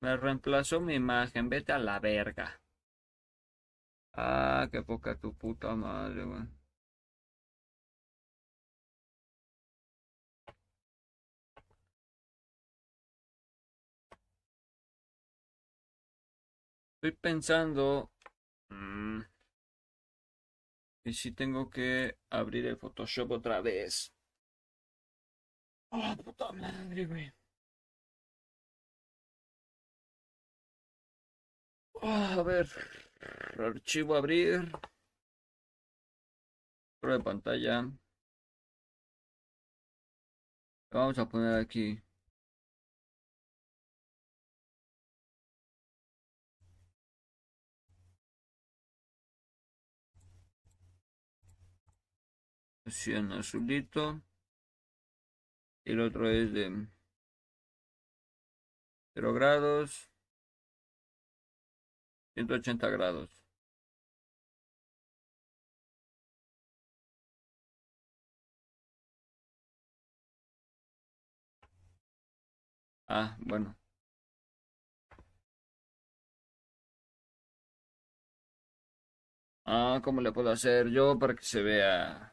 Me reemplazó mi imagen, vete a la verga. Ah, qué poca tu puta madre, weón. Estoy pensando mm, que si tengo que abrir el Photoshop otra vez. Oh, puta madre, güey. Ah, a ver, archivo abrir. Prueba de pantalla. Vamos a poner aquí. Azulito. El otro es de 0 grados. 180 grados. Ah, bueno. Ah, ¿cómo le puedo hacer yo para que se vea?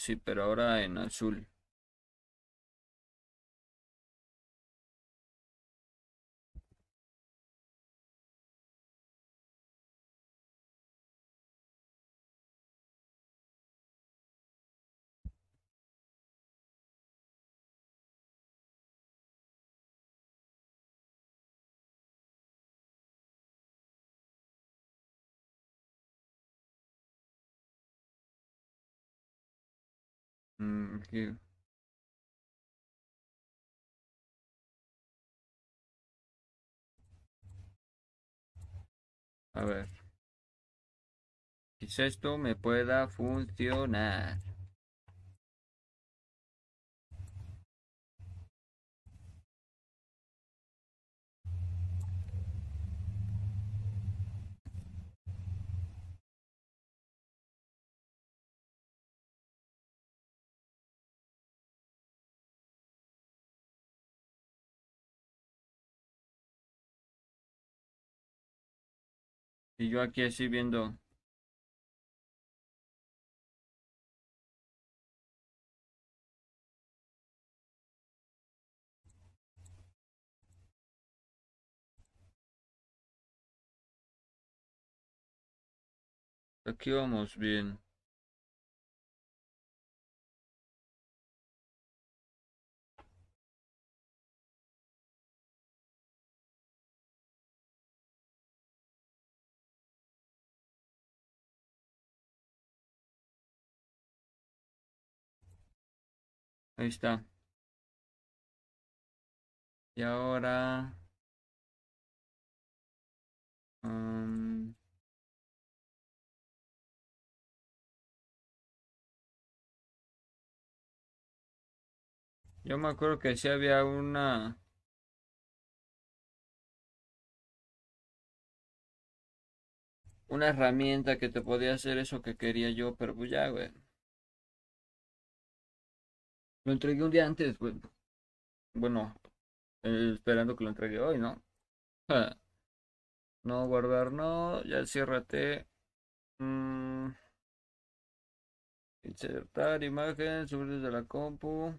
Sí, pero ahora en azul. A ver. Quizá esto me pueda funcionar. Y yo aquí así viendo. Aquí vamos bien. Ahí está. Y ahora... um, yo me acuerdo que sí había una... Una herramienta que te podía hacer eso que quería yo, pero pues ya, güey. Lo entregué un día antes. Bueno, eh, esperando que lo entregue hoy, ¿no? No guardar, no. Ya ciérrate. Mm. Insertar imagen, subir desde la compu.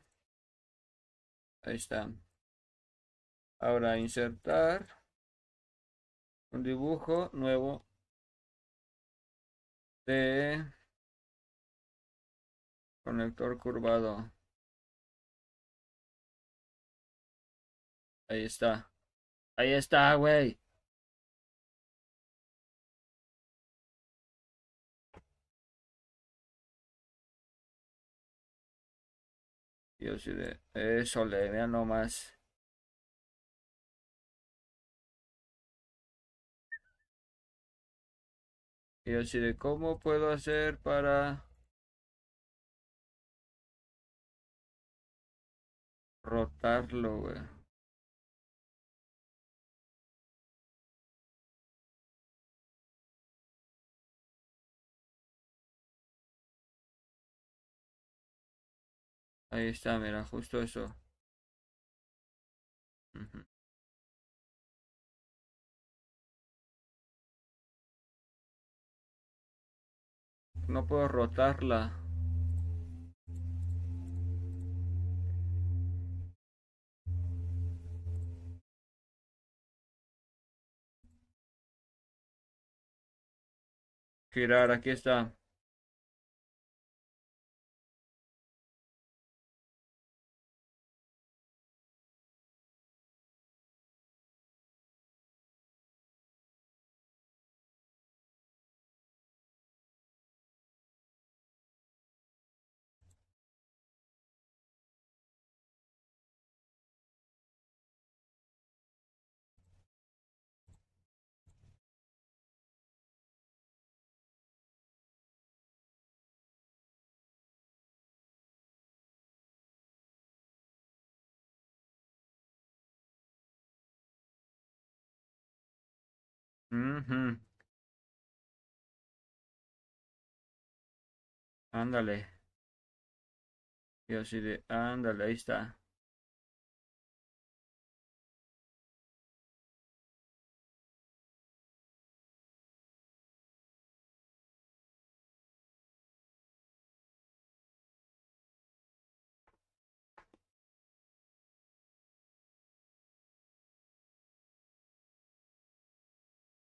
Ahí está. Ahora insertar un dibujo nuevo de conector curvado. Ahí está. Ahí está, güey. Yo sí de eso le vea nomás. Y así de cómo puedo hacer para rotarlo, güey. Ahí está, mira, justo eso. No puedo rotarla. Girar, aquí está. Ujú. Ándale. Y así de, ándale, ahí está.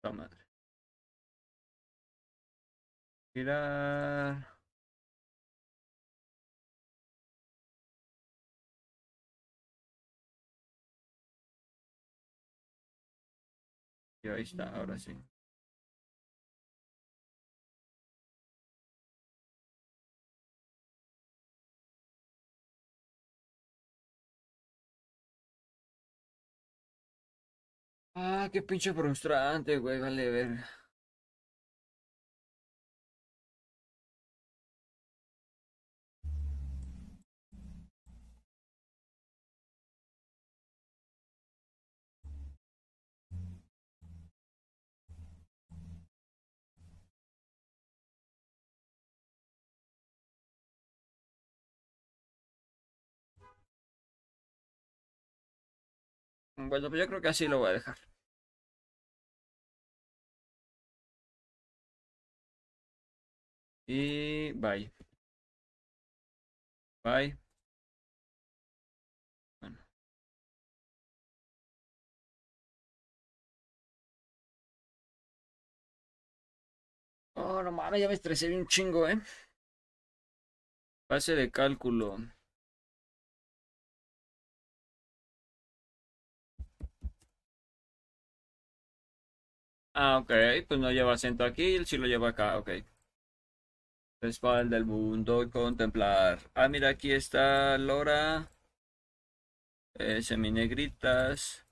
La madre. Y ahí está, ahora sí. Ah, qué pinche frustrante, güey, vale ver. Bueno, pues yo creo que así lo voy a dejar. Y bye. Bye. Oh, no mames, ya me estresé bien un chingo, eh. Pase de cálculo. Ah, ok, pues no lleva acento aquí, él sí lo lleva acá, ok. Espalda el mundo contemplar. Ah, mira, aquí está Lora. Seminegritas.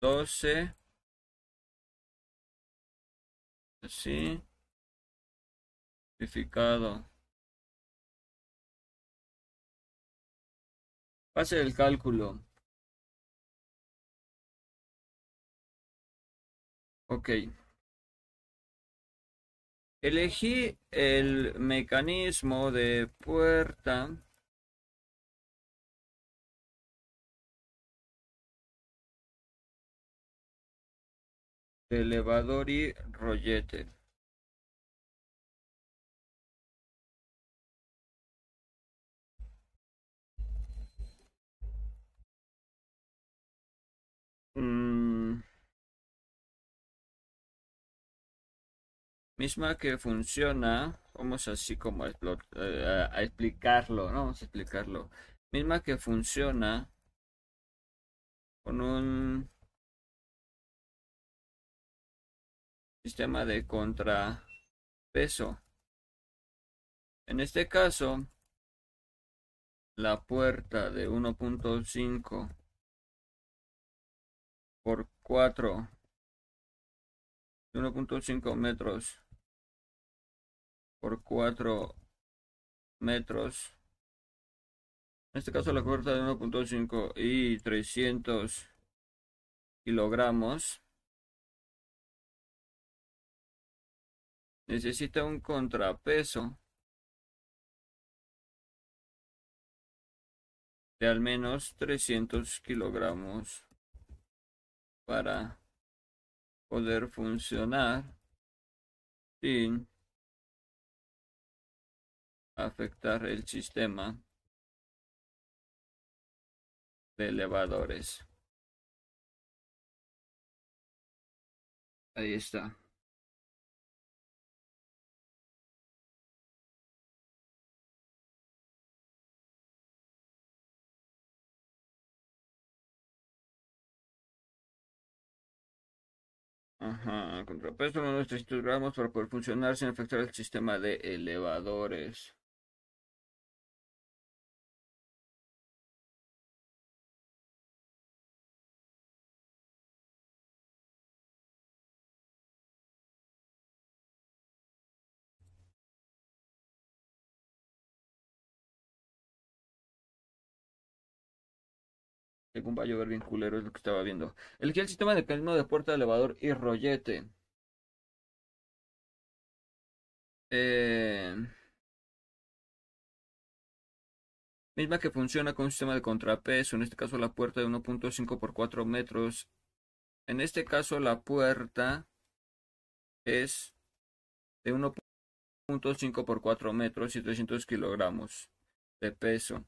12. Así. Simplificado. Pase el cálculo. Ok. Elegí el mecanismo de puerta. elevador y rollete. Mm. Misma que funciona, vamos así como a, eh, a explicarlo, ¿no? Vamos a explicarlo. Misma que funciona con un sistema de contrapeso. En este caso, la puerta de 1.5 por 4 1.5 metros por 4 metros. En este caso la puerta de 1.5 y 300 kilogramos. Necesita un contrapeso de al menos 300 kilogramos para poder funcionar sin afectar el sistema de elevadores. Ahí está. Ajá, contrapeso de 300 gramos para poder funcionar sin afectar el sistema de elevadores. Según va a llover bien culero, es lo que estaba viendo. Elegí el sistema de mecanismo de puerta, elevador y rollete. Eh, misma que funciona con un sistema de contrapeso, en este caso la puerta de 1.5 por 4 metros. En este caso la puerta es de 1.5 por 4 metros y 300 kilogramos de peso.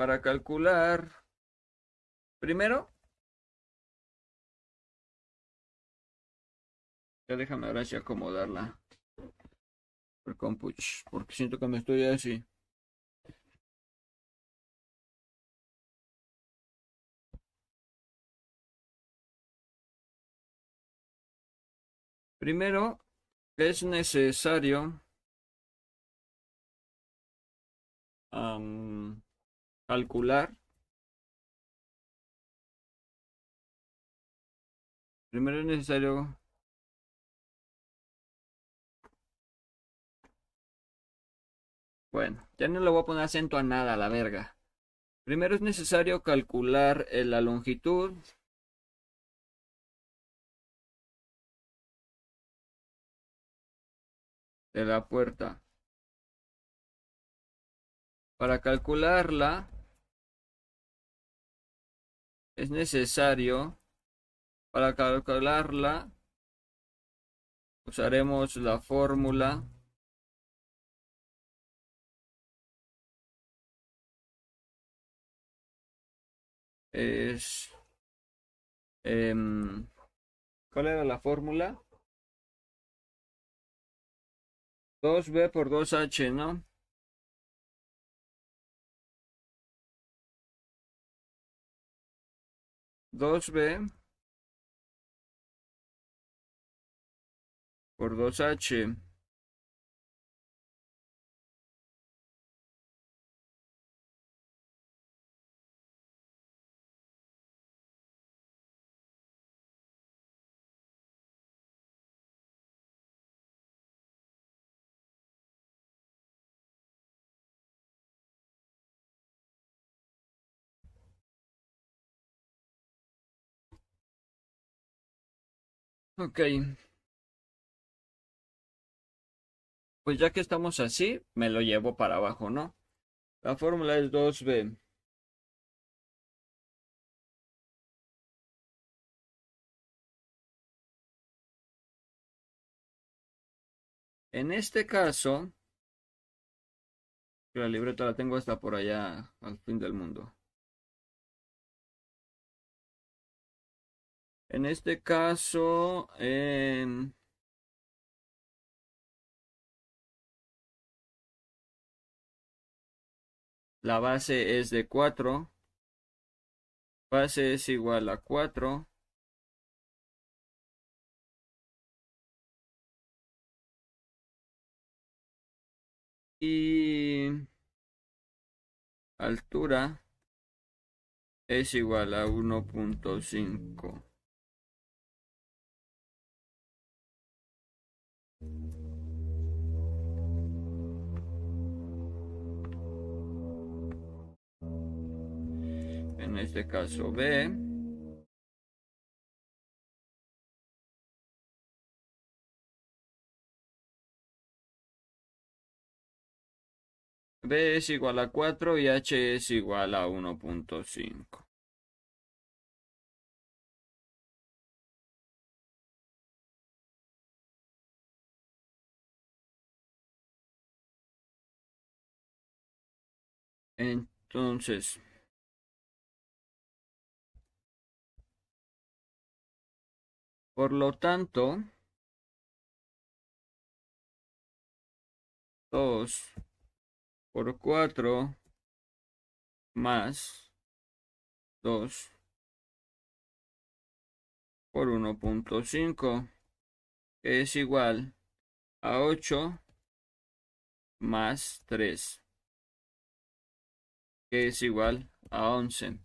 Para calcular. Primero, ya déjame ahora sí acomodarla por compuch, porque siento que me estoy así. Primero, es necesario calcular. Primero es necesario Bueno, ya no le voy a poner acento a nada, a la verga. Primero es necesario calcular eh, la longitud. De la puerta. Para calcularla, es necesario para calcularla usaremos la fórmula es em, ¿cuál era la fórmula? 2b por 2h, ¿no? 2b por 2h Ok. Pues ya que estamos así, me lo llevo para abajo, ¿no? La fórmula es 2b. En este caso, la libreta la tengo hasta por allá al fin del mundo. En este caso, la base es de 4. Base es igual a 4. Y altura es igual a 1.5. En este caso B. Es igual a 4 y H es igual a 1.5. Entonces, por lo tanto, 2 por 4 más 2 por 1.5 es igual a 8 más 3 que es igual a 11.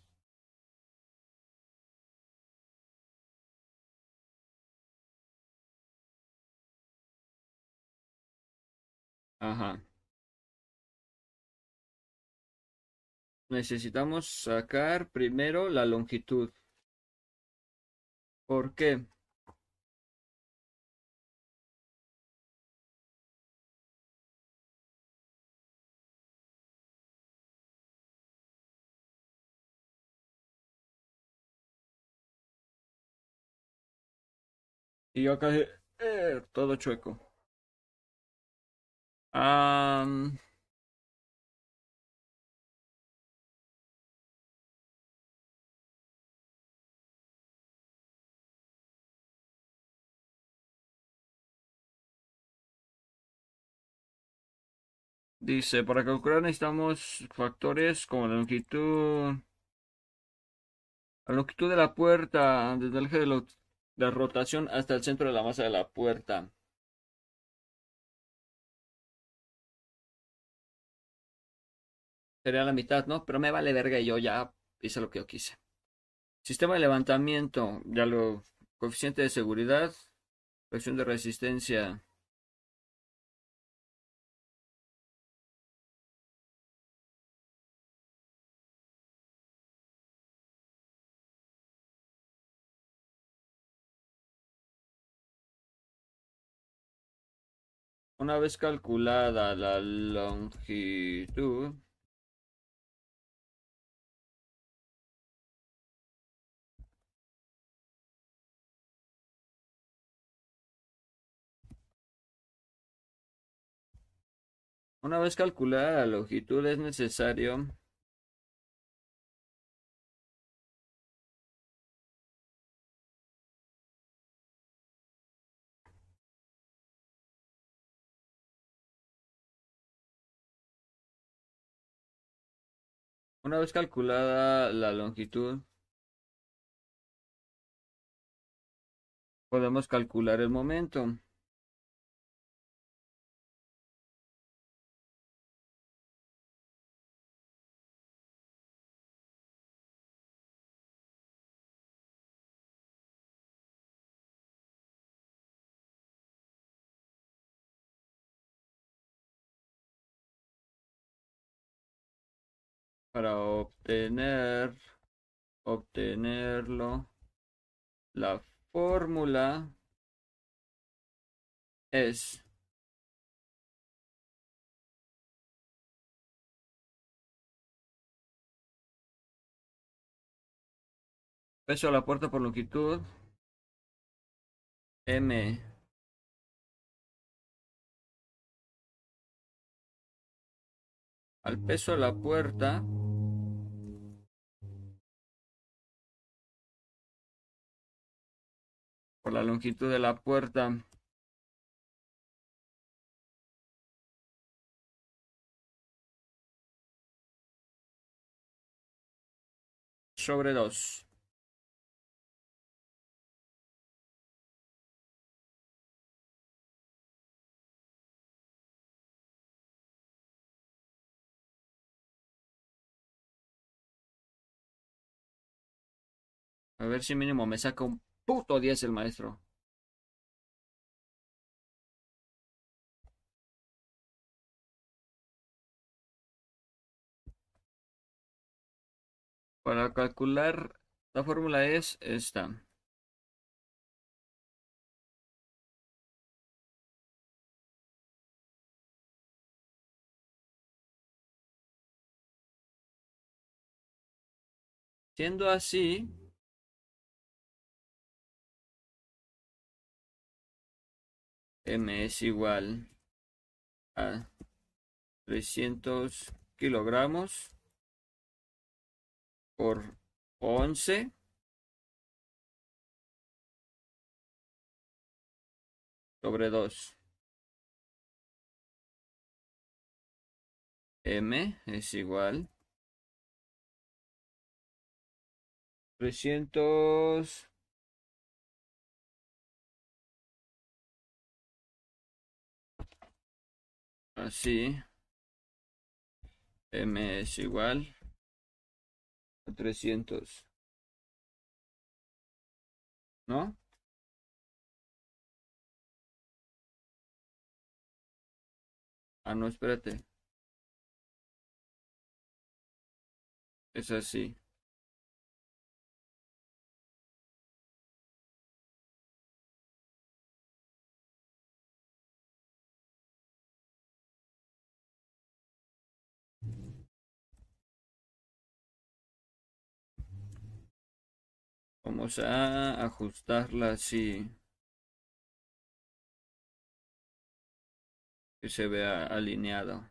Ajá. Necesitamos sacar primero la longitud. ¿Por qué? Y yo acá eh, todo chueco. dice, para calcular necesitamos factores como la longitud, la longitud de la puerta desde el eje de de rotación hasta el centro de la masa de la puerta. Sería la mitad, ¿no? Pero me vale verga y yo ya hice lo que yo quise. Sistema de levantamiento, ya lo coeficiente de seguridad, presión de resistencia. Una vez calculada la longitud, Una vez calculada la longitud es necesario Una vez calculada la longitud, podemos calcular el momento. Para obtener obtenerlo la fórmula es peso a la puerta por longitud M. Al peso a la puerta por la longitud de la puerta sobre 2. A ver si mínimo me saca un puto 10 el maestro. Para calcular la fórmula es esta. Siendo así, M es igual a 300 kilogramos por 11 sobre 2. M es igual 300 así m es igual a 300 ¿no? Ah, no, espérate. Es así. Vamos a ajustarla así. Que se vea alineado.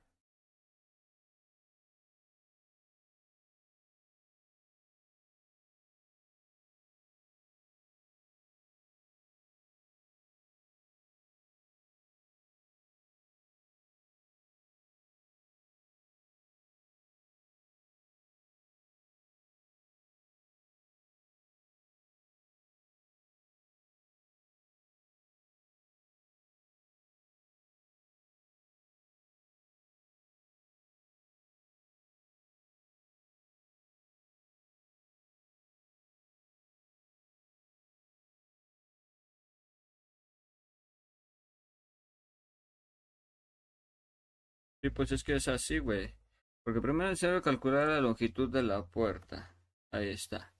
Sí, pues es que es así, güey. Porque primero necesito calcular la longitud de la puerta. Ahí está.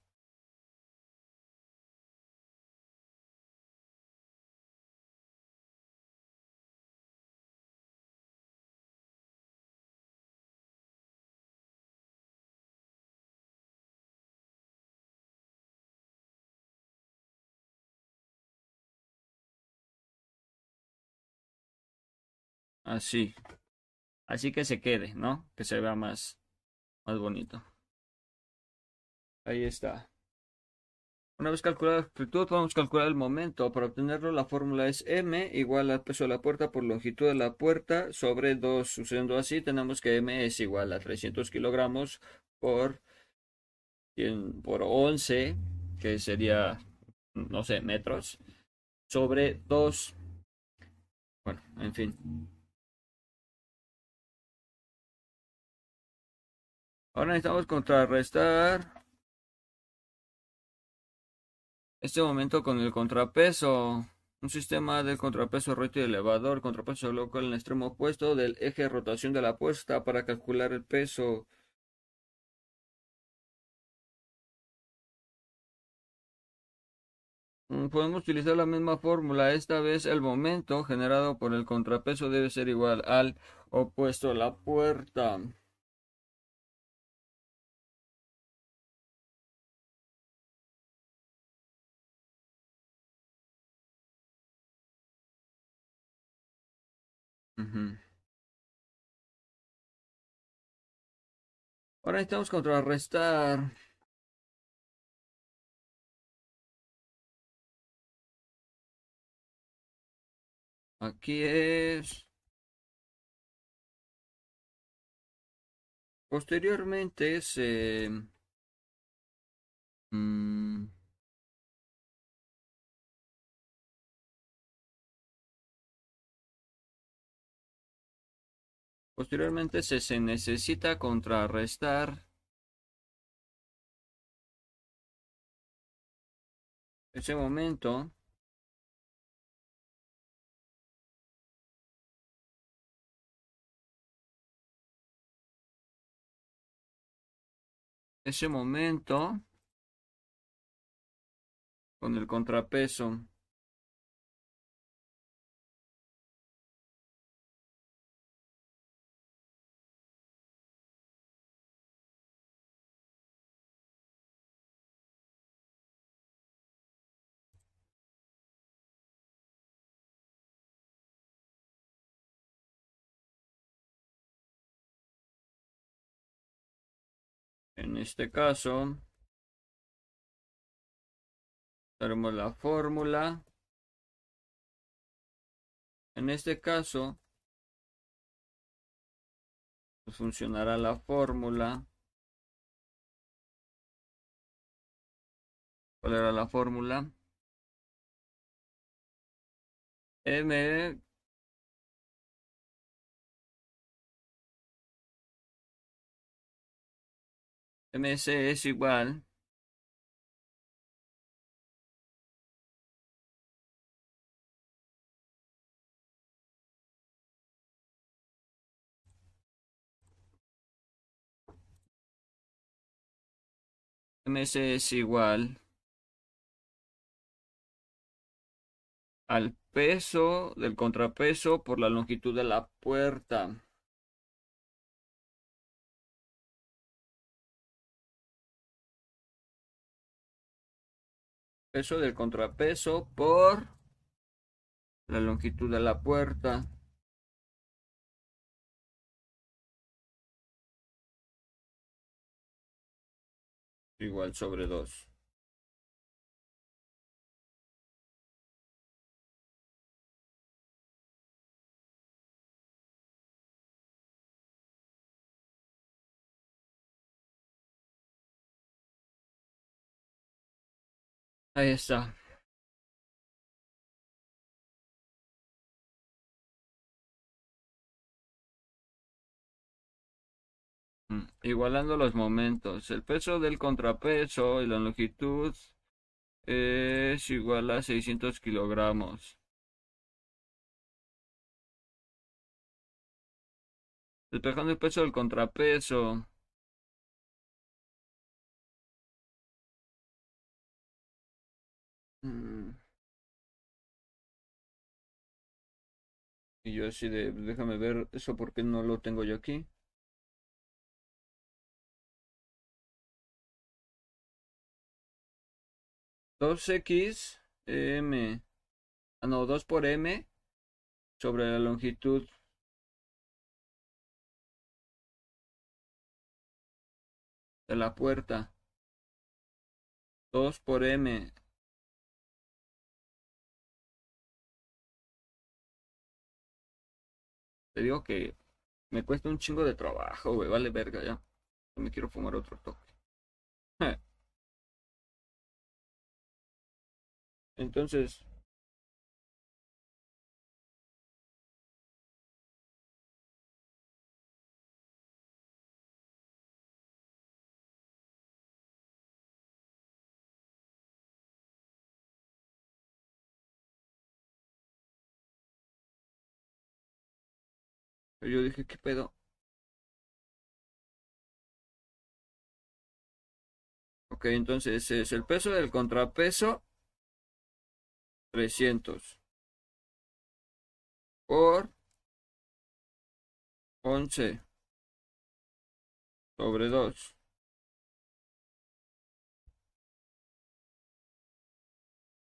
Así que se quede, ¿no? Que se vea más, más bonito. Ahí está. Una vez calculada la amplitud, podemos calcular el momento. Para obtenerlo, la fórmula es m igual al peso de la puerta por longitud de la puerta sobre 2. Sucediendo así, tenemos que m es igual a 300 kilogramos por, por 11, que sería, no sé, metros, sobre 2. Bueno, en fin. Ahora necesitamos contrarrestar este momento con el contrapeso. Un sistema de contrapeso recto y elevador, contrapeso local en el extremo opuesto del eje de rotación de la puesta para calcular el peso. Mm, podemos utilizar la misma fórmula, esta vez el momento generado por el contrapeso debe ser igual al opuesto a la puerta. Ujú. Ahora necesitamos contrarrestar. Aquí es. Posteriormente se. mm, posteriormente se, se necesita contrarrestar ese momento. Ese momento con el contrapeso. Este caso, haremos la fórmula. En este caso, pues, funcionará la fórmula. ¿Cuál era la fórmula? M MS es igual MS es igual al peso del contrapeso por la longitud de la puerta. Peso del contrapeso por la longitud de la puerta. Igual sobre 2. Ahí está. Mm, Igualando los momentos. El peso del contrapeso y la longitud es igual a 600 kilogramos. Despejando el peso del contrapeso. Mm. Y yo así de, déjame ver eso porque no lo tengo yo aquí. Dos x m. Ah, no, 2 por m sobre la longitud de la puerta. 2 por m Te digo que me cuesta un chingo de trabajo, güey. Vale verga ya. Me quiero fumar otro toque. Entonces, yo dije, ¿qué pedo? Ok, entonces es el peso del contrapeso 300 por 11 sobre 2.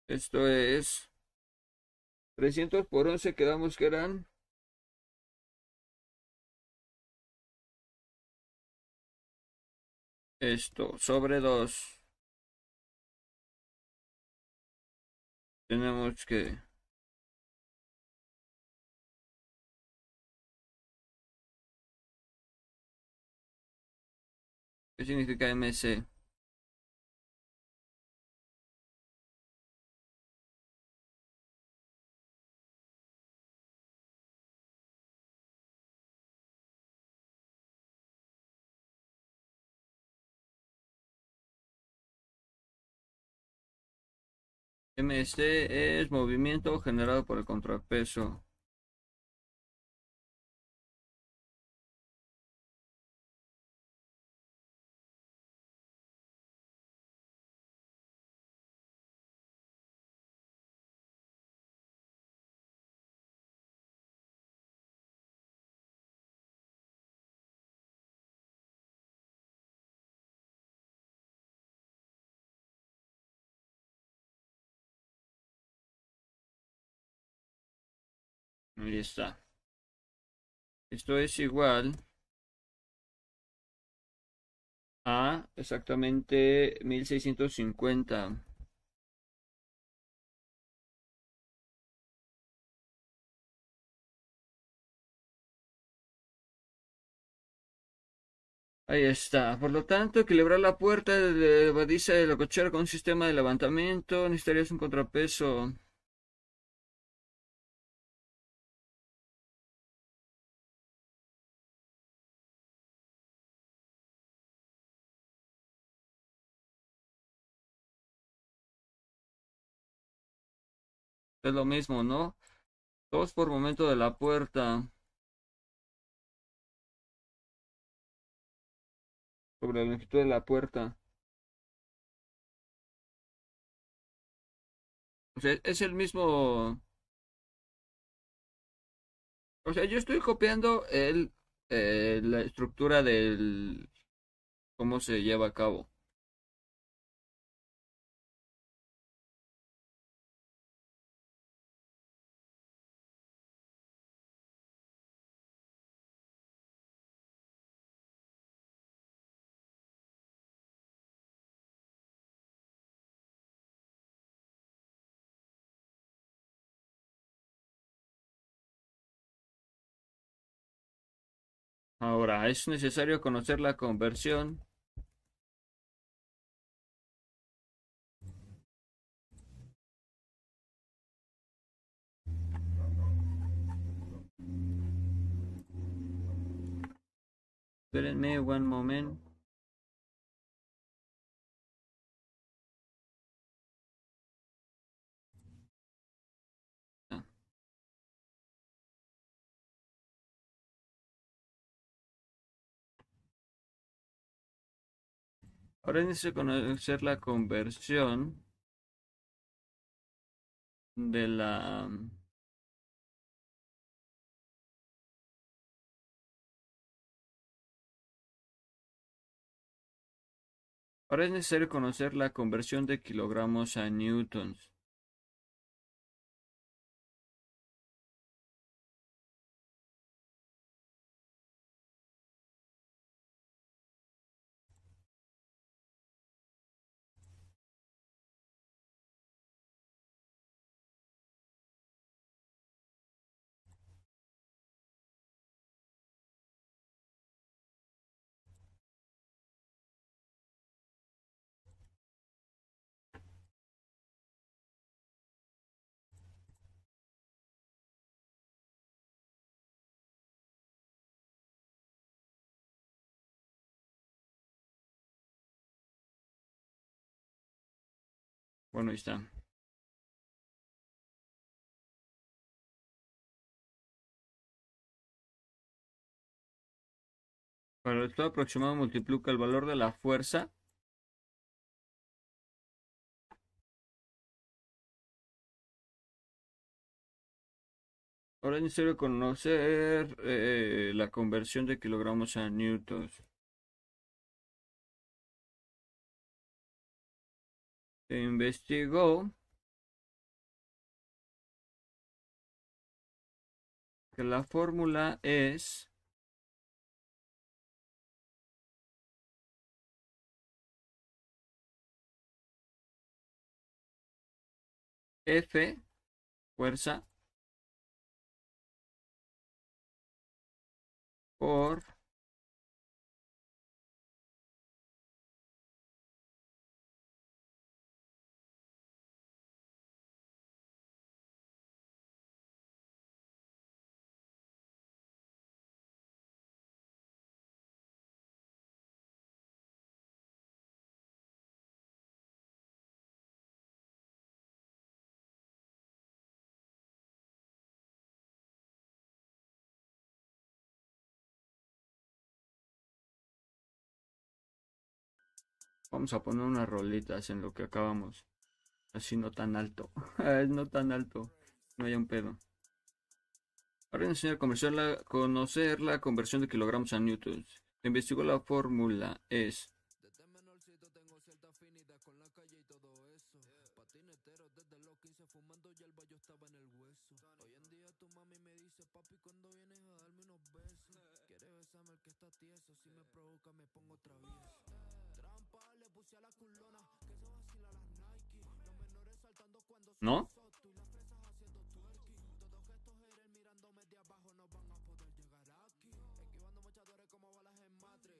Esto es 300 por 11, quedamos que eran esto sobre 2. Tenemos que ¿Qué significa MC? MC es movimiento generado por el contrapeso. Ahí está. Esto es igual a exactamente 1650. Ahí está. Por lo tanto, equilibrar la puerta de badiza de la cochera con un sistema de levantamiento. Necesitarías un contrapeso. Es lo mismo, ¿no? Dos por momento de la puerta. Sobre la longitud de la puerta. O sea, es el mismo. O sea, yo estoy copiando el, eh, la estructura del cómo se lleva a cabo. Ahora, es necesario conocer la conversión Espérenme one moment. Ahora es necesario conocer la conversión de la Ahora es necesario conocer la conversión de kilogramos a newtons. Bueno, ahí está. Para el aproximado multiplica el valor de la fuerza Ahora es necesario conocer eh, la conversión de kilogramos a newtons. Se investigó que la fórmula es F, fuerza, por Vamos a poner unas rolitas en lo que acabamos. Así no tan alto. no tan alto. No haya un pedo. Ahora enseñar a conocer la conversión de kilogramos a newtons. Se investigó la fórmula. Es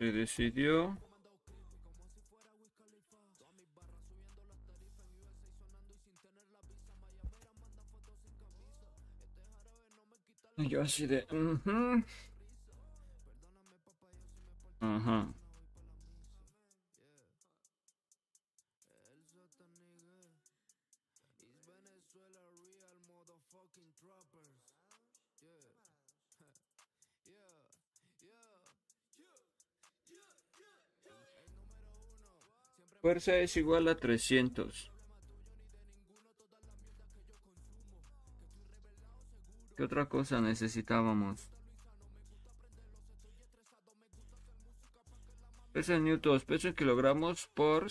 Se decidió Yo así de... Fuerza es igual a 300. ¿Qué otra cosa necesitábamos? Peso en newtons, peso en kilogramos por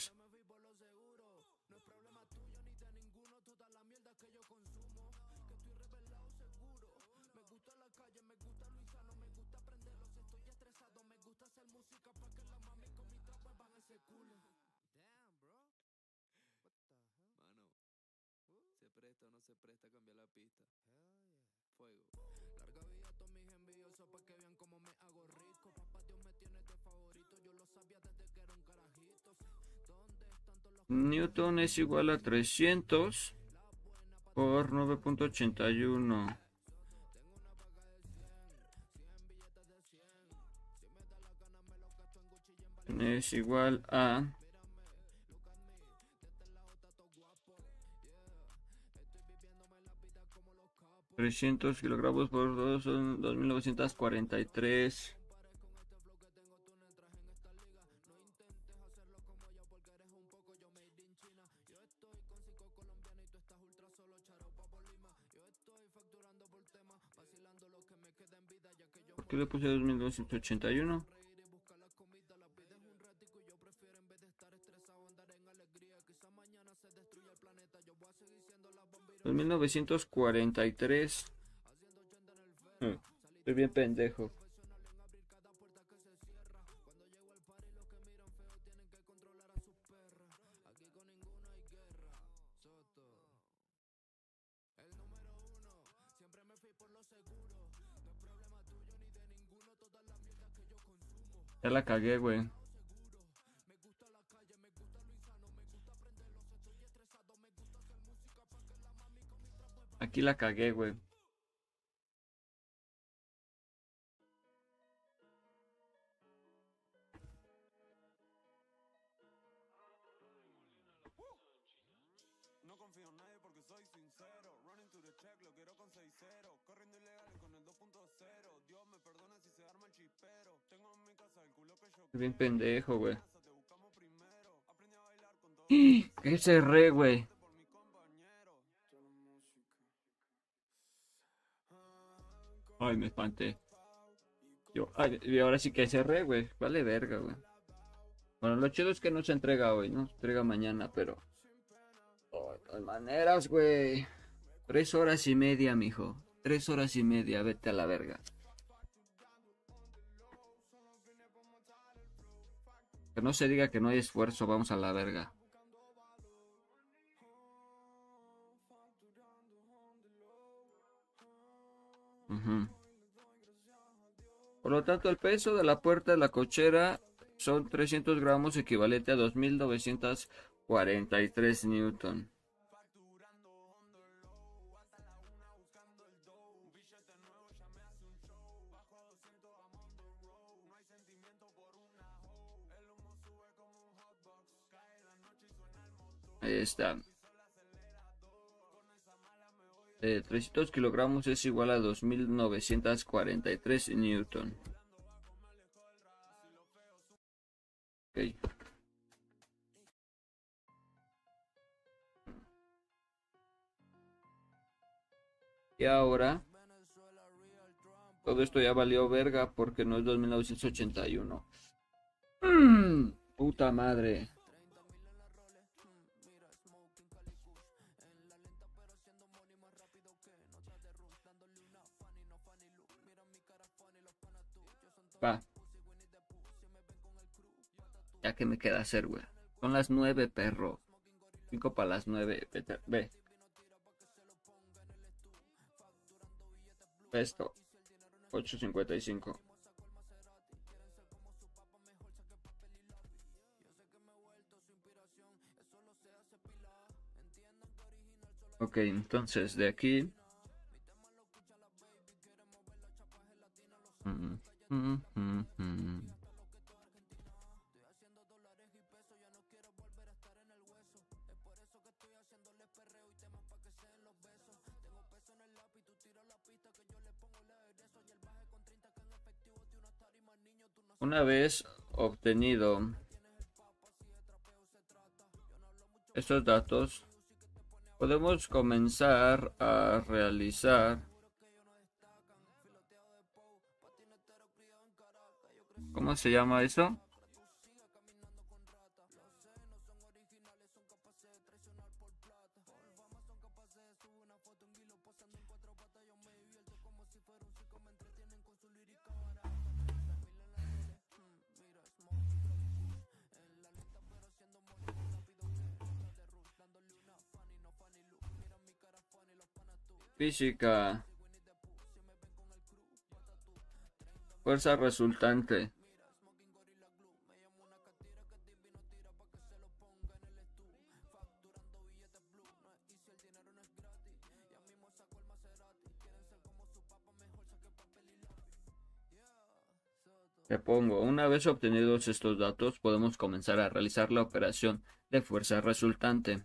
Es igual a 300 por 9.81. Es igual a trescientos kilogramos por dos son dos mil novecientos cuarenta y tres que le puse 2281. En 1943. Eh, estoy bien pendejo. Ya la cagué, güey. Aquí la cagué, güey. Bien pendejo, güey. ¿Qué cerré, güey? Ay, me espanté. Yo, ay, y ahora sí que cerré, güey. Vale verga, güey. Bueno, lo chido es que no se entrega hoy, ¿no? Se entrega mañana, pero... Oh, de todas maneras, güey. Tres horas y media, mijo. Tres horas y media, vete a la verga. Que no se diga que no hay esfuerzo, vamos a la verga. Por lo tanto, el peso de la puerta de la cochera son 300 gramos, equivalente a 2.943 newton. Está. Eh, 300 kilogramos es igual a 2.943 newton. Ok. Y ahora, todo esto ya valió verga porque no es 2981. Mm, puta madre. Va. Ya que me queda hacer, güey. Son las nueve, perro. Cinco para las nueve. Vete, ve. Esto. 8.55. Ok, entonces de aquí. Mm, mm. Una vez obtenido estos datos, podemos comenzar a realizar ¿Cómo se llama eso? Física. Fuerza resultante. Te pongo, una vez obtenidos estos datos, podemos comenzar a realizar la operación de fuerza resultante.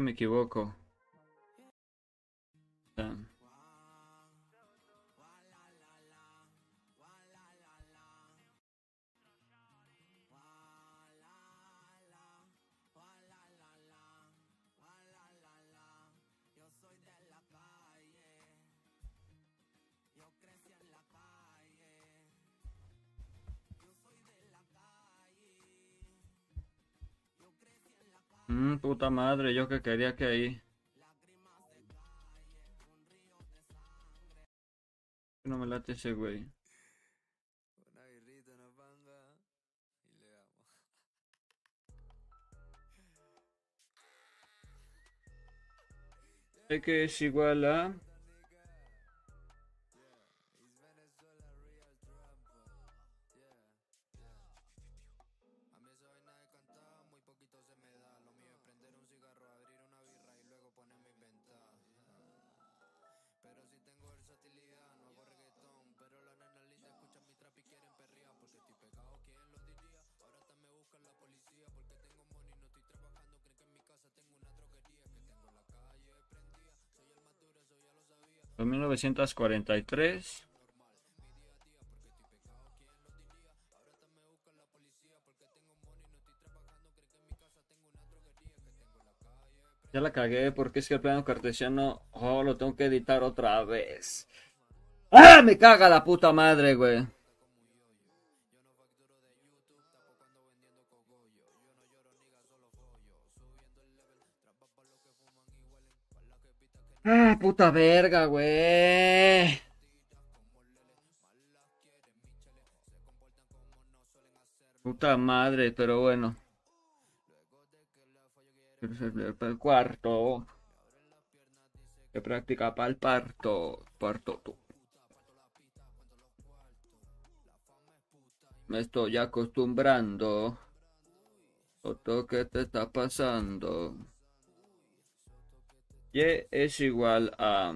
me equivoco. puta madre, yo que quería que ahí. No me late ese güey. Sé que es igual a 1943. Ya la cagué porque es que el plano cartesiano oh, lo tengo que editar otra vez. ¡Ah! Me caga la puta madre, güey. Ah, puta verga, güey. Puta madre, pero bueno. El cuarto. Que practica para el parto. Parto tú. Me estoy acostumbrando. Otro que te está pasando. Y es igual a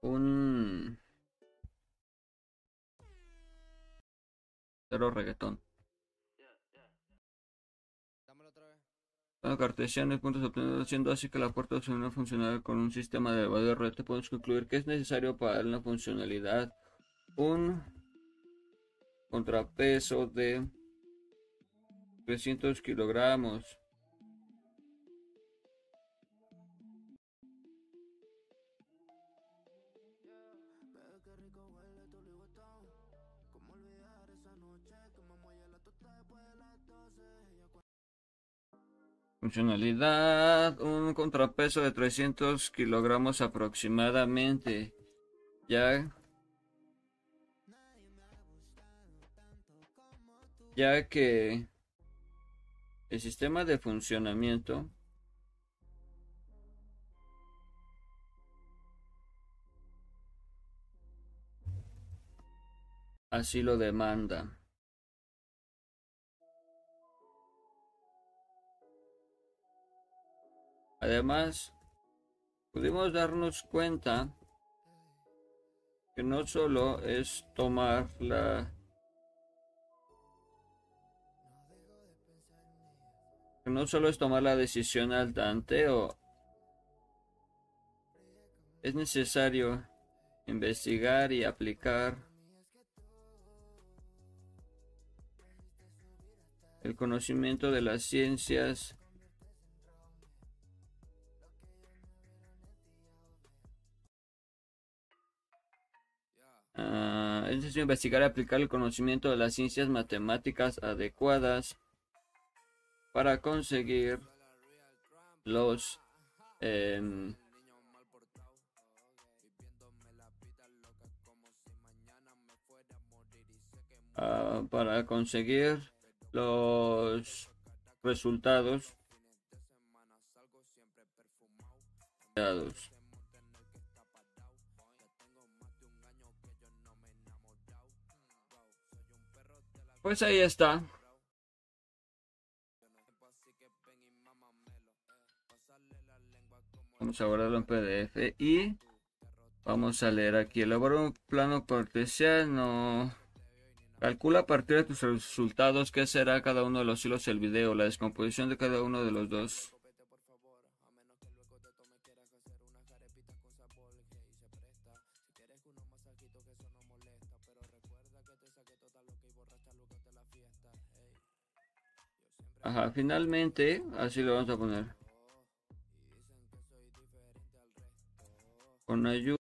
un cero reggaetón. Dámelo otra vez. Plano cartesiano y puntos obtenidos, siendo así que la puerta opcional funcional con un sistema de elevado de red, podemos concluir que es necesario para la funcionalidad un contrapeso de 300 kilogramos. Funcionalidad, un contrapeso de 300 kilogramos aproximadamente. Ya, ya que el sistema de funcionamiento así lo demanda. Además, pudimos darnos cuenta que no solo es tomar la que no solo es tomar la decisión al tanteo, es necesario investigar y aplicar el conocimiento de las ciencias Ah, es necesario investigar y aplicar el conocimiento de las ciencias matemáticas adecuadas para conseguir los em, ah, para conseguir los resultados deseados. Pues ahí está. Vamos a guardarlo en PDF y vamos a leer aquí. Elabora un plano cartesiano. Calcula a partir de tus resultados qué será cada uno de los hilos del video, la descomposición de cada uno de los dos. Ajá, finalmente, así lo vamos a poner. Con ayuda.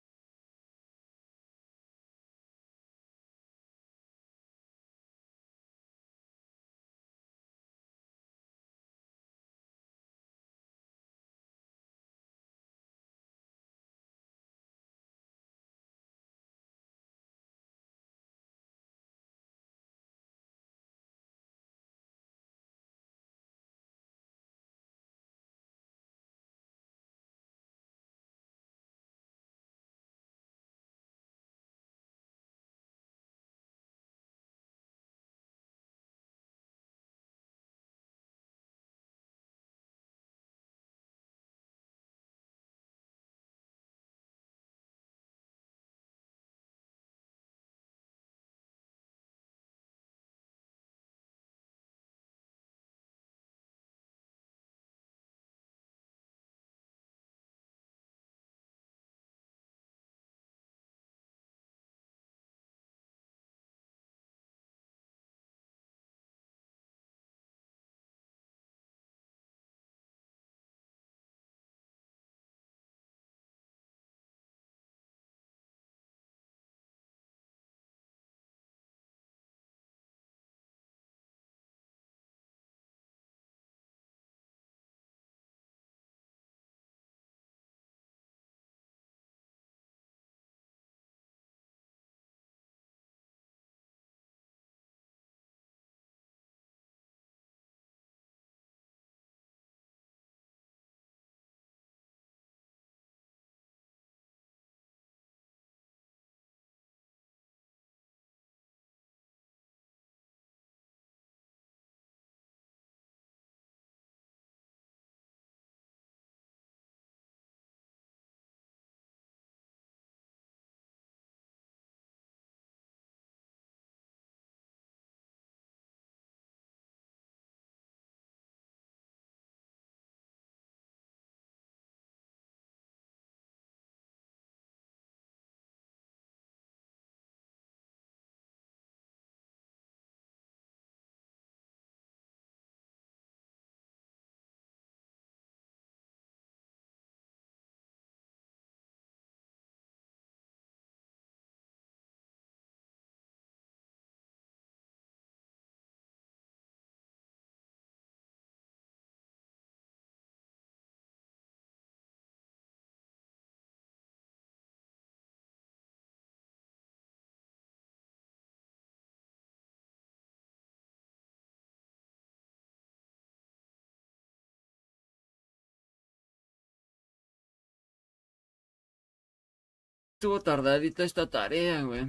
Estuvo tardadita esta tarea, güey.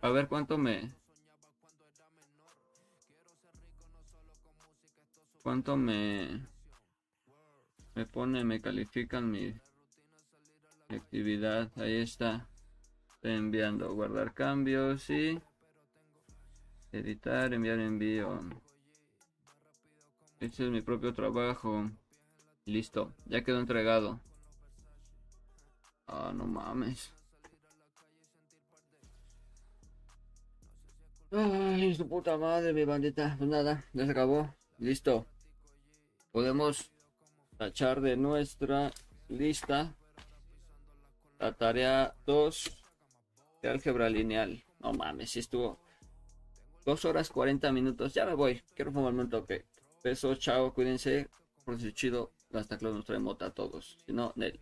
A ver cuánto me. ¿Cuánto me. Me pone, me califican mi, actividad? Ahí está. Enviando, guardar cambios y. Editar, enviar envío. Este es mi propio trabajo. Listo, ya quedó entregado. Ah, no mames. Ay, su puta madre, mi bandita. Pues nada, ya se acabó. Listo. Podemos tachar de nuestra lista la tarea 2 de álgebra lineal. No mames, si estuvo 2 horas 40 minutos. Ya me voy. Quiero fumarme un toque. Beso, chao, cuídense. Por si chido. Hasta que nos trae mota a todos. Si no, Nel.